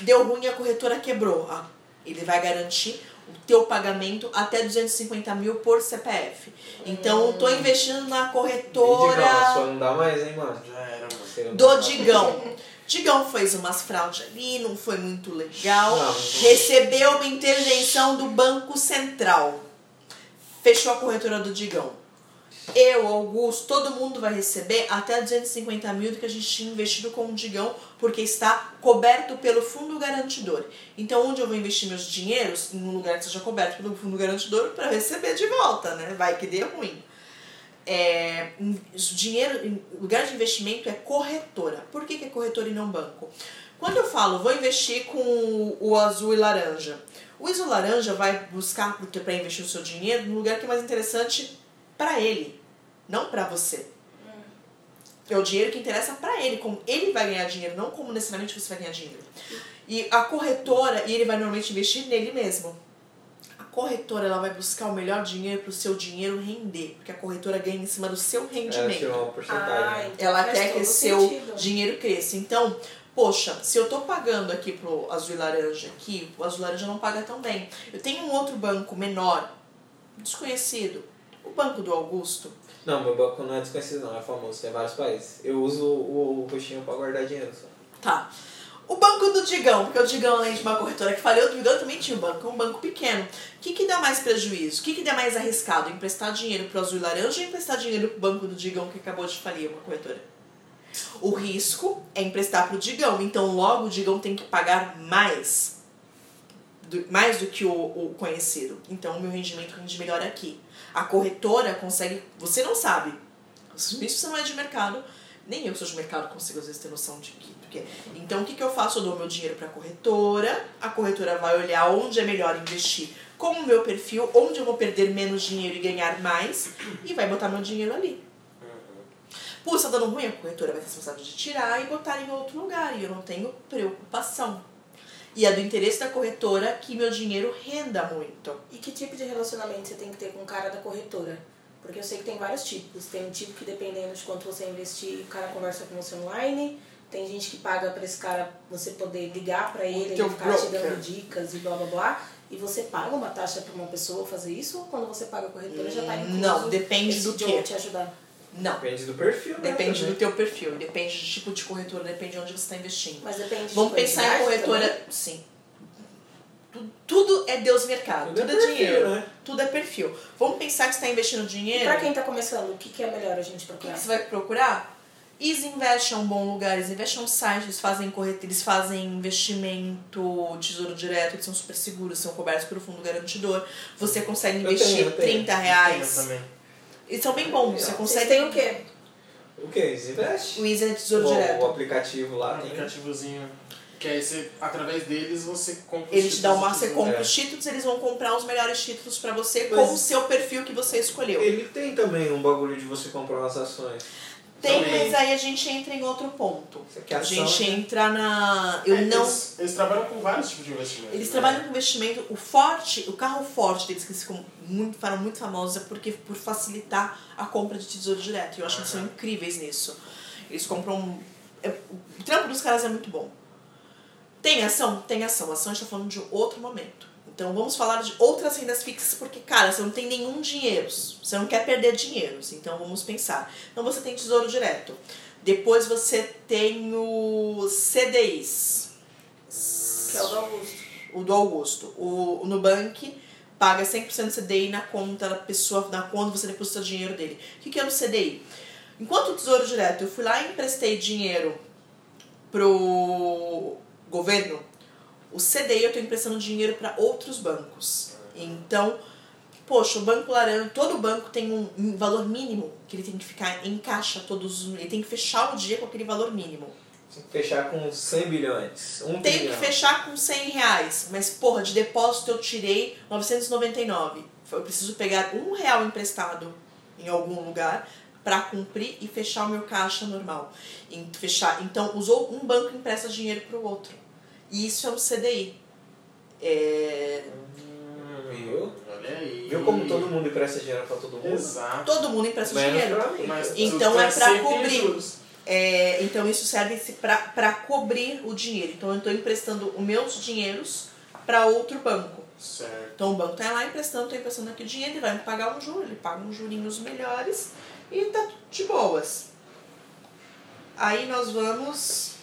Deu ruim e a corretora quebrou. Ah, ele vai garantir o teu pagamento até 250 mil por CPF. Então, eu tô investindo na corretora digão, só não dá mais, hein, mano? Já era, mano. Não do. Digão. Digão fez umas fraudes ali, não foi muito legal. Não. Recebeu uma intervenção do Banco Central. Fechou a corretora do Digão. Eu, Augusto, todo mundo vai receber até 250 mil do que a gente tinha investido com o Digão, porque está coberto pelo fundo garantidor. Então, onde eu vou investir meus dinheiros? Em um lugar que seja coberto pelo fundo garantidor para receber de volta, né? Vai que dê ruim. É, dinheiro, lugar de investimento é corretora. Por que, que é corretora e não banco? Quando eu falo, vou investir com o, azul e laranja. O azul laranja vai buscar para investir o seu dinheiro no lugar que é mais interessante para ele, não para você. É o dinheiro que interessa para ele, como ele vai ganhar dinheiro, não como necessariamente você vai ganhar dinheiro. E a corretora, e ele vai normalmente investir nele mesmo. A corretora ela vai buscar o melhor dinheiro para o seu dinheiro render, porque a corretora ganha em cima do seu Ela rendimento. tirou uma porcentagem. Ah, então Ela quer que todo seu sentido. dinheiro cresça. Então, poxa, se eu tô pagando aqui pro azul e laranja aqui, o azul e laranja não paga tão bem. Eu tenho um outro banco menor, desconhecido, o banco do Augusto. Não, meu banco não é desconhecido não, é famoso, tem vários países. Eu uso o, o roxinho pra guardar dinheiro só. Tá. O banco do Digão, porque o Digão, além de uma corretora que falhou, o Digão também tinha um banco, um banco pequeno. O que, que dá mais prejuízo? O que, que dá mais arriscado? Emprestar dinheiro pro azul e laranja ou emprestar dinheiro pro banco do Digão que acabou de falir uma corretora? O risco é emprestar pro Digão, então logo o Digão tem que pagar mais. Do- mais do que o, o conhecido. Então o meu rendimento rende melhor aqui. A corretora consegue. Você não sabe. Isso você não é de mercado. Nem eu que sou de mercado consigo às vezes ter noção de que, do que é. Então o que, que eu faço? Eu dou meu dinheiro para a corretora, a corretora vai olhar onde é melhor investir com o meu perfil, onde eu vou perder menos dinheiro e ganhar mais, e vai botar meu dinheiro ali. Pô, está dando ruim, a corretora vai ser responsável de tirar e botar em outro lugar, e eu não tenho preocupação. E é do interesse da corretora que meu dinheiro renda muito. E que tipo de relacionamento você tem que ter com o cara da corretora? Porque eu sei que tem vários tipos. Tem um tipo que dependendo de quanto você investir, o cara conversa com você online. Tem gente que paga para esse cara você poder ligar para ele, ele ficar te broker. dando dicas e blá blá blá. E você paga uma taxa para uma pessoa fazer isso ou quando você paga a corretora já tá incluso? Não, depende do quê? te ajudar? Não. Depende do perfil, né? Depende também. do teu perfil, depende do tipo de corretora, depende de onde você está investindo. Mas depende Vamos de pensar em corretora. também? Sim. Tu- Tudo é Deus mercado, Tudo é tudo, é, perfil, dinheiro, né? tudo é perfil. Vamos pensar que você está investindo E dinheiro. pra quem tá começando, o que, que é melhor a gente O que procurar? que você vai procurar? Isinvest é um bom lugar, Isinvest é um site, eles fazem corretora, eles fazem investimento, tesouro direto, eles são super seguros, são cobertos pelo fundo garantidor. Você consegue Eu investir tenho, eu tenho. 30 Tenho reais. Eles são bem bons, você consegue. Vocês têm o quê? O que? Invest? O Easy é tesouro o, direto. o aplicativo lá Um tem. aplicativozinho. Que aí você, através deles você compra os Ele te dá uma, você compra os títulos, eles vão comprar os melhores títulos pra você Mas- com o seu perfil que você escolheu. Ele tem também um bagulho de você comprar umas ações. Tem, Também. mas aí a gente entra em outro ponto. Você quer A gente né? entra na. Eu É, não. Eles, eles trabalham com vários tipos de investimento. Eles né? trabalham com investimento. O forte, o carro forte deles, que ficam muito, ficaram muito famosos, é porque por facilitar a compra de tesouro direto. E eu acho que eles são incríveis nisso. Eles compram. é- o trampo dos caras é muito bom. Tem ação? Tem ação. Ação a gente tá falando de outro momento. Então vamos falar de outras rendas fixas, porque, cara, você não tem nenhum dinheiro. Você não quer perder dinheiro. Então vamos pensar. Então você tem tesouro direto. Depois você tem os CDIs. Que é o do Augusto. O do Augusto. O, o Nubank paga 100% do CDI na conta da pessoa, na conta você deposita dinheiro dele. O que, que é o CDI? Enquanto o Tesouro Direto, eu fui lá e emprestei dinheiro pro governo, o CDI eu estou emprestando dinheiro para outros bancos. Então, poxa, o Banco Laranja, todo banco tem um, valor mínimo que ele tem que ficar em caixa todos, os- ele tem que fechar o dia com aquele valor mínimo. Tem que fechar com 100 bilhões. Um Tem que bilhão. fechar com 100 reais, mas porra, de depósito eu tirei 999. Eu preciso pegar um real emprestado em algum lugar para cumprir e fechar o meu caixa normal. Fechar. Então, usou um banco empresta dinheiro para o outro. E isso é um CDI. É, Viu? Olha aí. Viu como todo mundo empresta dinheiro pra todo mundo? Exato. todo mundo empresta Menos dinheiro. pra mim. Mas Então é em cobrir. juros. É, então isso serve para cobrir o dinheiro. Então eu estou emprestando os meus dinheiros para outro banco. Certo. Então o banco tá lá emprestando, tá emprestando aqui o dinheiro, ele vai me pagar um juro, ele paga uns jurinhos melhores e tá tudo de boas. Aí nós vamos.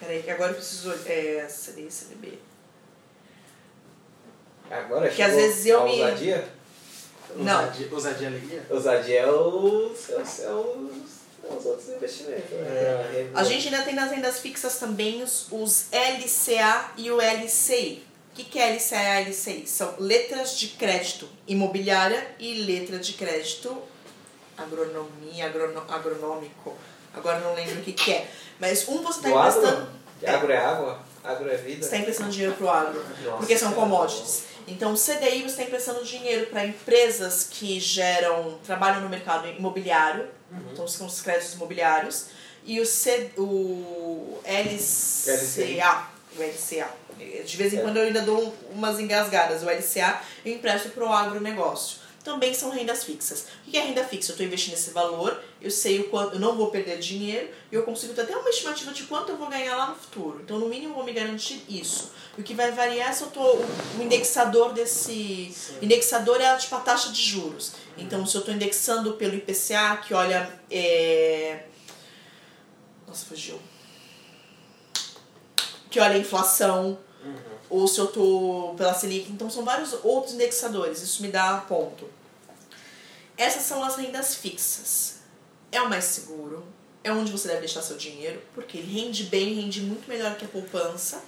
Peraí, que agora eu preciso. É. CDI, CDB. Agora Que às vezes eu me- ousadia? Não. Ousadia, ousadia alegria? Ousadia é os, é os, é os, os outros investimentos. Né? É. A gente ainda tem nas rendas fixas também os, os LCA e o LCI. O que, que é LCA e LCI? São letras de crédito imobiliária e letra de crédito agronomia, agrono, agronômico. Agora não lembro o que, que é. Mas um você está emprestando. Agro é água? Agro é Você vida? está emprestando dinheiro para o agro, Nossa, porque são commodities. Então, o CDI você está emprestando dinheiro para empresas que geram, trabalham no mercado imobiliário, então são os créditos imobiliários, e o, C, o LCA, o LCA. De vez em É. quando eu ainda dou umas engasgadas. O LCA eu empresto para o agronegócio. Também são rendas fixas. Que é renda fixa? Eu estou investindo esse valor, eu sei o quanto, eu não vou perder dinheiro e eu consigo ter até uma estimativa de quanto eu vou ganhar lá no futuro. Então, no mínimo, eu vou me garantir isso. O que vai variar é se eu tô o indexador desse. O indexador é tipo a taxa de juros. Então, se eu estou indexando pelo IPCA, que olha. É... Nossa, fugiu. Que olha a inflação, ou se eu tô pela Selic. Então são vários outros indexadores, isso me dá ponto. Essas são as rendas fixas. É o mais seguro, é onde você deve deixar seu dinheiro, porque ele rende bem, rende muito melhor que a poupança,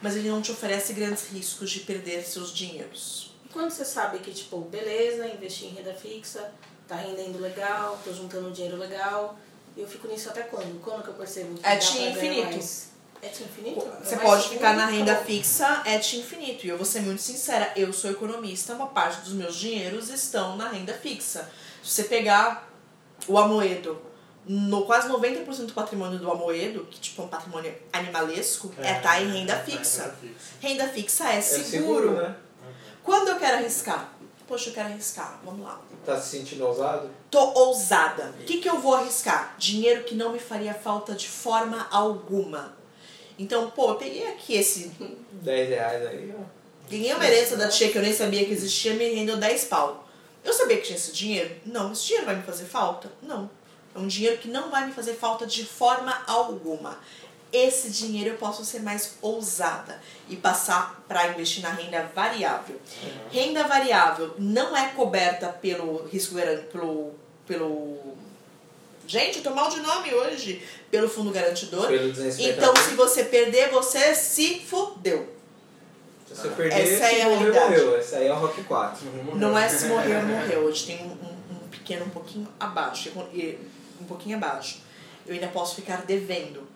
mas ele não te oferece grandes riscos de perder seus dinheiros. E quando você sabe que, tipo, beleza, investir em renda fixa, tá rendendo legal, tô juntando dinheiro legal. Eu fico nisso até quando? Quando que eu percebo que É dá de infinito. mais? É infinito? Você É pode ficar na renda fixa é infinito. E eu vou ser muito sincera, eu sou economista, uma parte dos meus dinheiros estão na renda fixa. Se você pegar o Amoedo, no quase 90% do patrimônio do Amoedo, que tipo é um patrimônio animalesco, é, tá em renda fixa. renda fixa. Renda fixa é É seguro. seguro, né? Quando eu quero arriscar? Poxa, eu quero arriscar. Vamos lá. Tá se sentindo ousado? Tô ousada. O que, que eu vou arriscar? Dinheiro que não me faria falta de forma alguma. Então, pô, eu peguei aqui esse [LAUGHS] 10 reais aí, ó. Ganhei uma herança da tia que eu nem sabia que existia, me rendeu 10 pau. Eu sabia que tinha esse dinheiro? Não. Esse dinheiro vai me fazer falta? Não. É um dinheiro que não vai me fazer falta de forma alguma. Esse dinheiro eu posso ser mais ousada e passar para investir na renda variável. Renda variável não é coberta pelo risco pelo pelo Gente, eu tô mal de nome hoje. Pelo fundo garantidor. Pelo. Então, se você perder, você se fudeu. Se você perder, Essa se é a morrer, realidade. morreu. Essa aí é o Rock 4. Não é se [LAUGHS] morreu, morreu. Hoje tem um, um, um pequeno um pouquinho abaixo. e- Um pouquinho abaixo. Eu ainda posso ficar devendo.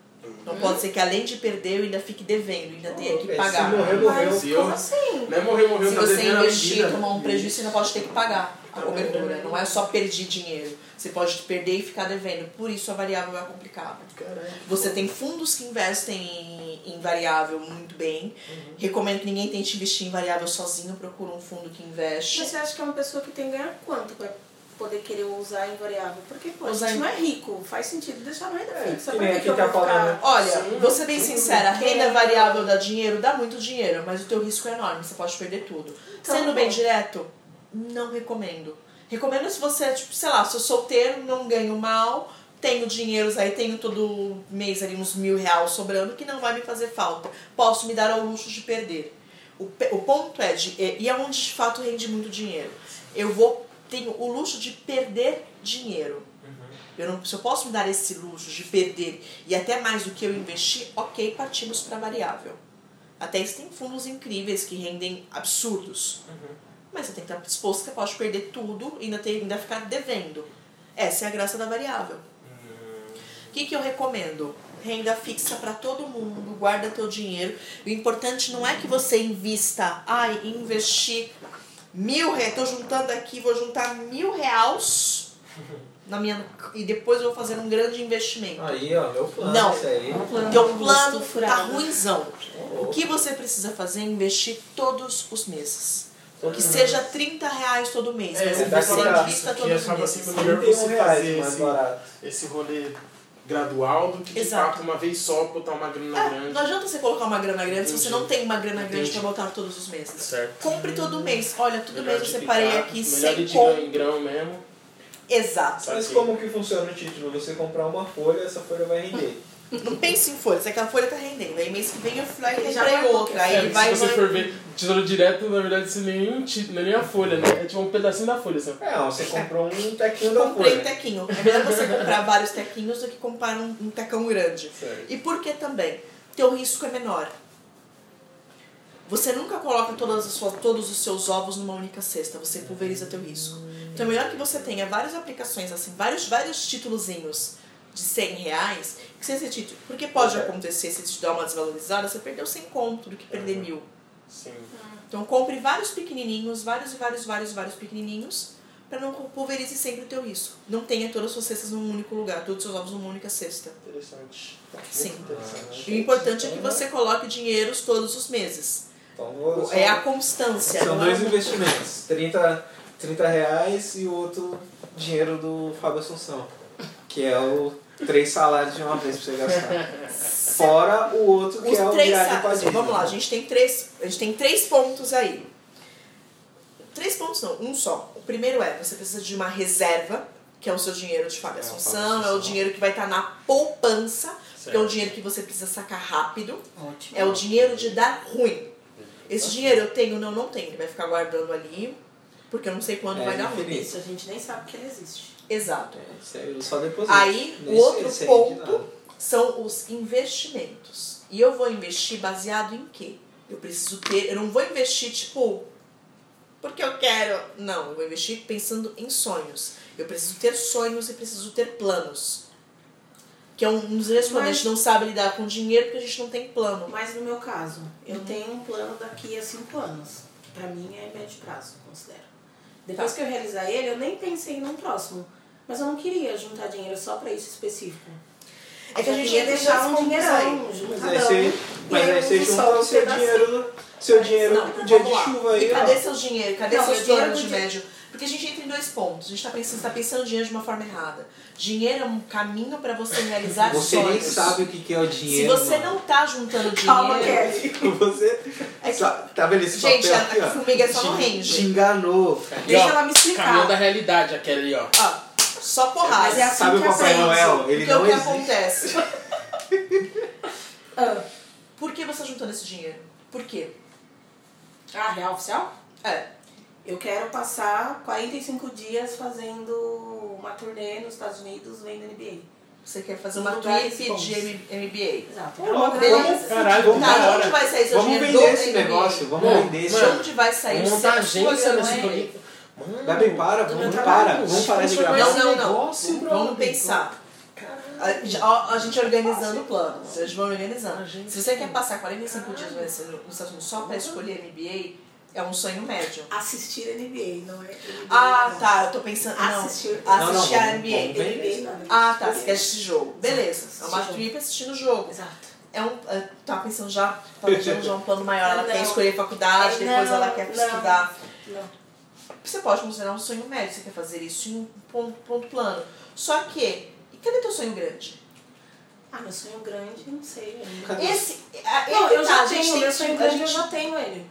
Não pode ser que além de perder, eu ainda fique devendo, ainda tenha que Se pagar. morrer, morreu. Mas Se como assim? Não é morrer, morreu, Se tá você investir e tomar um prejuízo, você ainda pode ter que pagar a cobertura. Não é só perder dinheiro. Você pode perder e ficar devendo. Por isso a variável é complicada. Você tem fundos que investem em, variável muito bem. Recomendo que ninguém tente investir em variável sozinho. Procura um fundo que investe. Mas você acha que é uma pessoa que tem que ganhar quanto poder querer usar em variável? Porque, pô, Usar a gente em- não é rico. Faz sentido deixar na renda É, fixa. que Pra nem que que eu tá vou ficar... falando. Olha, Sim, vou ser bem sim. sincera, renda variável dá dinheiro, dá muito dinheiro, mas o teu risco é enorme, você pode perder tudo. Então, Sendo bem bom. direto, não recomendo. Recomendo se você, tipo, sei lá, sou solteiro, não ganho mal, tenho dinheiros aí, tenho todo mês ali uns mil reais sobrando, que não vai me fazer falta. Posso me dar ao luxo de perder. O, o ponto é, de, e e é onde de fato rende muito dinheiro. Eu vou, tenho o luxo de perder dinheiro. Eu não, se eu posso me dar esse luxo de perder e até mais do que eu investi, ok, partimos para variável. Até existem fundos incríveis que rendem absurdos. Mas você tem que estar disposto que você pode perder tudo e ainda, ter, ainda ficar devendo. Essa é a graça da variável. O que, que eu recomendo? Renda fixa para todo mundo, guarda teu dinheiro. O importante não é que você invista, ai, investir mil reais, tô juntando aqui, vou juntar mil reais na minha, e depois eu vou fazer um grande investimento. Aí, ó, meu plano. Não. Isso aí. Plano Teu de plano tá furado. ruimzão. O que você precisa fazer é investir todos os meses. Que seja 30 reais todo mês, É, mas você invista todos os meses. melhor 31 você reais fazer mais barato. esse rolê gradual do que de Exato. fato uma vez só botar uma grana É, grande. não adianta você colocar uma grana grande se você Entendi. não tem uma grana grande Entendi. pra botar todos os meses. Certo. Compre todo mês. Olha, todo Melhor mês eu de separei picar, aqui melhor 100 de grão em grão mesmo. Exato. Mas como que funciona o título? Você comprar uma folha, essa folha vai render. Não pense em folha, se aquela folha tá rendendo. Aí mês que vem eu fui lá e comprei outra. que Aí É, ele se vai. você vai- for ver, tesouro direto, na verdade, isso nem é um título, é nem a folha, né? É tipo um pedacinho da folha, assim. É, você comprou um tequinho da Comprei um folha. tequinho. É melhor você comprar vários tequinhos do que comprar um, um tecão grande. Certo. E por que também? Teu risco é menor. Você nunca coloca todas as suas, todos os seus ovos numa única cesta, você pulveriza teu risco. Então é melhor que você tenha várias aplicações, assim, vários, vários títulozinhos de 100 reais, seja esse título. Porque pode acontecer, se te dá uma desvalorizada, você perdeu 100 conto do que perder mil. Sim. Então compre vários pequenininhos, vários e vários, vários, vários pequenininhos, para não pulverize sempre o teu risco. Não tenha todas as suas cestas num único lugar, todos os seus ovos numa única cesta. Interessante. Sim. Interessante. E o importante é que você coloque dinheiros todos os meses. Então, É a constância. São é dois um- investimentos. 30, 30 reais e o outro dinheiro do Fábio Assunção. Que é o três salários de uma vez pra você gastar. Fora o outro que Os é o três viagem pra Disney. Vamos lá, a gente tem três, a gente tem três pontos aí. Três pontos não, um só. O primeiro é, você precisa de uma reserva, que é o seu dinheiro de Fábio É, Assunção, é o dinheiro que vai estar na poupança, que é o Certo. dinheiro que você precisa sacar rápido. Ótimo. É o dinheiro de dar ruim. Esse dinheiro eu tenho, não, não tenho. Ele vai ficar guardando ali, porque eu não sei quando É, vai dar ruim. Isso a gente nem sabe que ele existe. Exato. É, isso aí eu só deposito. Aí, Nem o outro nada. ponto são os investimentos. E eu vou investir baseado em quê? Eu preciso ter. Eu não vou investir, tipo, porque eu quero. Não, eu vou investir pensando em sonhos. Eu preciso ter sonhos e preciso ter planos. Que é um dos vezes quando a gente não sabe lidar com dinheiro porque a gente não tem plano. Mas no meu caso, eu tenho um plano daqui a cinco anos. Pra mim é médio prazo, considero. Depois Tá. que eu realizar ele, eu nem pensei num próximo. Mas eu não queria juntar dinheiro só pra isso específico. É que a gente entra deixar um dinheirão, aí. Mas aí você, mas aí você junta o seu dinheiro, seu dinheiro Não, no dia de chuva aí, E cadê ó. seus dinheiro? Cadê Não, seus meu dinheiro de médio? Porque a gente entra em dois pontos. A gente tá pensando, você tá pensando dinheiro de uma forma errada. Dinheiro é um caminho pra você realizar Você sonhos. nem sabe o que é o Se dinheiro. você mano. não tá juntando [LAUGHS] Calma, dinheiro. Kelly. [LAUGHS] Você. É que- Sa- Tá vendo esse Gente, papel a- aqui, a formiga é só no Te- range. Te enganou. E, Deixa ó, ela me explicar. Caminho da realidade, aquele ó. Ó, só porrada. Mas é assim Sabe o que Papai aprende. Noel? Ele não o que existe. acontece? [LAUGHS] Ah, Por que você tá juntando esse dinheiro? Por quê? ah, real oficial? É. Eu quero passar 45 dias fazendo uma turnê nos Estados Unidos vendo NBA. Você quer fazer uma trip de M- MBA. Exato. É uma vamos- caralho. Tá, de hora. onde vai sair seu Vamos dinheiro vender esse negócio, vamos vender esse. De onde vai sair Vamos o montar seu- agência nesse. Mano, Gabi, para, vamos trabalho. para. Vamos parar de Não, gravar. Não, não, não. negócio, Vamos pensar. A, a, gente organizando o plano. Gente vai organizando. Se você quer passar 45 dias nos Estados Unidos só pra escolher MBA, é um sonho médio. Assistir NBA, não é NBA. Ah, não. tá. Eu tô pensando. Não, Assistir. assistir Não, não, a NBA. NBA, não. Ah, tá. Você quer assistir jogo. Beleza. É uma trip assistindo o jogo. Exato. É um. é, Tava pensando já, planejando já um plano maior. Ela quer Não. escolher faculdade, depois não, ela quer não. estudar. Não. Você pode considerar um sonho médio, você quer fazer isso em um ponto, ponto plano. Só que, e cadê teu sonho grande? Ah, meu sonho grande, não sei. Esse. A, Não, é que eu tá, já gente tenho, tem meu que- sonho grande eu gente já tenho ele.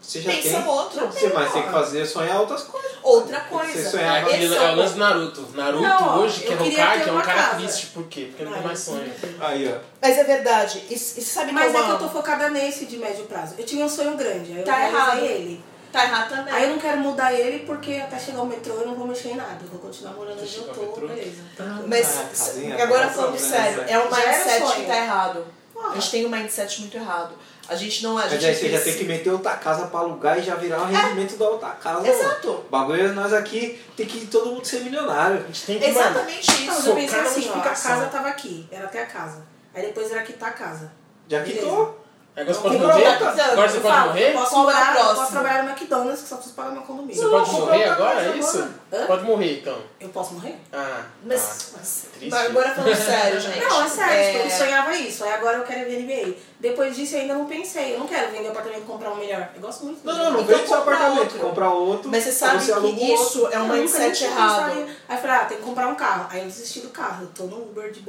Você já tem. no outro. Você mais tem que fazer é sonhar outras coisas. Outra Você coisa. É, Esse aquele, é é o lance do Naruto. Naruto Não, hoje, que é eu Hokage, ter é um uma cara casa. triste. Por quê? Porque não tem Ah, mais sonho. Aí, ó. Mas é verdade. E, e você sabe Mas que é eu que eu tô focada nesse de médio prazo. Eu tinha um sonho grande, aí eu Tá realizei errado. ele. Tá errado também. Aí eu não quero mudar ele porque até chegar o metrô eu não vou mexer em nada. Eu vou continuar morando onde eu tô, beleza. Mas Ah, casinha, s- agora tá falando sério, é um mindset que tá errado. Porra. A gente tem um mindset muito errado. A gente não. A Mas gente aí você já tem que meter outra casa pra alugar e já virar o rendimento da outra casa. mano. Exato. O bagulho é nós aqui tem que todo mundo ser milionário. A gente tem que, mano, Exatamente Não, isso. eu pensei na assim, ó, a multiplicação. casa tava aqui, era até a casa. Aí depois era quitar a casa. Já Beleza. quitou. Agora você pode morrer? Agora você Eu pode morrer? Posso, é o morar, posso trabalhar no McDonald's que só preciso pagar meu condomínio. Você pode morrer agora, é isso? Pode morrer, então. Eu posso morrer? Ah, Mas, tá. Triste. mas agora falando [LAUGHS] sério, gente. Não, é sério, é- tipo, eu sonhava isso. Aí agora eu quero ver NBA. Depois disso eu ainda não pensei. Eu não quero vender apartamento e comprar um melhor. Eu gosto muito Não, não, não vende seu apartamento. Comprar outro. Mas você sabe que o isso é um mindset errado. Aí eu falei, ah, tem que comprar um carro. Aí eu desisti do carro. Eu tô no Uber de.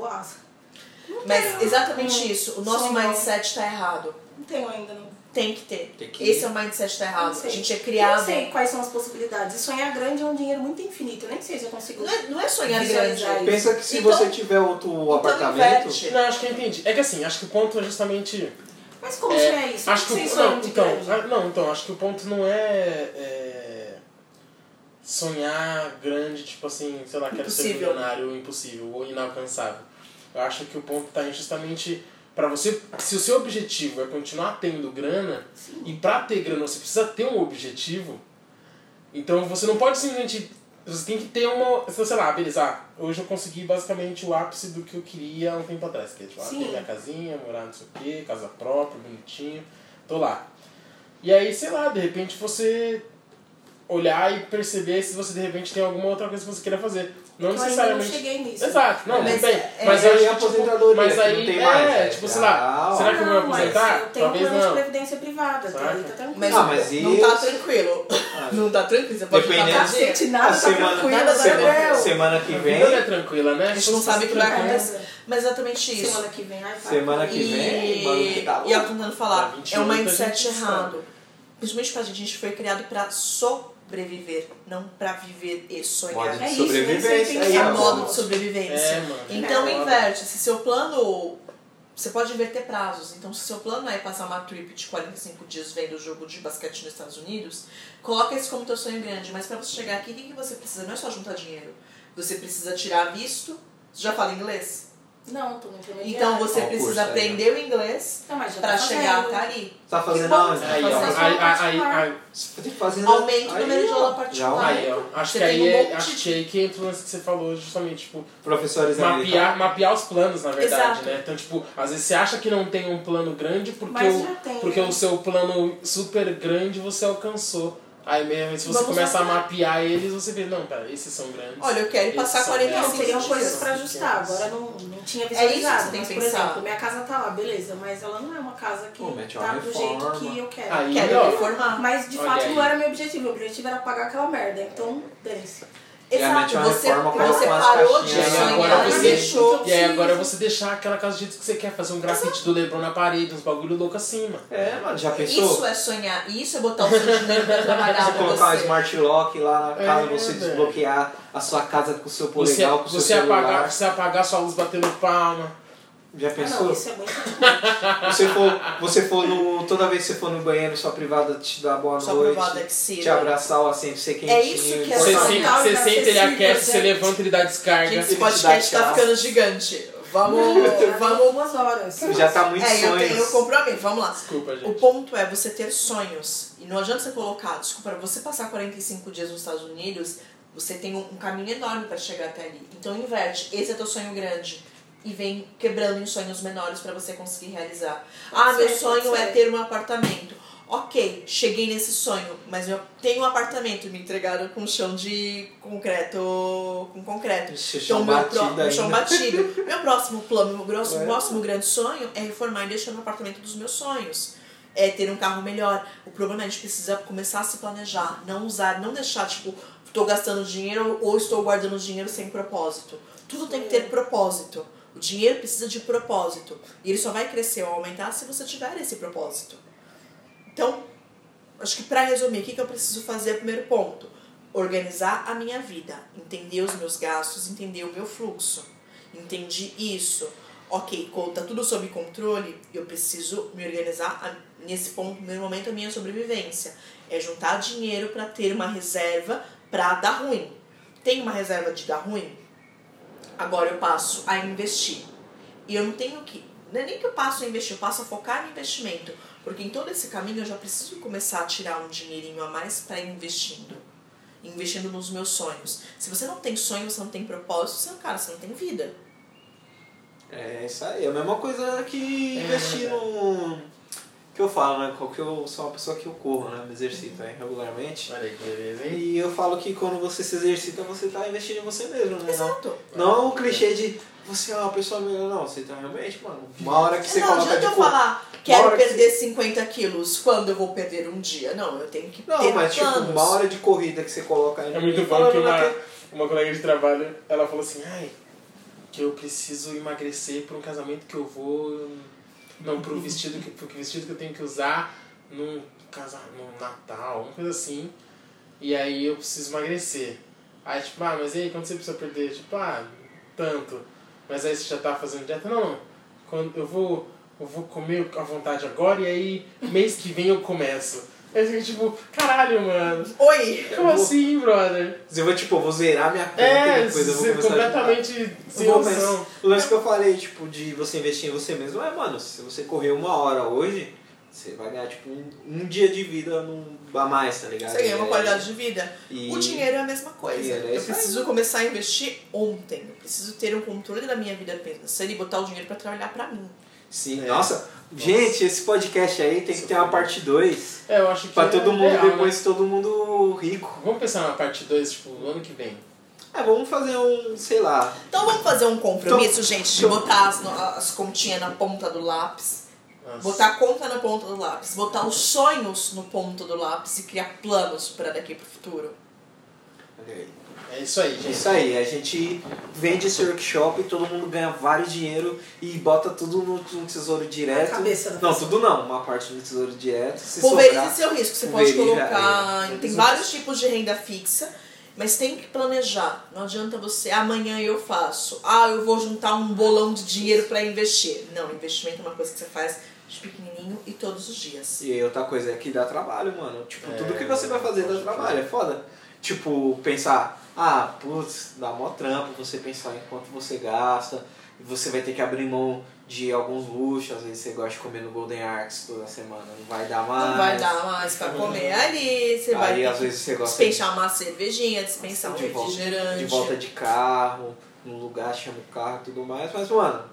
Não Mas exatamente Hum, isso. O nosso mindset tá errado. Tenho ainda, não. Tem que ter. Tem que- Esse é o mindset tá errado. A gente é Eu criado. não sei quais são as possibilidades. E sonhar grande é um dinheiro muito infinito. Eu nem sei se eu consigo. Não é, não é sonhar grande. Isso. Pensa que se Então- você tiver outro Então apartamento. inverte. Não, acho que eu entendi. É que assim, acho que o ponto é justamente. Mas como é, sonhar isso? Acho que Sem o, sonho não, então, grande. ah, não, então, acho que o ponto não é, é, sonhar grande, tipo assim, sei lá, quero ser Impossível. milionário, impossível ou inalcançável. Eu acho que o ponto tá em justamente para você, se o seu objetivo é continuar tendo grana e para ter grana você precisa ter um objetivo, então você não pode simplesmente você tem que ter uma, sei lá, beleza, ah, hoje eu consegui basicamente o ápice do que eu queria há um tempo atrás, que é tipo, ah, Sim. ter minha casinha, morar não sei o quê, casa própria, bonitinho, tô lá. E aí, sei lá, de repente você olhar e perceber se você de repente tem alguma outra coisa que você queira fazer. Não Eu ainda não necessariamente. cheguei nisso. Exato, não, Mas bem. é- mas é eu aí que, tipo, aposentadoria, mas aí, não tem mais, é, é. tipo, sei lá, Ah, será que eu vou me Não, mas aposentar? Eu tenho um Talvez plano de não. previdência privada, tá tranquilo. Mas, Ah, mas não isso- tá tranquilo. Não tá tranquilo. Você pode Dependendo- Cacete, cacete. nada A tá semana, tranquilo, nada semana, tranquilo. semana que vida não é vem. tranquila, né? A gente não sabe o que vai acontecer. Mas exatamente isso. Semana que vem, ai. Semana que vem, mano, que tá E eu tentando falar, Dia 28 é um mindset errado. Principalmente pra gente, a gente foi criado pra sobreviver, não pra viver e sonhar. Modo É isso, sobrevivência. nem sei Aí, É ó. modo de sobrevivência. É, mano. Então É. inverte. Se seu plano. Você pode inverter prazos. Então, se seu plano é passar uma trip de 45 dias vendo o jogo de basquete nos Estados Unidos, coloca isso como teu sonho grande. Mas pra você chegar aqui, o que que você precisa? Não é só juntar dinheiro. Você precisa tirar visto. Você já fala inglês? Não, tô no intermediário. Então você o precisa curso aí, aprender o inglês Não, mas já pra tá chegar fazendo. até ali. Tá fazendo bom, aonde? Aí, Fazer ó. Aí, aí, aí, aí, Você tem que fazer Aumenta o aí, número de aula particular. aí, ó. Acho que aí, um é, acho que aí que entra o lance que você falou, justamente, tipo, Professores mapear, americanos. mapear os planos, na verdade, Exato. né? Então, tipo, às vezes você acha que não tem um plano grande porque, o, porque né? o seu plano super grande você alcançou. Aí mesmo, se você Vamos começa a mapear. eles, você vê, não, pera, esses são grandes. Olha, eu quero esses passar são 45 Não, médios, teriam dias. coisas pra ajustar. Agora não, não tinha É isso que visualizado. você tem mas, que por pensar. exemplo, minha casa tá lá, beleza, mas ela não é uma casa que Pô, tá do jeito que eu quero. Aí, Quero reformar. Mas de Olha fato aí. não era meu objetivo. Meu objetivo era pagar aquela merda. Então, dane-se. Exato, uma você, reforma, você parou de E Sonhar, você, e deixou. e aí agora você deixar aquela casa do jeito que você quer, fazer um grafite do Lebron na parede, uns bagulho louco assim, mano. É, mano, já pensou? Isso é sonhar, isso é botar o seu dinheiro pra trabalhar Você colocar um você. smart lock lá na É, casa, você velho. desbloquear a sua casa com o seu Você, polegar, com o seu você, celular. apagar, você apagar sua luz batendo palma. Já Ah, pensou? não, isso é muito Você for, você for no. Toda vez que você for no banheiro, sua privada te dá boa Sua noite. privada que se Te abraçar, o assento ser quentinho. É isso que é Você, sente, total, você sente, ele aquece, você levanta, ele dá descarga. Gente, esse podcast tá ficando gigante. Vamos, [LAUGHS] vamos. duas horas. Já tá muito É, eu sonhos. tenho compromisso, vamos lá. Desculpa, O gente. ponto é você ter sonhos. E não adianta você colocar, desculpa, você passar 45 dias nos Estados Unidos, você tem um, um caminho enorme pra chegar até ali. Então inverte, esse é teu sonho grande. E vem quebrando em sonhos menores pra você conseguir realizar. ah, meu ser, sonho pode é ter um apartamento. Ok, cheguei nesse sonho, mas eu tenho um apartamento me entregaram com chão de concreto. com concreto. Esse Então, chão meu batido pro- um chão batido. [LAUGHS] Meu próximo plano, meu próximo, É. próximo grande sonho é reformar e deixar no apartamento dos meus sonhos. É ter um carro melhor. O problema é a gente precisa começar a se planejar. Não usar, não deixar, tipo, estou gastando dinheiro ou estou guardando dinheiro sem propósito. Tudo tem que ter propósito. O dinheiro precisa de propósito. E ele só vai crescer ou aumentar se você tiver esse propósito. Então, acho que pra resumir, o que, que eu preciso fazer? Primeiro ponto: organizar a minha vida, entender os meus gastos, entender o meu fluxo. Entendi isso. Ok, tá tudo sob controle, eu preciso me organizar. Nesse ponto, primeiro momento, a minha sobrevivência é juntar dinheiro para ter uma reserva para dar ruim. Tem uma reserva de dar ruim? Agora eu passo a investir. E eu não tenho que. Não é nem que eu passo a investir, eu passo a focar no investimento. Porque em todo esse caminho eu já preciso começar a tirar um dinheirinho a mais para ir investindo. Investindo nos meus sonhos. Se você não tem sonho, você não tem propósito, você, cara, você não tem vida. É isso aí, é a mesma coisa que É, investir verdade. no. Que eu falo, né? Porque eu sou uma pessoa que eu corro, né? Me exercito aí regularmente. Olha que beleza, hein? E eu falo que quando você se exercita, você tá investindo em você mesmo, né? Não, Exato. não o clichê de você é uma pessoa melhor, não. Você tá realmente, mano. Uma hora que você não coloca adianta de eu cor. falar, quero hora que perder 50 quilos, quando eu vou perder um dia? Não, eu tenho que Não, ter mas tipo, planos. uma hora de corrida que você coloca aí. É muito bom que uma, naquele- uma colega de trabalho, ela falou assim, ai, que eu preciso emagrecer para um casamento que eu vou. Não, pro vestido que, pro vestido que eu tenho que usar num, casa, num Natal, uma coisa assim. E aí eu preciso emagrecer. Aí tipo, ah, mas e aí quando você precisa perder? Tipo, ah, tanto. Mas aí você já tá fazendo dieta? Não, não. Quando eu vou. Eu vou comer à vontade agora e aí mês que vem eu começo. Eu fico tipo, caralho, mano. Oi! Como vou- assim, brother? Eu vou, tipo, eu vou zerar minha conta É, e depois eu vou você começar completamente sem noção. o lance que eu falei, tipo, de você investir em você mesmo, é, mano, se você correr uma hora hoje, você vai ganhar, tipo, um, um dia de vida num, a mais, tá ligado? Você ganha uma É, qualidade de vida. E- O dinheiro é a mesma coisa. É eu preciso começar a investir ontem. Eu preciso ter um controle da minha vida financeira e botar o dinheiro pra trabalhar pra mim. Sim, É. nossa, gente, esse podcast aí tem que ter uma parte 2 É, eu acho que. pra é todo mundo, real, depois né? todo mundo rico. Vamos pensar na parte 2, tipo, no ano que vem. É, vamos fazer um, sei lá, Então vamos fazer um compromisso, Então- gente, de então- botar as, no- as continhas na ponta do lápis. Nossa. Botar a conta na ponta do lápis. Botar os sonhos no ponto do lápis e criar planos para daqui pro futuro. olha aí. É isso aí, gente. Isso aí, a gente vende esse workshop, todo mundo ganha vários dinheiro e bota tudo no, no tesouro direto. Na cabeça da não, pessoa. tudo não, uma parte no tesouro direto. Se Pulverize sobrar, seu risco. Você pode colocar. é, tem vários tipos de renda fixa, mas tem que planejar. Não adianta você, amanhã eu faço. Ah, eu vou juntar um bolão de dinheiro para investir. Não, investimento é uma coisa que você faz de pequenininho e todos os dias. E outra coisa é que dá trabalho, mano. Tipo, É, tudo que você vai fazer dá trabalho, é foda. Tipo, pensar, ah, putz, dá mó trampo você pensar em quanto você gasta, você vai ter que abrir mão de alguns luxos, às vezes você gosta de comer no Golden Arcs toda semana, não vai dar mais. Não vai dar mais pra comer ali, você vai Aí ter às vezes você gosta dispensar uma cervejinha, dispensar um de volta, refrigerante. de volta de carro, num lugar chama o carro e tudo mais, mas mano,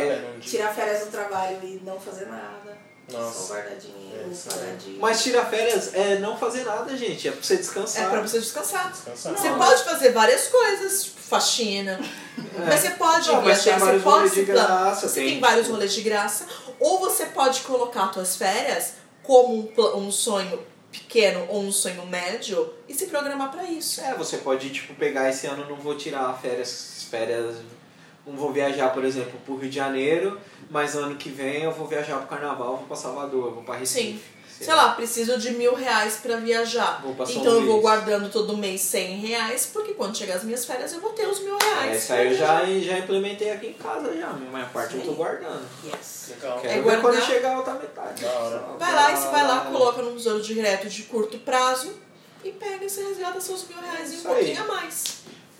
É. Tirar férias do trabalho e não fazer nada. Nossa. Só guardar dinheiro, É, dinheiro. mas tirar férias é não fazer nada, gente, é pra você descansar. É pra você descansar. Descansar. Você pode fazer várias coisas, tipo faxina. Mas você pode Não, mas tem viajar, você vários pode de se graça, Você tem, tem vários tipo- rolês de graça. Ou você pode colocar suas férias como um, um sonho pequeno ou um sonho médio e se programar pra isso. É, você pode, tipo, pegar esse ano, não vou tirar férias, férias, não vou viajar, por exemplo, pro Rio de Janeiro, mas ano que vem eu vou viajar pro Carnaval, vou pra Salvador, vou pra Recife. Sim. Sei lá, preciso de mil reais pra viajar. Vou pra São Então eu vou guardando todo mês 100 reais, porque quando chegar as minhas férias eu vou ter os mil reais. É, isso aí eu já, já implementei aqui em casa já, a minha parte eu tô guardando. Yes. Legal. Quero É guardar. quando chegar a outra metade. Da hora. Vai lá e você vai lá, coloca num tesouro direto de curto prazo e pega e você resgata seus mil reais e um aí. pouquinho a mais.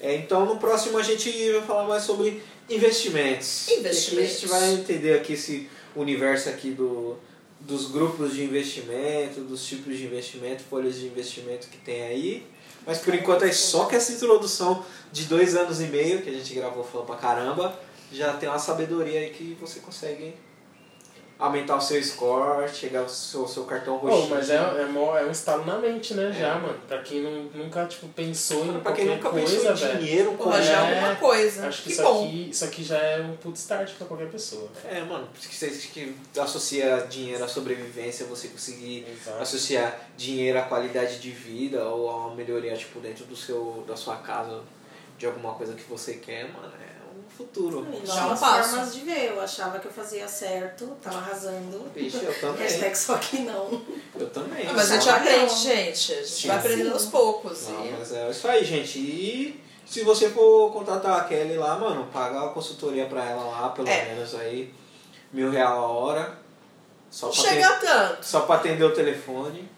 É, então no próximo a gente vai falar mais sobre investimentos. Investimentos. A gente vai entender aqui esse universo aqui do, dos grupos de investimento, dos tipos de investimento, folhas de investimento que tem aí. Mas por enquanto é só que essa introdução de dois anos e meio que a gente gravou falando pra caramba, já tem uma sabedoria aí que você consegue aumentar o seu score, chegar ao seu, seu cartão Pô, roxinho. mas é, é, mó- é um estalo na mente, né, já, mano. Pra quem não, nunca, tipo, pensou em pra quem qualquer nunca coisa, pensou em velho. dinheiro, Porra, já é É, alguma coisa. Acho que, que isso, bom. aqui, isso aqui já é um puto start pra qualquer pessoa. É, mano, porque você que associa dinheiro à sobrevivência, você conseguir Exato. associar dinheiro à qualidade de vida ou a uma melhoria, tipo, dentro do seu, da sua casa, de alguma coisa que você quer, mano, é futuro. E Já novas um passo. formas de ver. Eu achava que eu fazia certo, tava arrasando. Vixe, eu também. Hashtag só que não. Eu também. Ah, mas a gente aprende, gente. A gente Sim. vai aprendendo aos poucos. Não, e- mas é isso aí, gente. E se você for contratar a Kelly lá, mano, paga a consultoria pra ela lá, pelo É. menos aí, mil real a hora. Só pra chega a tanto. só pra atender o telefone,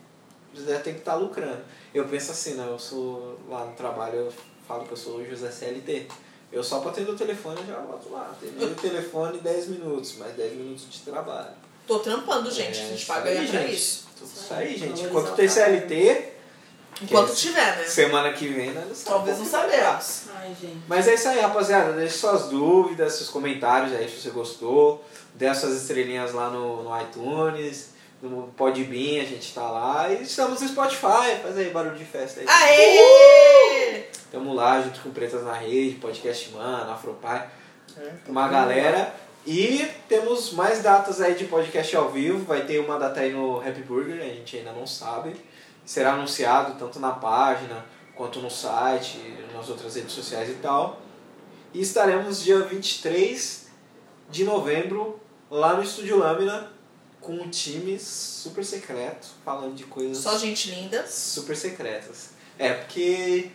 José tem que estar lucrando. Eu penso assim, né? Eu sou lá no trabalho, eu falo que eu sou o José CLT. Eu só pra atender o telefone eu já boto lá. Atender o [LAUGHS] telefone 10 minutos, mais 10 minutos de trabalho. Tô trampando, gente. É, a gente paga aí, pra gente. isso. Isso aí, gente. Enquanto o tem. CLT, Enquanto que tiver, né? semana que vem, nós não sabemos Talvez não sabemos. Ai, gente. Mas é isso aí, rapaziada. Deixe suas dúvidas, seus comentários aí se você gostou. Dê as suas estrelinhas lá no, no iTunes, no Podbean, a gente tá lá. E estamos no Spotify. Faz aí barulho de festa aí. Aê! Tamo lá junto com Pretas na Rede, Podcast Mano, Afropai, É, uma galera. E temos mais datas aí de podcast ao vivo. Vai ter uma data aí no Happy Burger, a gente ainda não sabe. Será anunciado tanto na página quanto no site, nas outras redes sociais e tal. E estaremos dia 23 de novembro lá no Estúdio Lâmina com um time super secreto, falando de coisas Só gente linda. super secretas. É porque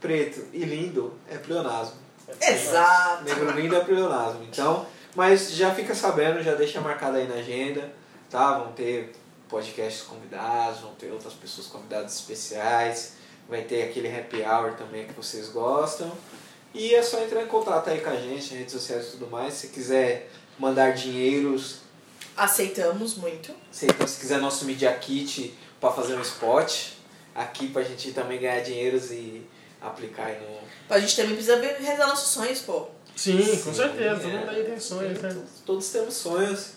preto e lindo é pleonasmo. Exato. Negro lindo é pleonasmo. Então, mas já fica sabendo, já deixa marcado aí na agenda, tá? Vão ter podcasts convidados, vão ter outras pessoas convidadas especiais, vai ter aquele happy hour também que vocês gostam. E é só entrar em contato aí com a gente, nas redes sociais e tudo mais. Se quiser mandar dinheiros, Aceitamos muito. se, então, se quiser nosso Media Kit para fazer um spot, aqui pra gente também ganhar dinheiros e aplicar aí no. A gente também precisa ver- realizar nossos sonhos, pô. Sim, com Sim, certeza. Todo é. mundo aí tem sonhos, né? Todos temos sonhos.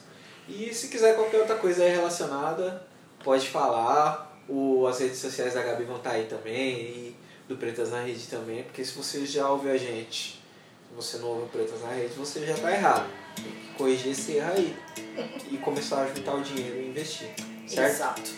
E se quiser qualquer outra coisa aí relacionada, pode falar. O, as redes sociais da Gabi vão estar aí também, e do Pretas na Rede também, porque se você já ouviu a gente, se você não ouviu Pretas na Rede, você já tá errado. Tem que corrigir esse erro aí. E começar a juntar o dinheiro e investir. Certo? Exato.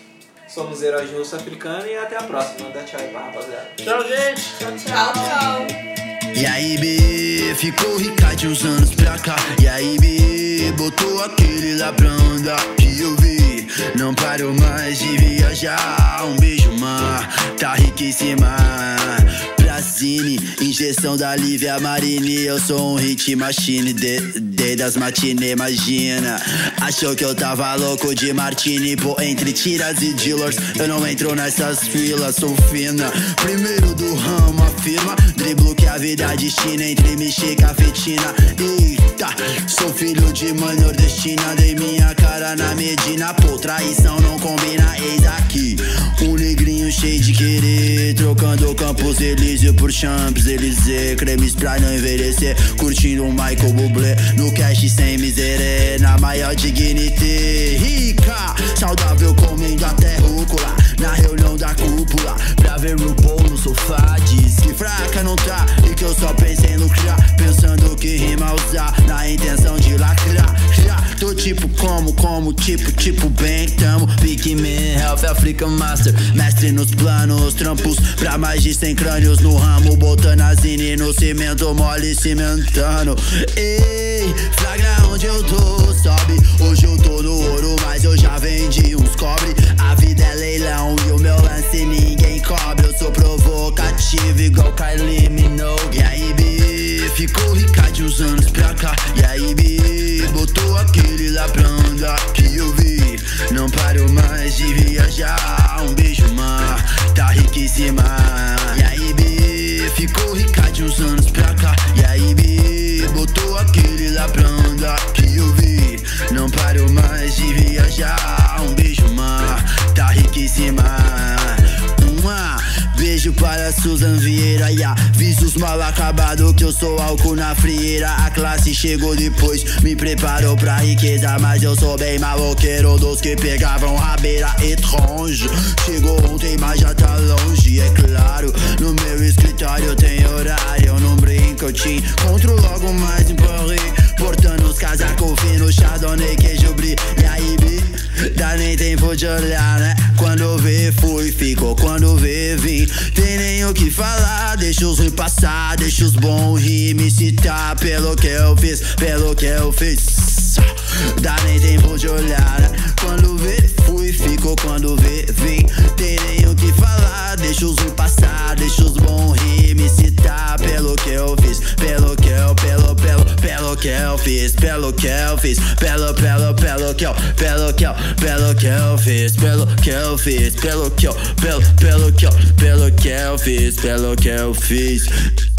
Somos Heróis de Russo Africano e até a próxima. Dá tchau aí pra rapaziada. Tchau, gente! Tchau, tchau. E aí, B, ficou rica de uns anos pra cá. E aí, B, botou aquele lá pra andar. Que eu vi, não parou mais de viajar. Um beijo, mar, tá riquíssima. Pra Tirazine, injeção da Lívia Marini. Eu sou um hit machine, de, de das matinê, imagina. Achou que eu tava louco de martini, pô, entre tiras e dealers. Eu não entro nessas filas, sou fina. Primeiro do ramo, afirma. Driblo que a vida destina entre mexica cafetina. Eita, sou filho de mãe nordestina. Dei minha cara na Medina, pô, traição não combina, eis aqui. Um negrinho cheio de querer, trocando Campos Elísio por Champs Elysée. Cremes pra não envelhecer, curtindo um Michael Bublé. No cash sem miséria, na maior dignity. Rica, saudável comendo até rúcula. Na reunião da cúpula, pra ver o bolo no sofá. Diz que fraca não tá, e que eu só pensei em lucrar. Pensando que rima usar, na intenção de lacrar. Tô tipo como, como, tipo, tipo bem. Tamo Big Man, Health Africa Master. Mestre nos planos, trampos pra mais de 100 crânios no ramo. Botando zine no cimento, mole cimentando. Ei, flagra onde eu tô, sobe. Hoje eu tô no ouro, mas eu já vendi uns cobre. A vida é leilão e o meu lance ninguém cobre. Eu sou provocativo igual Kylie Minogue. E aí, bi, ficou rica de uns anos pra cá. E aí, bi, botou aquele lá pra andar que eu vi. Não paro mais de viajar. Um beijo, mar, tá riquíssima. E aí, bi, ficou rica de uns anos pra cá. E aí, bi, botou aquele lá pra andar que eu vi. Não paro mais de viajar. Um beijo, mar, tá riquíssima. Beijo para Susan Vieira. E avisa os mal acabado que eu sou álcool na frieira. A classe chegou depois, me preparou pra riqueza. Mas eu sou bem maloqueiro dos que pegavam a beira etrange. Chegou ontem, mas já tá longe, é claro. No meu escritório tem horário, eu não brinco, eu te encontro logo mais em Paris. Portando os casacos finos, chardonnay, queijo brie. E aí, bi, dá nem tempo de olhar, né? Quando vê, fui, ficou. Quando vê, vim. Tem nem o que falar, deixa os ruins passar, deixa os bons rir, me citar. Pelo que eu fiz, pelo que eu fiz. Dá nem tempo de olhar, né? Quando vê, fui, ficou. Quando vê, vim. Tem nem deixa os ruins passar, deixa os bons rir, me citar. Pelo que eu fiz, pelo que eu, pelo, pelo, pelo que eu fiz, pelo que eu fiz, pelo, pelo, pelo que eu, pelo que eu, pelo que eu fiz, pelo que eu fiz, pelo que eu, pelo, pelo que eu, pelo que eu fiz, pelo que eu fiz.